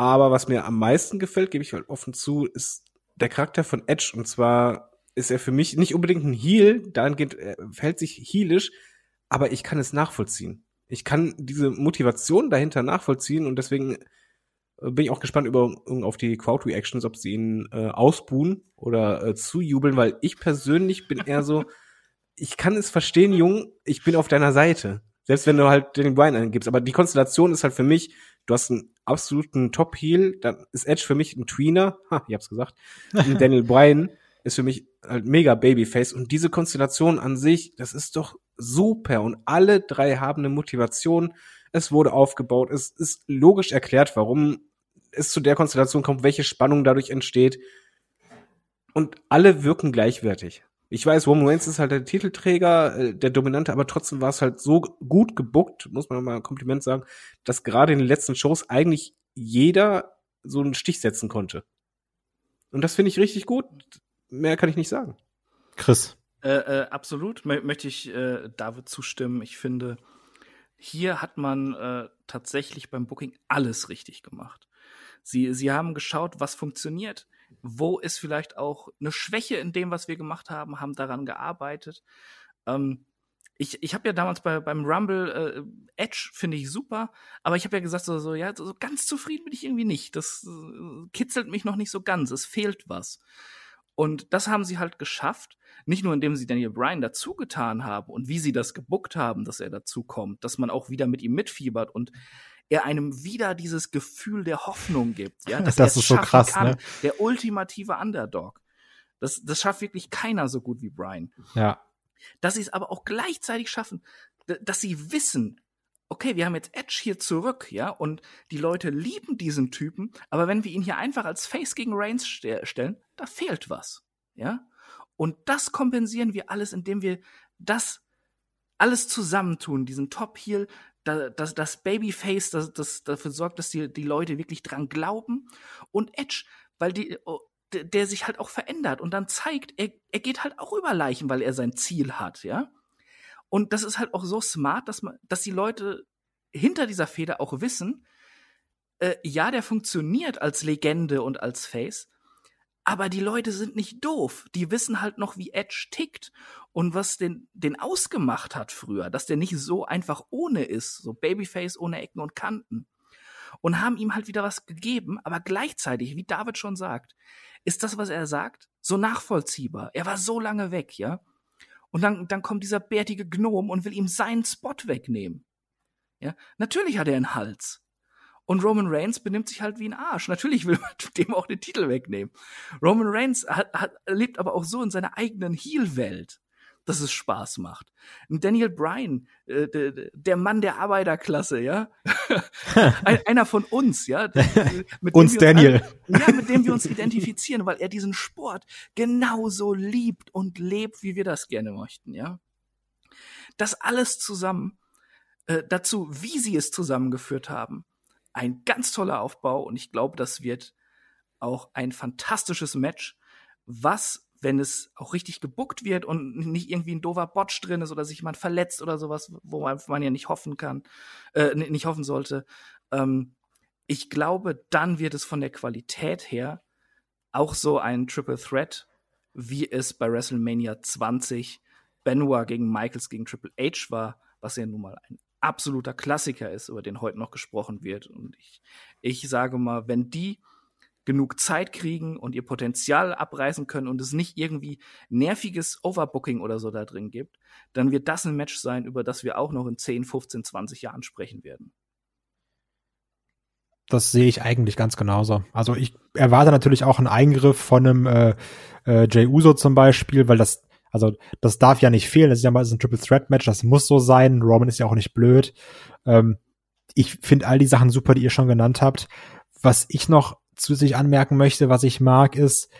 Aber was mir am meisten gefällt, gebe ich halt offen zu, ist der Charakter von Edge. Und zwar ist er für mich nicht unbedingt ein Heel, dahingehend er verhält sich heelisch, aber ich kann es nachvollziehen ich kann diese Motivation dahinter nachvollziehen und deswegen äh, bin ich auch gespannt über auf die Crowd Reactions, ob sie ihn äh, ausbuhen oder äh, zujubeln, weil ich persönlich bin eher so, ich kann es verstehen, Jung, ich bin auf deiner Seite. Selbst wenn du halt den Brian angibst. Aber die Konstellation ist halt für mich, du hast einen absoluten Top-Heel, dann ist Edge für mich ein Tweener, ha, ich hab's gesagt, und Daniel Bryan ist für mich halt mega Babyface. Und diese Konstellation an sich, das ist doch super. Und alle drei haben eine Motivation. Es wurde aufgebaut, es ist logisch erklärt, warum es zu der Konstellation kommt, welche Spannung dadurch entsteht. Und alle wirken gleichwertig. Ich weiß, Roman Reigns ist halt der Titelträger, äh, der Dominante, aber trotzdem war es halt so gut gebuckt, muss man mal ein Kompliment sagen, dass gerade in den letzten Shows eigentlich jeder so einen Stich setzen konnte. Und das finde ich richtig gut mehr kann ich nicht sagen. Chris. Äh, äh, absolut, M möchte ich äh, David zustimmen. Ich finde, hier hat man äh, tatsächlich beim Booking alles richtig gemacht. Sie, sie haben geschaut, was funktioniert. Wo ist vielleicht auch eine Schwäche in dem, was wir gemacht haben, haben daran gearbeitet. Ähm, ich, ich habe ja damals bei, beim Rumble äh, Edge finde ich super, aber ich habe ja gesagt so, so ja so ganz zufrieden bin ich irgendwie nicht. Das äh, kitzelt mich noch nicht so ganz. Es fehlt was. Und das haben sie halt geschafft, nicht nur indem sie Daniel Bryan dazugetan haben und wie sie das gebuckt haben, dass er dazu kommt, dass man auch wieder mit ihm mitfiebert und er einem wieder dieses Gefühl der Hoffnung gibt, ja, dass das ist so krass, kann, ne? der ultimative Underdog. Das, das schafft wirklich keiner so gut wie Brian. Ja. Dass sie es aber auch gleichzeitig schaffen, dass sie wissen, okay, wir haben jetzt Edge hier zurück, ja, und die Leute lieben diesen Typen, aber wenn wir ihn hier einfach als Face gegen Reigns st stellen, da fehlt was, ja. Und das kompensieren wir alles, indem wir das alles zusammentun, diesen Top-Heel, das, das Babyface, das, das dafür sorgt, dass die, die Leute wirklich dran glauben und Edge, weil die, oh, der sich halt auch verändert und dann zeigt, er, er geht halt auch über Leichen, weil er sein Ziel hat, ja. Und das ist halt auch so smart, dass man, dass die Leute hinter dieser Feder auch wissen, äh, ja, der funktioniert als Legende und als Face, aber die Leute sind nicht doof. Die wissen halt noch, wie Edge tickt und was den, den ausgemacht hat früher, dass der nicht so einfach ohne ist, so Babyface ohne Ecken und Kanten. Und haben ihm halt wieder was gegeben, aber gleichzeitig, wie David schon sagt, ist das, was er sagt, so nachvollziehbar. Er war so lange weg, ja. Und dann, dann kommt dieser bärtige Gnom und will ihm seinen Spot wegnehmen. Ja, natürlich hat er einen Hals. Und Roman Reigns benimmt sich halt wie ein Arsch. Natürlich will man dem auch den Titel wegnehmen. Roman Reigns hat, hat, lebt aber auch so in seiner eigenen Heel-Welt dass es Spaß macht. Daniel Bryan, äh, der, der Mann der Arbeiterklasse, ja, Ein, einer von uns, ja, mit uns Daniel, ja, mit dem wir uns identifizieren, weil er diesen Sport genauso liebt und lebt, wie wir das gerne möchten, ja. Das alles zusammen, äh, dazu, wie sie es zusammengeführt haben, ein ganz toller Aufbau und ich glaube, das wird auch ein fantastisches Match, was wenn es auch richtig gebuckt wird und nicht irgendwie ein doofer Botch drin ist oder sich jemand verletzt oder sowas, wo man ja nicht hoffen kann, äh, nicht hoffen sollte. Ähm, ich glaube, dann wird es von der Qualität her auch so ein Triple Threat, wie es bei WrestleMania 20 Benoit gegen Michaels gegen Triple H war, was ja nun mal ein absoluter Klassiker ist, über den heute noch gesprochen wird. Und ich, ich sage mal, wenn die genug Zeit kriegen und ihr Potenzial abreißen können und es nicht irgendwie nerviges Overbooking oder so da drin gibt, dann wird das ein Match sein, über das wir auch noch in 10, 15, 20 Jahren sprechen werden. Das sehe ich eigentlich ganz genauso. Also ich erwarte natürlich auch einen Eingriff von einem äh, äh, Jay Uso zum Beispiel, weil das, also das darf ja nicht fehlen. Das ist ja mal ein Triple Threat Match, das muss so sein. Roman ist ja auch nicht blöd. Ähm, ich finde all die Sachen super, die ihr schon genannt habt. Was ich noch zusätzlich anmerken möchte, was ich mag, ist,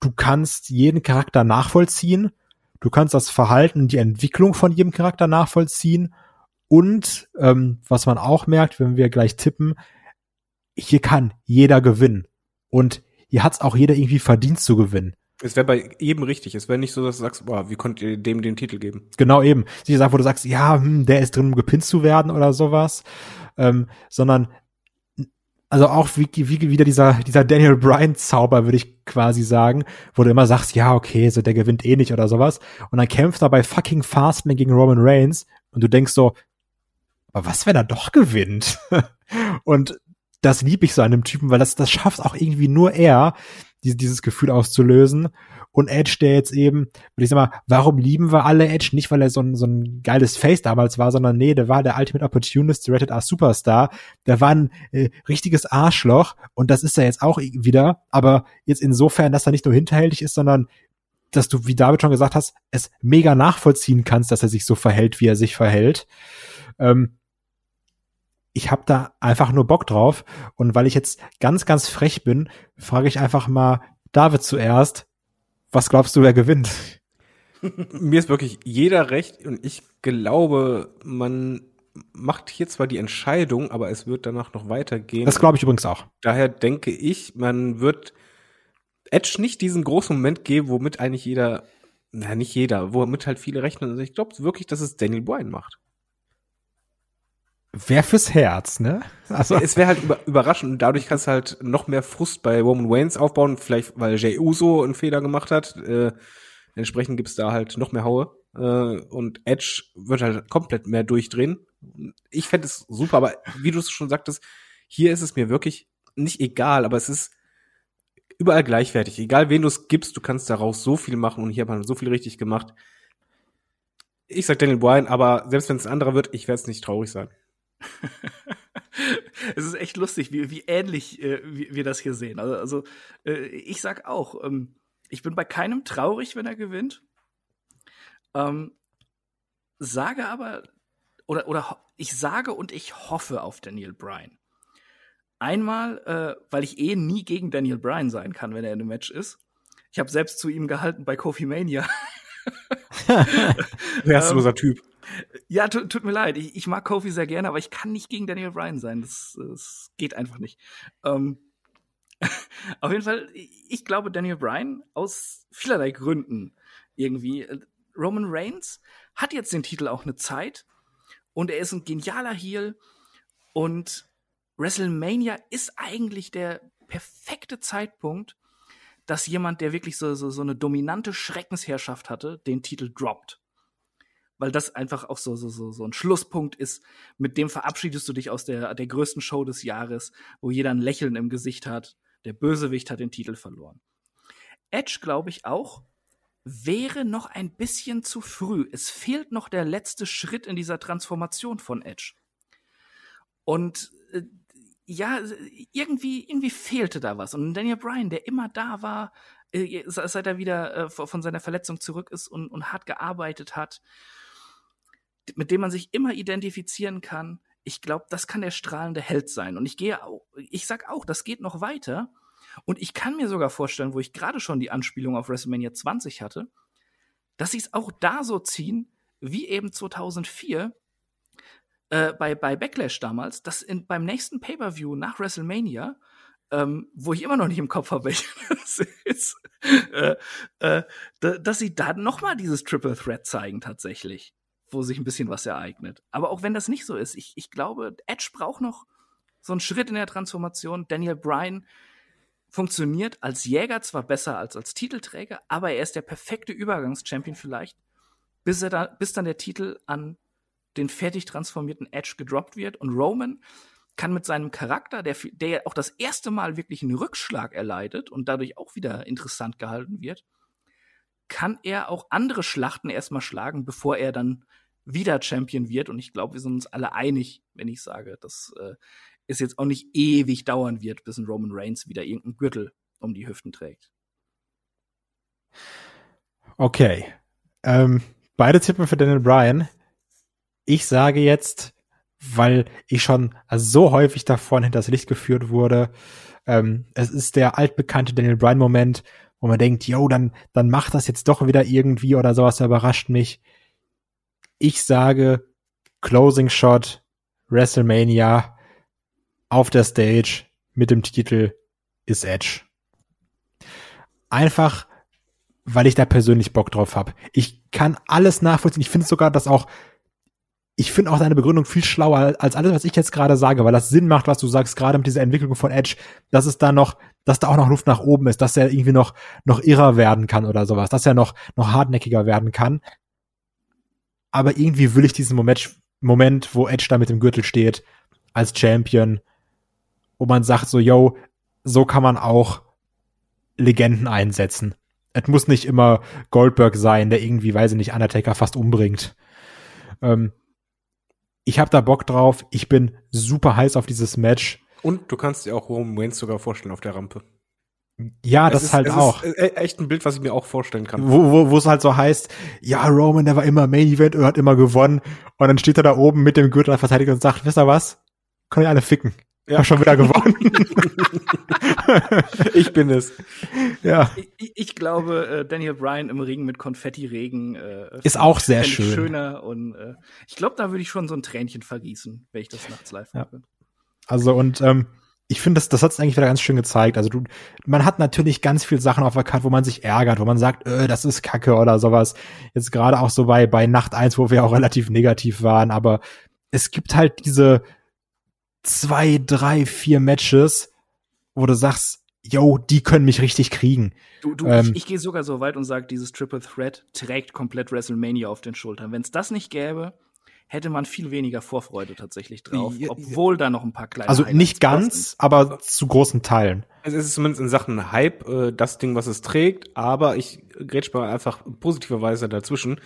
du kannst jeden Charakter nachvollziehen, du kannst das Verhalten, die Entwicklung von jedem Charakter nachvollziehen und ähm, was man auch merkt, wenn wir gleich tippen, hier kann jeder gewinnen und hier hat's auch jeder irgendwie verdient zu gewinnen. Es wäre bei jedem richtig. Es wäre nicht so, dass du sagst, boah, wie konnt ihr dem den Titel geben? Genau eben. Sie sagt, wo du sagst, ja, hm, der ist drin, um gepinnt zu werden oder sowas. Ähm, sondern also auch wie, wie wieder dieser, dieser Daniel Bryan Zauber, würde ich quasi sagen, wo du immer sagst, ja, okay, so der gewinnt eh nicht oder sowas. Und dann kämpft er bei fucking Fastlane gegen Roman Reigns und du denkst so, aber was, wenn er doch gewinnt? und das lieb ich so an dem Typen, weil das, das schafft auch irgendwie nur er, dieses Gefühl auszulösen und Edge, der jetzt eben, würde ich sagen warum lieben wir alle Edge? Nicht, weil er so ein, so ein geiles Face damals war, sondern nee, der war der Ultimate Opportunist, der Rated R Superstar. Der war ein äh, richtiges Arschloch und das ist er jetzt auch wieder, aber jetzt insofern, dass er nicht nur hinterhältig ist, sondern dass du, wie David schon gesagt hast, es mega nachvollziehen kannst, dass er sich so verhält, wie er sich verhält. Ähm, ich habe da einfach nur Bock drauf. Und weil ich jetzt ganz, ganz frech bin, frage ich einfach mal David zuerst, was glaubst du, wer gewinnt? Mir ist wirklich jeder recht und ich glaube, man macht hier zwar die Entscheidung, aber es wird danach noch weitergehen. Das glaube ich übrigens auch. Daher denke ich, man wird Edge nicht diesen großen Moment geben, womit eigentlich jeder, na nicht jeder, womit halt viele rechnen. Also ich glaube wirklich, dass es Daniel Bryan macht. Wär fürs Herz, ne? Also es wäre halt über, überraschend und dadurch kannst du halt noch mehr Frust bei Roman Waynes aufbauen, vielleicht weil Jay Uso einen Fehler gemacht hat. Äh, entsprechend gibt's da halt noch mehr Haue äh, und Edge wird halt komplett mehr durchdrehen. Ich fände es super, aber wie du es schon sagtest, hier ist es mir wirklich nicht egal, aber es ist überall gleichwertig. Egal wen du es gibst, du kannst daraus so viel machen und hier hat man so viel richtig gemacht. Ich sag Daniel Bryan, aber selbst wenn es ein anderer wird, ich werde es nicht traurig sein. es ist echt lustig, wie, wie ähnlich äh, wir das hier sehen. Also, also äh, ich sag auch, ähm, Ich bin bei keinem traurig, wenn er gewinnt. Ähm, sage aber, oder, oder ich sage und ich hoffe auf Daniel Bryan. Einmal, äh, weil ich eh nie gegen Daniel Bryan sein kann, wenn er in einem Match ist. Ich habe selbst zu ihm gehalten bei Kofi Mania. Herzloser ähm, Typ. Ja, tut, mir leid. Ich, ich, mag Kofi sehr gerne, aber ich kann nicht gegen Daniel Bryan sein. Das, das geht einfach nicht. Ähm, auf jeden Fall, ich glaube Daniel Bryan aus vielerlei Gründen irgendwie. Roman Reigns hat jetzt den Titel auch eine Zeit und er ist ein genialer Heel und WrestleMania ist eigentlich der perfekte Zeitpunkt, dass jemand, der wirklich so, so, so eine dominante Schreckensherrschaft hatte, den Titel droppt. Weil das einfach auch so, so, so, so ein Schlusspunkt ist, mit dem verabschiedest du dich aus der, der größten Show des Jahres, wo jeder ein Lächeln im Gesicht hat. Der Bösewicht hat den Titel verloren. Edge, glaube ich, auch, wäre noch ein bisschen zu früh. Es fehlt noch der letzte Schritt in dieser Transformation von Edge. Und äh, ja, irgendwie, irgendwie fehlte da was. Und Daniel Bryan, der immer da war, äh, seit er wieder äh, von seiner Verletzung zurück ist und, und hart gearbeitet hat, mit dem man sich immer identifizieren kann. Ich glaube, das kann der strahlende Held sein. Und ich gehe auch, ich sag auch, das geht noch weiter. Und ich kann mir sogar vorstellen, wo ich gerade schon die Anspielung auf WrestleMania 20 hatte, dass sie es auch da so ziehen, wie eben 2004 äh, bei, bei Backlash damals, dass in, beim nächsten Pay-Per-View nach WrestleMania, ähm, wo ich immer noch nicht im Kopf habe, welches ist, äh, äh, dass sie da nochmal dieses Triple Threat zeigen tatsächlich, wo sich ein bisschen was ereignet. Aber auch wenn das nicht so ist, ich, ich glaube, Edge braucht noch so einen Schritt in der Transformation. Daniel Bryan funktioniert als Jäger zwar besser als als Titelträger, aber er ist der perfekte Übergangschampion vielleicht, bis er da, bis dann der Titel an den fertig transformierten Edge gedroppt wird und Roman kann mit seinem Charakter, der, der auch das erste Mal wirklich einen Rückschlag erleidet und dadurch auch wieder interessant gehalten wird, kann er auch andere Schlachten erstmal schlagen, bevor er dann wieder Champion wird. Und ich glaube, wir sind uns alle einig, wenn ich sage, dass äh, es jetzt auch nicht ewig dauern wird, bis ein Roman Reigns wieder irgendeinen Gürtel um die Hüften trägt. Okay. Ähm, beide tippen für Daniel Bryan. Ich sage jetzt, weil ich schon so häufig davon hinters Licht geführt wurde, ähm, es ist der altbekannte Daniel Bryan-Moment, wo man denkt, yo, dann, dann macht das jetzt doch wieder irgendwie oder sowas, überrascht mich. Ich sage Closing Shot, WrestleMania, auf der Stage mit dem Titel ist Edge. Einfach, weil ich da persönlich Bock drauf habe. Ich kann alles nachvollziehen. Ich finde sogar, dass auch ich finde auch deine Begründung viel schlauer als alles, was ich jetzt gerade sage, weil das Sinn macht, was du sagst, gerade mit dieser Entwicklung von Edge, dass es da noch, dass da auch noch Luft nach oben ist, dass er irgendwie noch, noch irrer werden kann oder sowas, dass er noch, noch hartnäckiger werden kann. Aber irgendwie will ich diesen Moment, Moment, wo Edge da mit dem Gürtel steht, als Champion, wo man sagt so, yo, so kann man auch Legenden einsetzen. Es muss nicht immer Goldberg sein, der irgendwie, weiß ich nicht, Undertaker fast umbringt. Ähm, ich habe da Bock drauf. Ich bin super heiß auf dieses Match. Und du kannst dir auch Roman Reigns sogar vorstellen auf der Rampe. Ja, das ist, halt auch. Ist e-, echt ein Bild, was ich mir auch vorstellen kann. Wo, wo, wo es halt so heißt, ja, Roman, der war immer Main Event, er hat immer gewonnen. Und dann steht er da oben mit dem Gürtel verteidigt und sagt, wisst ihr was? Können ihr alle ficken. Ja. Hab schon wieder gewonnen. ich bin es. Ja. Ich, ich, glaube, äh, Daniel Bryan im Ring mit Konfetti-Regen äh, ist auch sehr schön. Schöner und äh, ich glaube, da würde ich schon so ein Tränchen vergießen, wenn ich das nachts live ja. mache. Also und ähm, ich finde, das, das hat es eigentlich wieder ganz schön gezeigt. Also du, man hat natürlich ganz viel Sachen auf der Karte, wo man sich ärgert, wo man sagt, äh, das ist Kacke oder sowas. Jetzt gerade auch so bei bei Nacht eins, wo wir auch relativ negativ waren, aber es gibt halt diese zwei, drei, vier Matches, wo du sagst, yo, die können mich richtig kriegen. Du, du, ähm, ich, ich gehe sogar so weit und sage, dieses Triple Threat trägt komplett WrestleMania auf den Schultern. Wenn es das nicht gäbe, hätte man viel weniger Vorfreude tatsächlich drauf, ja, obwohl da noch ein paar kleine Also Highlights nicht ganz, aber zu großen Teilen. Also es ist zumindest in Sachen Hype äh, das Ding, was es trägt, aber ich grätsch mal einfach positiverweise dazwischen.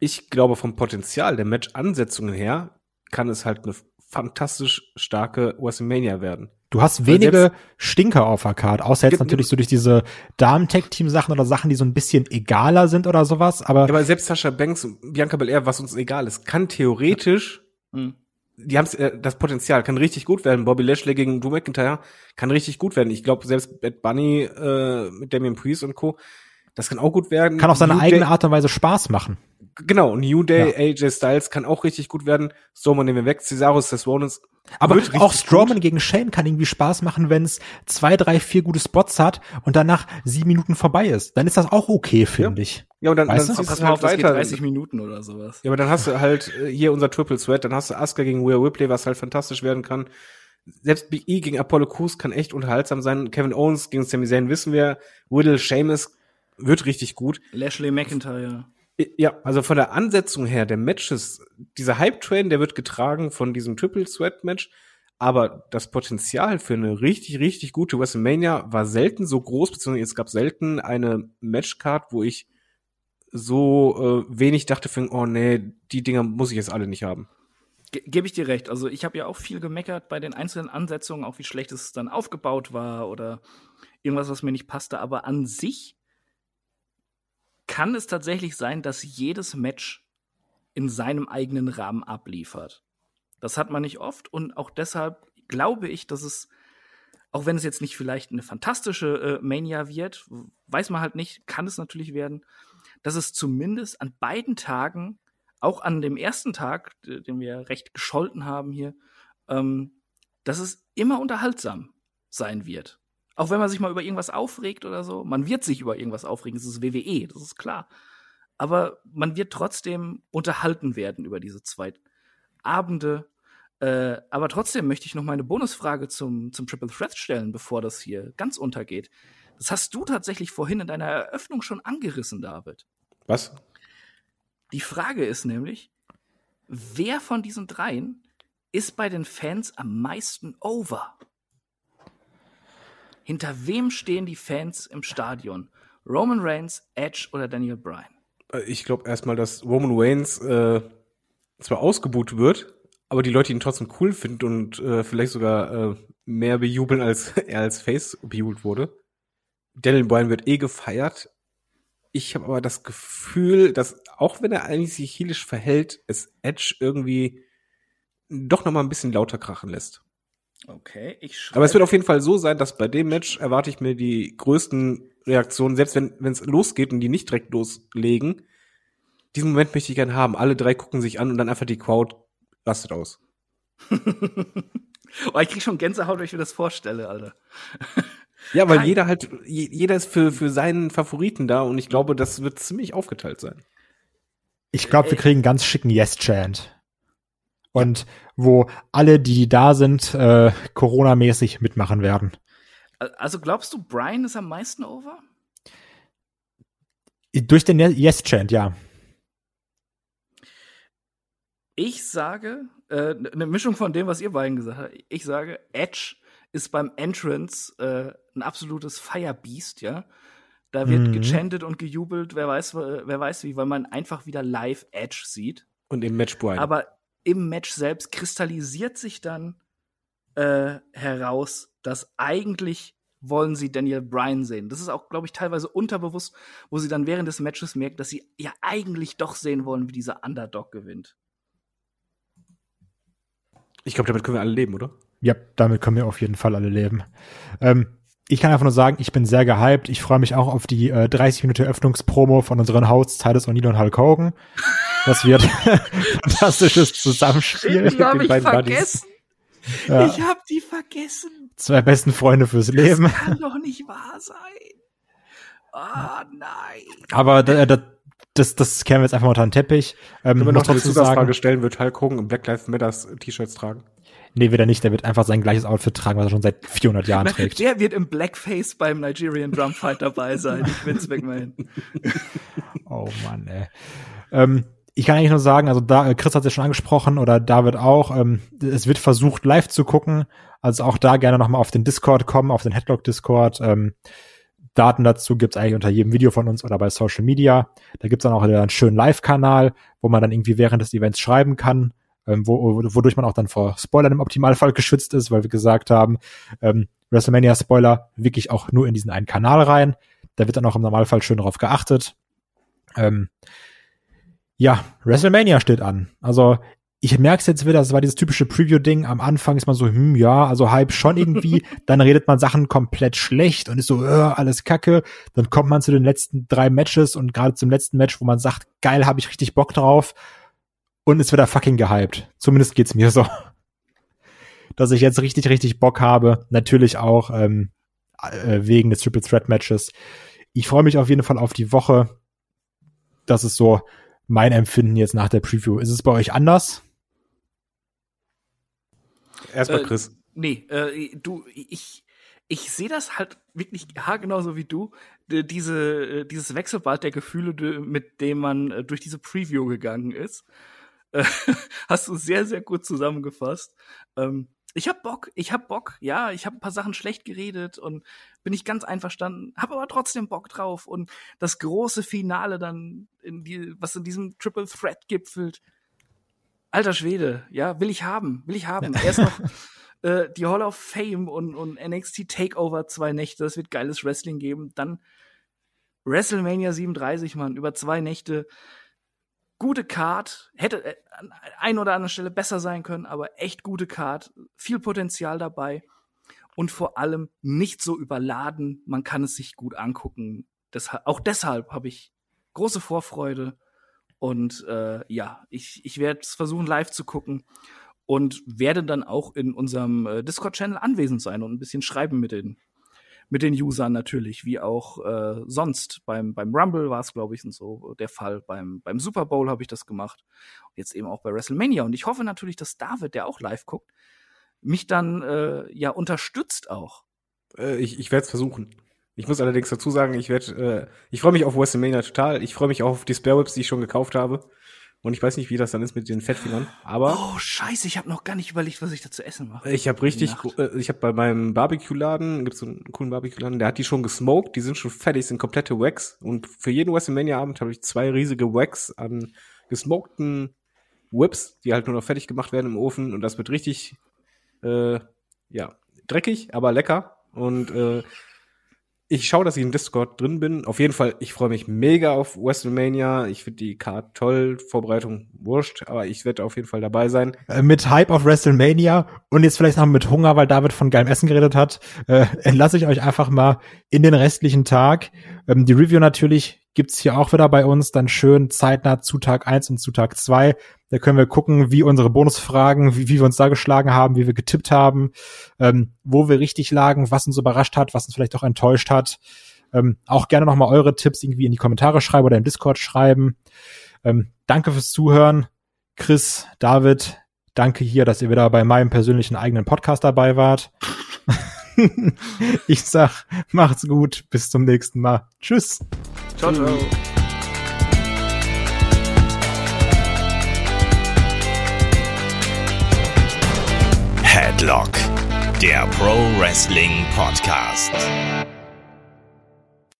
Ich glaube vom Potenzial der Match-Ansetzungen her kann es halt eine fantastisch starke WrestleMania werden. Du hast wenige Stinker auf der Card, außer jetzt natürlich so durch diese Damen-Tech-Team-Sachen oder Sachen, die so ein bisschen egaler sind oder sowas, aber. Ja, aber selbst Sascha Banks und Bianca Belair, was uns egal ist, kann theoretisch, mhm. die haben äh, das Potenzial, kann richtig gut werden. Bobby Lashley gegen Drew McIntyre kann richtig gut werden. Ich glaube, selbst Bad Bunny äh, mit Damien Priest und Co., das kann auch gut werden. Kann auf seine New eigene Day, Art und Weise Spaß machen. Genau, New Day, ja. AJ Styles kann auch richtig gut werden. Strowman nehmen wir weg, Cesaro, Seth Rollins aber auch Strowman gut. gegen Shane kann irgendwie Spaß machen, wenn es zwei, drei, vier gute Spots hat und danach sieben Minuten vorbei ist. Dann ist das auch okay, finde ja. ich. Ja, und dann, weißt dann ziehst du halt weiter. 30 Minuten oder sowas. Ja, aber dann hast du halt äh, hier unser Triple Threat, dann hast du Asuka gegen Rhea Ripley, was halt fantastisch werden kann. Selbst Big E gegen Apollo Crews kann echt unterhaltsam sein. Kevin Owens gegen Sami Zayn wissen wir. Riddle, Sheamus wird richtig gut. Lashley McIntyre. Ja, also von der Ansetzung her der Matches, dieser Hype-Train, der wird getragen von diesem Triple Threat Match, aber das Potenzial für eine richtig, richtig gute WrestleMania war selten so groß, beziehungsweise es gab selten eine Matchcard, wo ich so äh, wenig dachte, für, oh nee, die Dinger muss ich jetzt alle nicht haben. Ge Gebe ich dir recht. Also ich habe ja auch viel gemeckert bei den einzelnen Ansetzungen, auch wie schlecht es dann aufgebaut war oder irgendwas, was mir nicht passte. Aber an sich kann es tatsächlich sein, dass jedes Match in seinem eigenen Rahmen abliefert. Das hat man nicht oft und auch deshalb glaube ich, dass es, auch wenn es jetzt nicht vielleicht eine fantastische äh, Mania wird, weiß man halt nicht, kann es natürlich werden, dass es zumindest an beiden Tagen, auch an dem ersten Tag, den wir recht gescholten haben hier, ähm, dass es immer unterhaltsam sein wird. Auch wenn man sich mal über irgendwas aufregt oder so, man wird sich über irgendwas aufregen, das ist WWE, das ist klar. Aber man wird trotzdem unterhalten werden über diese zwei Abende. Äh, aber trotzdem möchte ich noch meine Bonusfrage zum, zum Triple Threat stellen, bevor das hier ganz untergeht. Das hast du tatsächlich vorhin in deiner Eröffnung schon angerissen, David. Was? Die Frage ist nämlich, wer von diesen dreien ist bei den Fans am meisten over? Hinter wem stehen die Fans im Stadion? Roman Reigns, Edge oder Daniel Bryan? Äh, ich glaube erstmal, dass Roman Reigns äh, zwar ausgebucht wird, aber die Leute ihn trotzdem cool finden und äh, vielleicht sogar äh, mehr bejubeln, als er als Face bejubelt wurde. Daniel Bryan wird eh gefeiert. Ich habe aber das Gefühl, dass auch wenn er eigentlich sich heelisch verhält, es Edge irgendwie doch noch mal ein bisschen lauter krachen lässt. Okay, ich schreibe. Aber es wird auf jeden Fall so sein, dass bei dem Match erwarte ich mir die größten Reaktionen, selbst wenn es losgeht und die nicht direkt loslegen. Diesen Moment möchte ich gerne haben. Alle drei gucken sich an und dann einfach die Crowd rastet aus. oh, ich krieg schon Gänsehaut, wenn ich mir das vorstelle, Alter. ja, weil Kein jeder halt, jeder ist für, für seinen Favoriten da und ich glaube, das wird ziemlich aufgeteilt sein. Ich glaube, wir kriegen ganz schicken Yes-Chant und wo alle, die da sind, äh, Corona-mäßig mitmachen werden. Also glaubst du, Brian ist am meisten over? Durch den Yes-Chant, ja. Ich sage, äh, eine Mischung von dem, was ihr beiden gesagt habt. Ich sage, Edge ist beim Entrance äh, ein absolutes Firebeast, ja. Da wird mhm. gechantet und gejubelt, wer weiß, wer weiß wie, weil man einfach wieder live Edge sieht. Und im Match Brian. Aber im Match selbst kristallisiert sich dann äh, heraus, dass eigentlich wollen sie Daniel Bryan sehen. Das ist auch, glaube ich, teilweise unterbewusst, wo sie dann während des Matches merken, dass sie ja eigentlich doch sehen wollen, wie dieser Underdog gewinnt. Ich glaube, damit können wir alle leben, oder? Ja, damit können wir auf jeden Fall alle leben. Ähm, ich kann einfach nur sagen, ich bin sehr gehypt. Ich freue mich auch auf die äh, 30 Minuten Öffnungspromo von unseren Hosts Titus O'Neill und Hulk Hogan. Das wird fantastisches Zusammenspiel. Die habe ich vergessen. Ja. Ich habe die vergessen. Zwei besten Freunde fürs Leben. Das kann doch nicht wahr sein. Oh nein. Aber äh, das, das, das kehren wir jetzt einfach mal unter den Teppich. Ähm, Wenn wir noch die Zusatzfrage stellen, wird Hulk Hogan im Black Lives Matter T-Shirts tragen? Nee, wird er nicht. Der wird einfach sein gleiches Outfit tragen, was er schon seit 400 Jahren trägt. Der wird im Blackface beim Nigerian Drumfight dabei sein. Ich Vince McMahon. oh Mann, ey. Ähm, ich kann eigentlich nur sagen, also da, Chris hat es ja schon angesprochen oder David auch, ähm, es wird versucht, live zu gucken. Also auch da gerne nochmal auf den Discord kommen, auf den Headlock-Discord. Ähm, Daten dazu gibt's eigentlich unter jedem Video von uns oder bei Social Media. Da gibt's dann auch einen schönen Live-Kanal, wo man dann irgendwie während des Events schreiben kann ähm, wo, wodurch man auch dann vor Spoilern im Optimalfall geschützt ist, weil wir gesagt haben, ähm, WrestleMania-Spoiler wirklich auch nur in diesen einen Kanal rein. Da wird dann auch im Normalfall schön darauf geachtet. Ähm, ja, WrestleMania steht an. Also ich merke es jetzt wieder, das war dieses typische Preview-Ding. Am Anfang ist man so, hm, ja, also Hype schon irgendwie. dann redet man Sachen komplett schlecht und ist so, äh, alles kacke. Dann kommt man zu den letzten drei Matches und gerade zum letzten Match, wo man sagt, geil, habe ich richtig Bock drauf. Und ist wieder fucking gehypt. Zumindest geht's mir so. Dass ich jetzt richtig, richtig Bock habe. Natürlich auch ähm, äh, wegen des Triple Threat Matches. Ich freue mich auf jeden Fall auf die Woche. Das ist so mein Empfinden jetzt nach der Preview. Ist es bei euch anders? Erstmal äh, Chris. Nee, äh, du, ich, ich sehe das halt wirklich haargenauso wie du. Diese, äh, dieses Wechselbad der Gefühle, mit dem man äh, durch diese Preview gegangen ist, äh, hast du sehr, sehr gut zusammengefasst. Ähm, ich hab Bock, ich hab Bock, ja, ich hab ein paar Sachen schlecht geredet und bin ich ganz einverstanden, hab aber trotzdem Bock drauf und das große Finale dann in die, was in diesem Triple Threat gipfelt, alter Schwede, ja, will ich haben, will ich haben. Erst noch äh, die Hall of Fame und, und NXT Takeover zwei Nächte, das wird geiles Wrestling geben. Dann WrestleMania 37, Mann, über zwei Nächte. Gute Card, hätte äh, an ein oder anderen Stelle besser sein können, aber echt gute Card, viel Potenzial dabei und vor allem nicht so überladen. Man kann es sich gut angucken. Deshalb, auch deshalb habe ich große Vorfreude und äh, ja, ich, ich werde versuchen, live zu gucken und werde dann auch in unserem äh, Discord-Channel anwesend sein und ein bisschen schreiben mit den, mit den Usern natürlich, wie auch äh, sonst. Beim, beim Rumble war es, glaube ich, so der Fall. Beim, beim Super Bowl habe ich das gemacht. Und jetzt eben auch bei WrestleMania. Und ich hoffe natürlich, dass David, der auch live guckt, mich dann äh, ja unterstützt auch. Äh, ich ich werde es versuchen. Ich muss allerdings dazu sagen, ich werde, äh, ich freue mich auf WrestleMania total. Ich freue mich auch auf die Spare Whips, die ich schon gekauft habe. Und ich weiß nicht, wie das dann ist mit den Fettfingern. Aber oh Scheiße, ich habe noch gar nicht überlegt, was ich da zu essen mache. Ich habe richtig, äh, ich habe bei meinem Barbecue-Laden gibt's so einen coolen Barbecue-Laden, der hat die schon gesmoked, die sind schon fertig, sind komplette Wax. Und für jeden WrestleMania-Abend habe ich zwei riesige Wax an gesmokten Whips, die halt nur noch fertig gemacht werden im Ofen. Und das wird richtig, äh, ja, dreckig, aber lecker. Und äh, ich schaue, dass ich im Discord drin bin. Auf jeden Fall, ich freue mich mega auf WrestleMania. Ich finde die Card toll, Vorbereitung wurscht, aber ich werde auf jeden Fall dabei sein. Äh, mit Hype auf WrestleMania und jetzt vielleicht noch mit Hunger, weil David von geilem Essen geredet hat, äh, entlasse ich euch einfach mal in den restlichen Tag. Ähm, die Review natürlich gibt's hier auch wieder bei uns, dann schön zeitnah zu Tag eins und zu Tag zwei. Da können wir gucken, wie unsere Bonusfragen, wie, wie wir uns da geschlagen haben, wie wir getippt haben, ähm, wo wir richtig lagen, was uns überrascht hat, was uns vielleicht auch enttäuscht hat. Ähm, auch gerne nochmal eure Tipps irgendwie in die Kommentare schreiben oder im Discord schreiben. Ähm, danke fürs Zuhören. Chris, David, danke hier, dass ihr wieder bei meinem persönlichen eigenen Podcast dabei wart. ich sag, macht's gut, bis zum nächsten Mal. Tschüss. Ciao, ciao. Headlock, der Pro Wrestling Podcast.